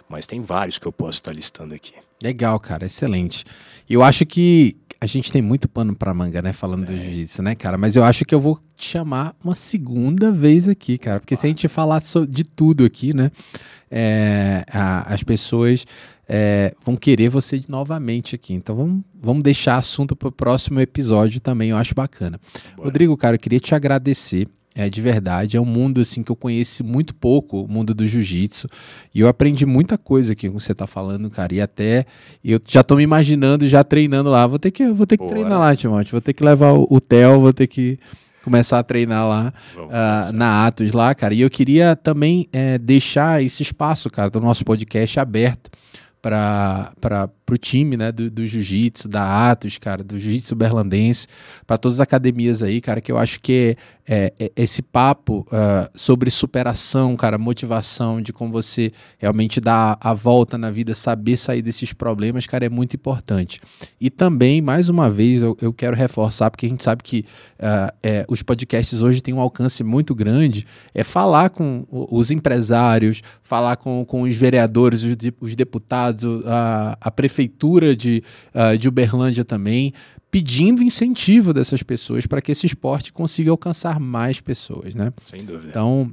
Mas tem vários que eu posso estar listando aqui. Legal, cara, excelente. Eu acho que a gente tem muito pano para manga, né, falando é. do jiu-jitsu, né, cara? Mas eu acho que eu vou te chamar uma segunda vez aqui, cara, porque ah. se a gente falar de tudo aqui, né, é, a, as pessoas é, vão querer você novamente aqui. Então vamos, vamos deixar assunto para o próximo episódio também, eu acho bacana. Bora. Rodrigo, cara, eu queria te agradecer. É de verdade, é um mundo assim que eu conheço muito pouco, o mundo do jiu-jitsu, e eu aprendi muita coisa aqui com você tá falando, cara, e até eu já tô me imaginando já treinando lá, vou ter que vou ter que treinar lá, Timóteo, vou ter que levar o, o Theo, vou ter que começar a treinar lá uh, na Atos lá, cara. E eu queria também é, deixar esse espaço, cara, do nosso podcast aberto para o time né, do, do jiu-jitsu, da Atos, cara, do jiu-jitsu berlandense, para todas as academias aí, cara, que eu acho que é, é, esse papo uh, sobre superação, cara, motivação, de como você realmente dá a volta na vida, saber sair desses problemas, cara, é muito importante. E também, mais uma vez, eu, eu quero reforçar, porque a gente sabe que uh, é, os podcasts hoje têm um alcance muito grande, é falar com os empresários, falar com, com os vereadores, os, os deputados, a, a prefeitura de, uh, de Uberlândia também, pedindo incentivo dessas pessoas para que esse esporte consiga alcançar mais pessoas, né? Sem dúvida. Então,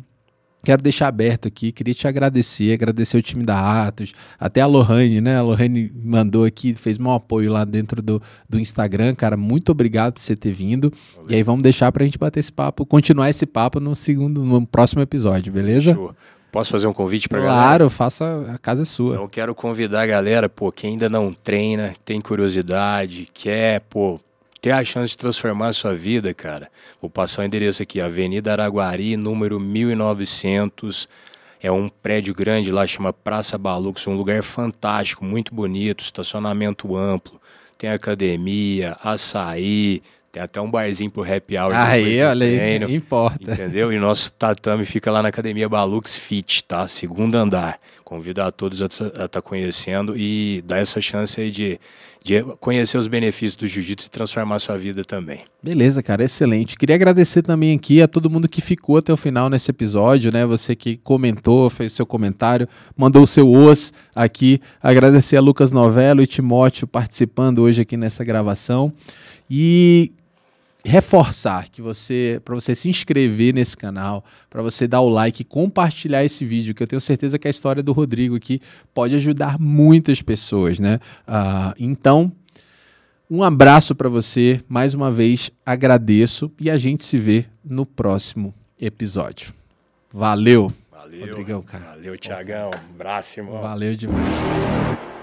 quero deixar aberto aqui, queria te agradecer, agradecer o time da Atos, até a Lohane, né? A Lohane mandou aqui, fez um apoio lá dentro do, do Instagram, cara, muito obrigado por você ter vindo. Valeu. E aí vamos deixar para a gente bater esse papo, continuar esse papo no segundo, no próximo episódio, beleza? Show. Posso fazer um convite para claro, galera? Claro, faça, a casa é sua. Eu quero convidar a galera, pô, que ainda não treina, tem curiosidade, quer, pô, ter a chance de transformar a sua vida, cara. Vou passar o endereço aqui, Avenida Araguari, número 1900. É um prédio grande lá, chama Praça Balux, um lugar fantástico, muito bonito, estacionamento amplo, tem academia, açaí, tem até um barzinho pro happy hour. Aí, olha aí, importa. Entendeu? E nosso tatame fica lá na Academia Balux Fit, tá? Segundo andar. Convido a todos a estar tá conhecendo e dar essa chance aí de, de conhecer os benefícios do jiu-jitsu e transformar a sua vida também. Beleza, cara, excelente. Queria agradecer também aqui a todo mundo que ficou até o final nesse episódio, né? Você que comentou, fez seu comentário, mandou o seu os aqui. Agradecer a Lucas Novello e Timóteo participando hoje aqui nessa gravação. E reforçar que você, para você se inscrever nesse canal, para você dar o like, compartilhar esse vídeo, que eu tenho certeza que a história do Rodrigo aqui pode ajudar muitas pessoas, né? Uh, então, um abraço para você, mais uma vez agradeço e a gente se vê no próximo episódio. Valeu. Valeu. Rodrigão, cara. Valeu, Tiagão. Um abraço, irmão. Valeu demais.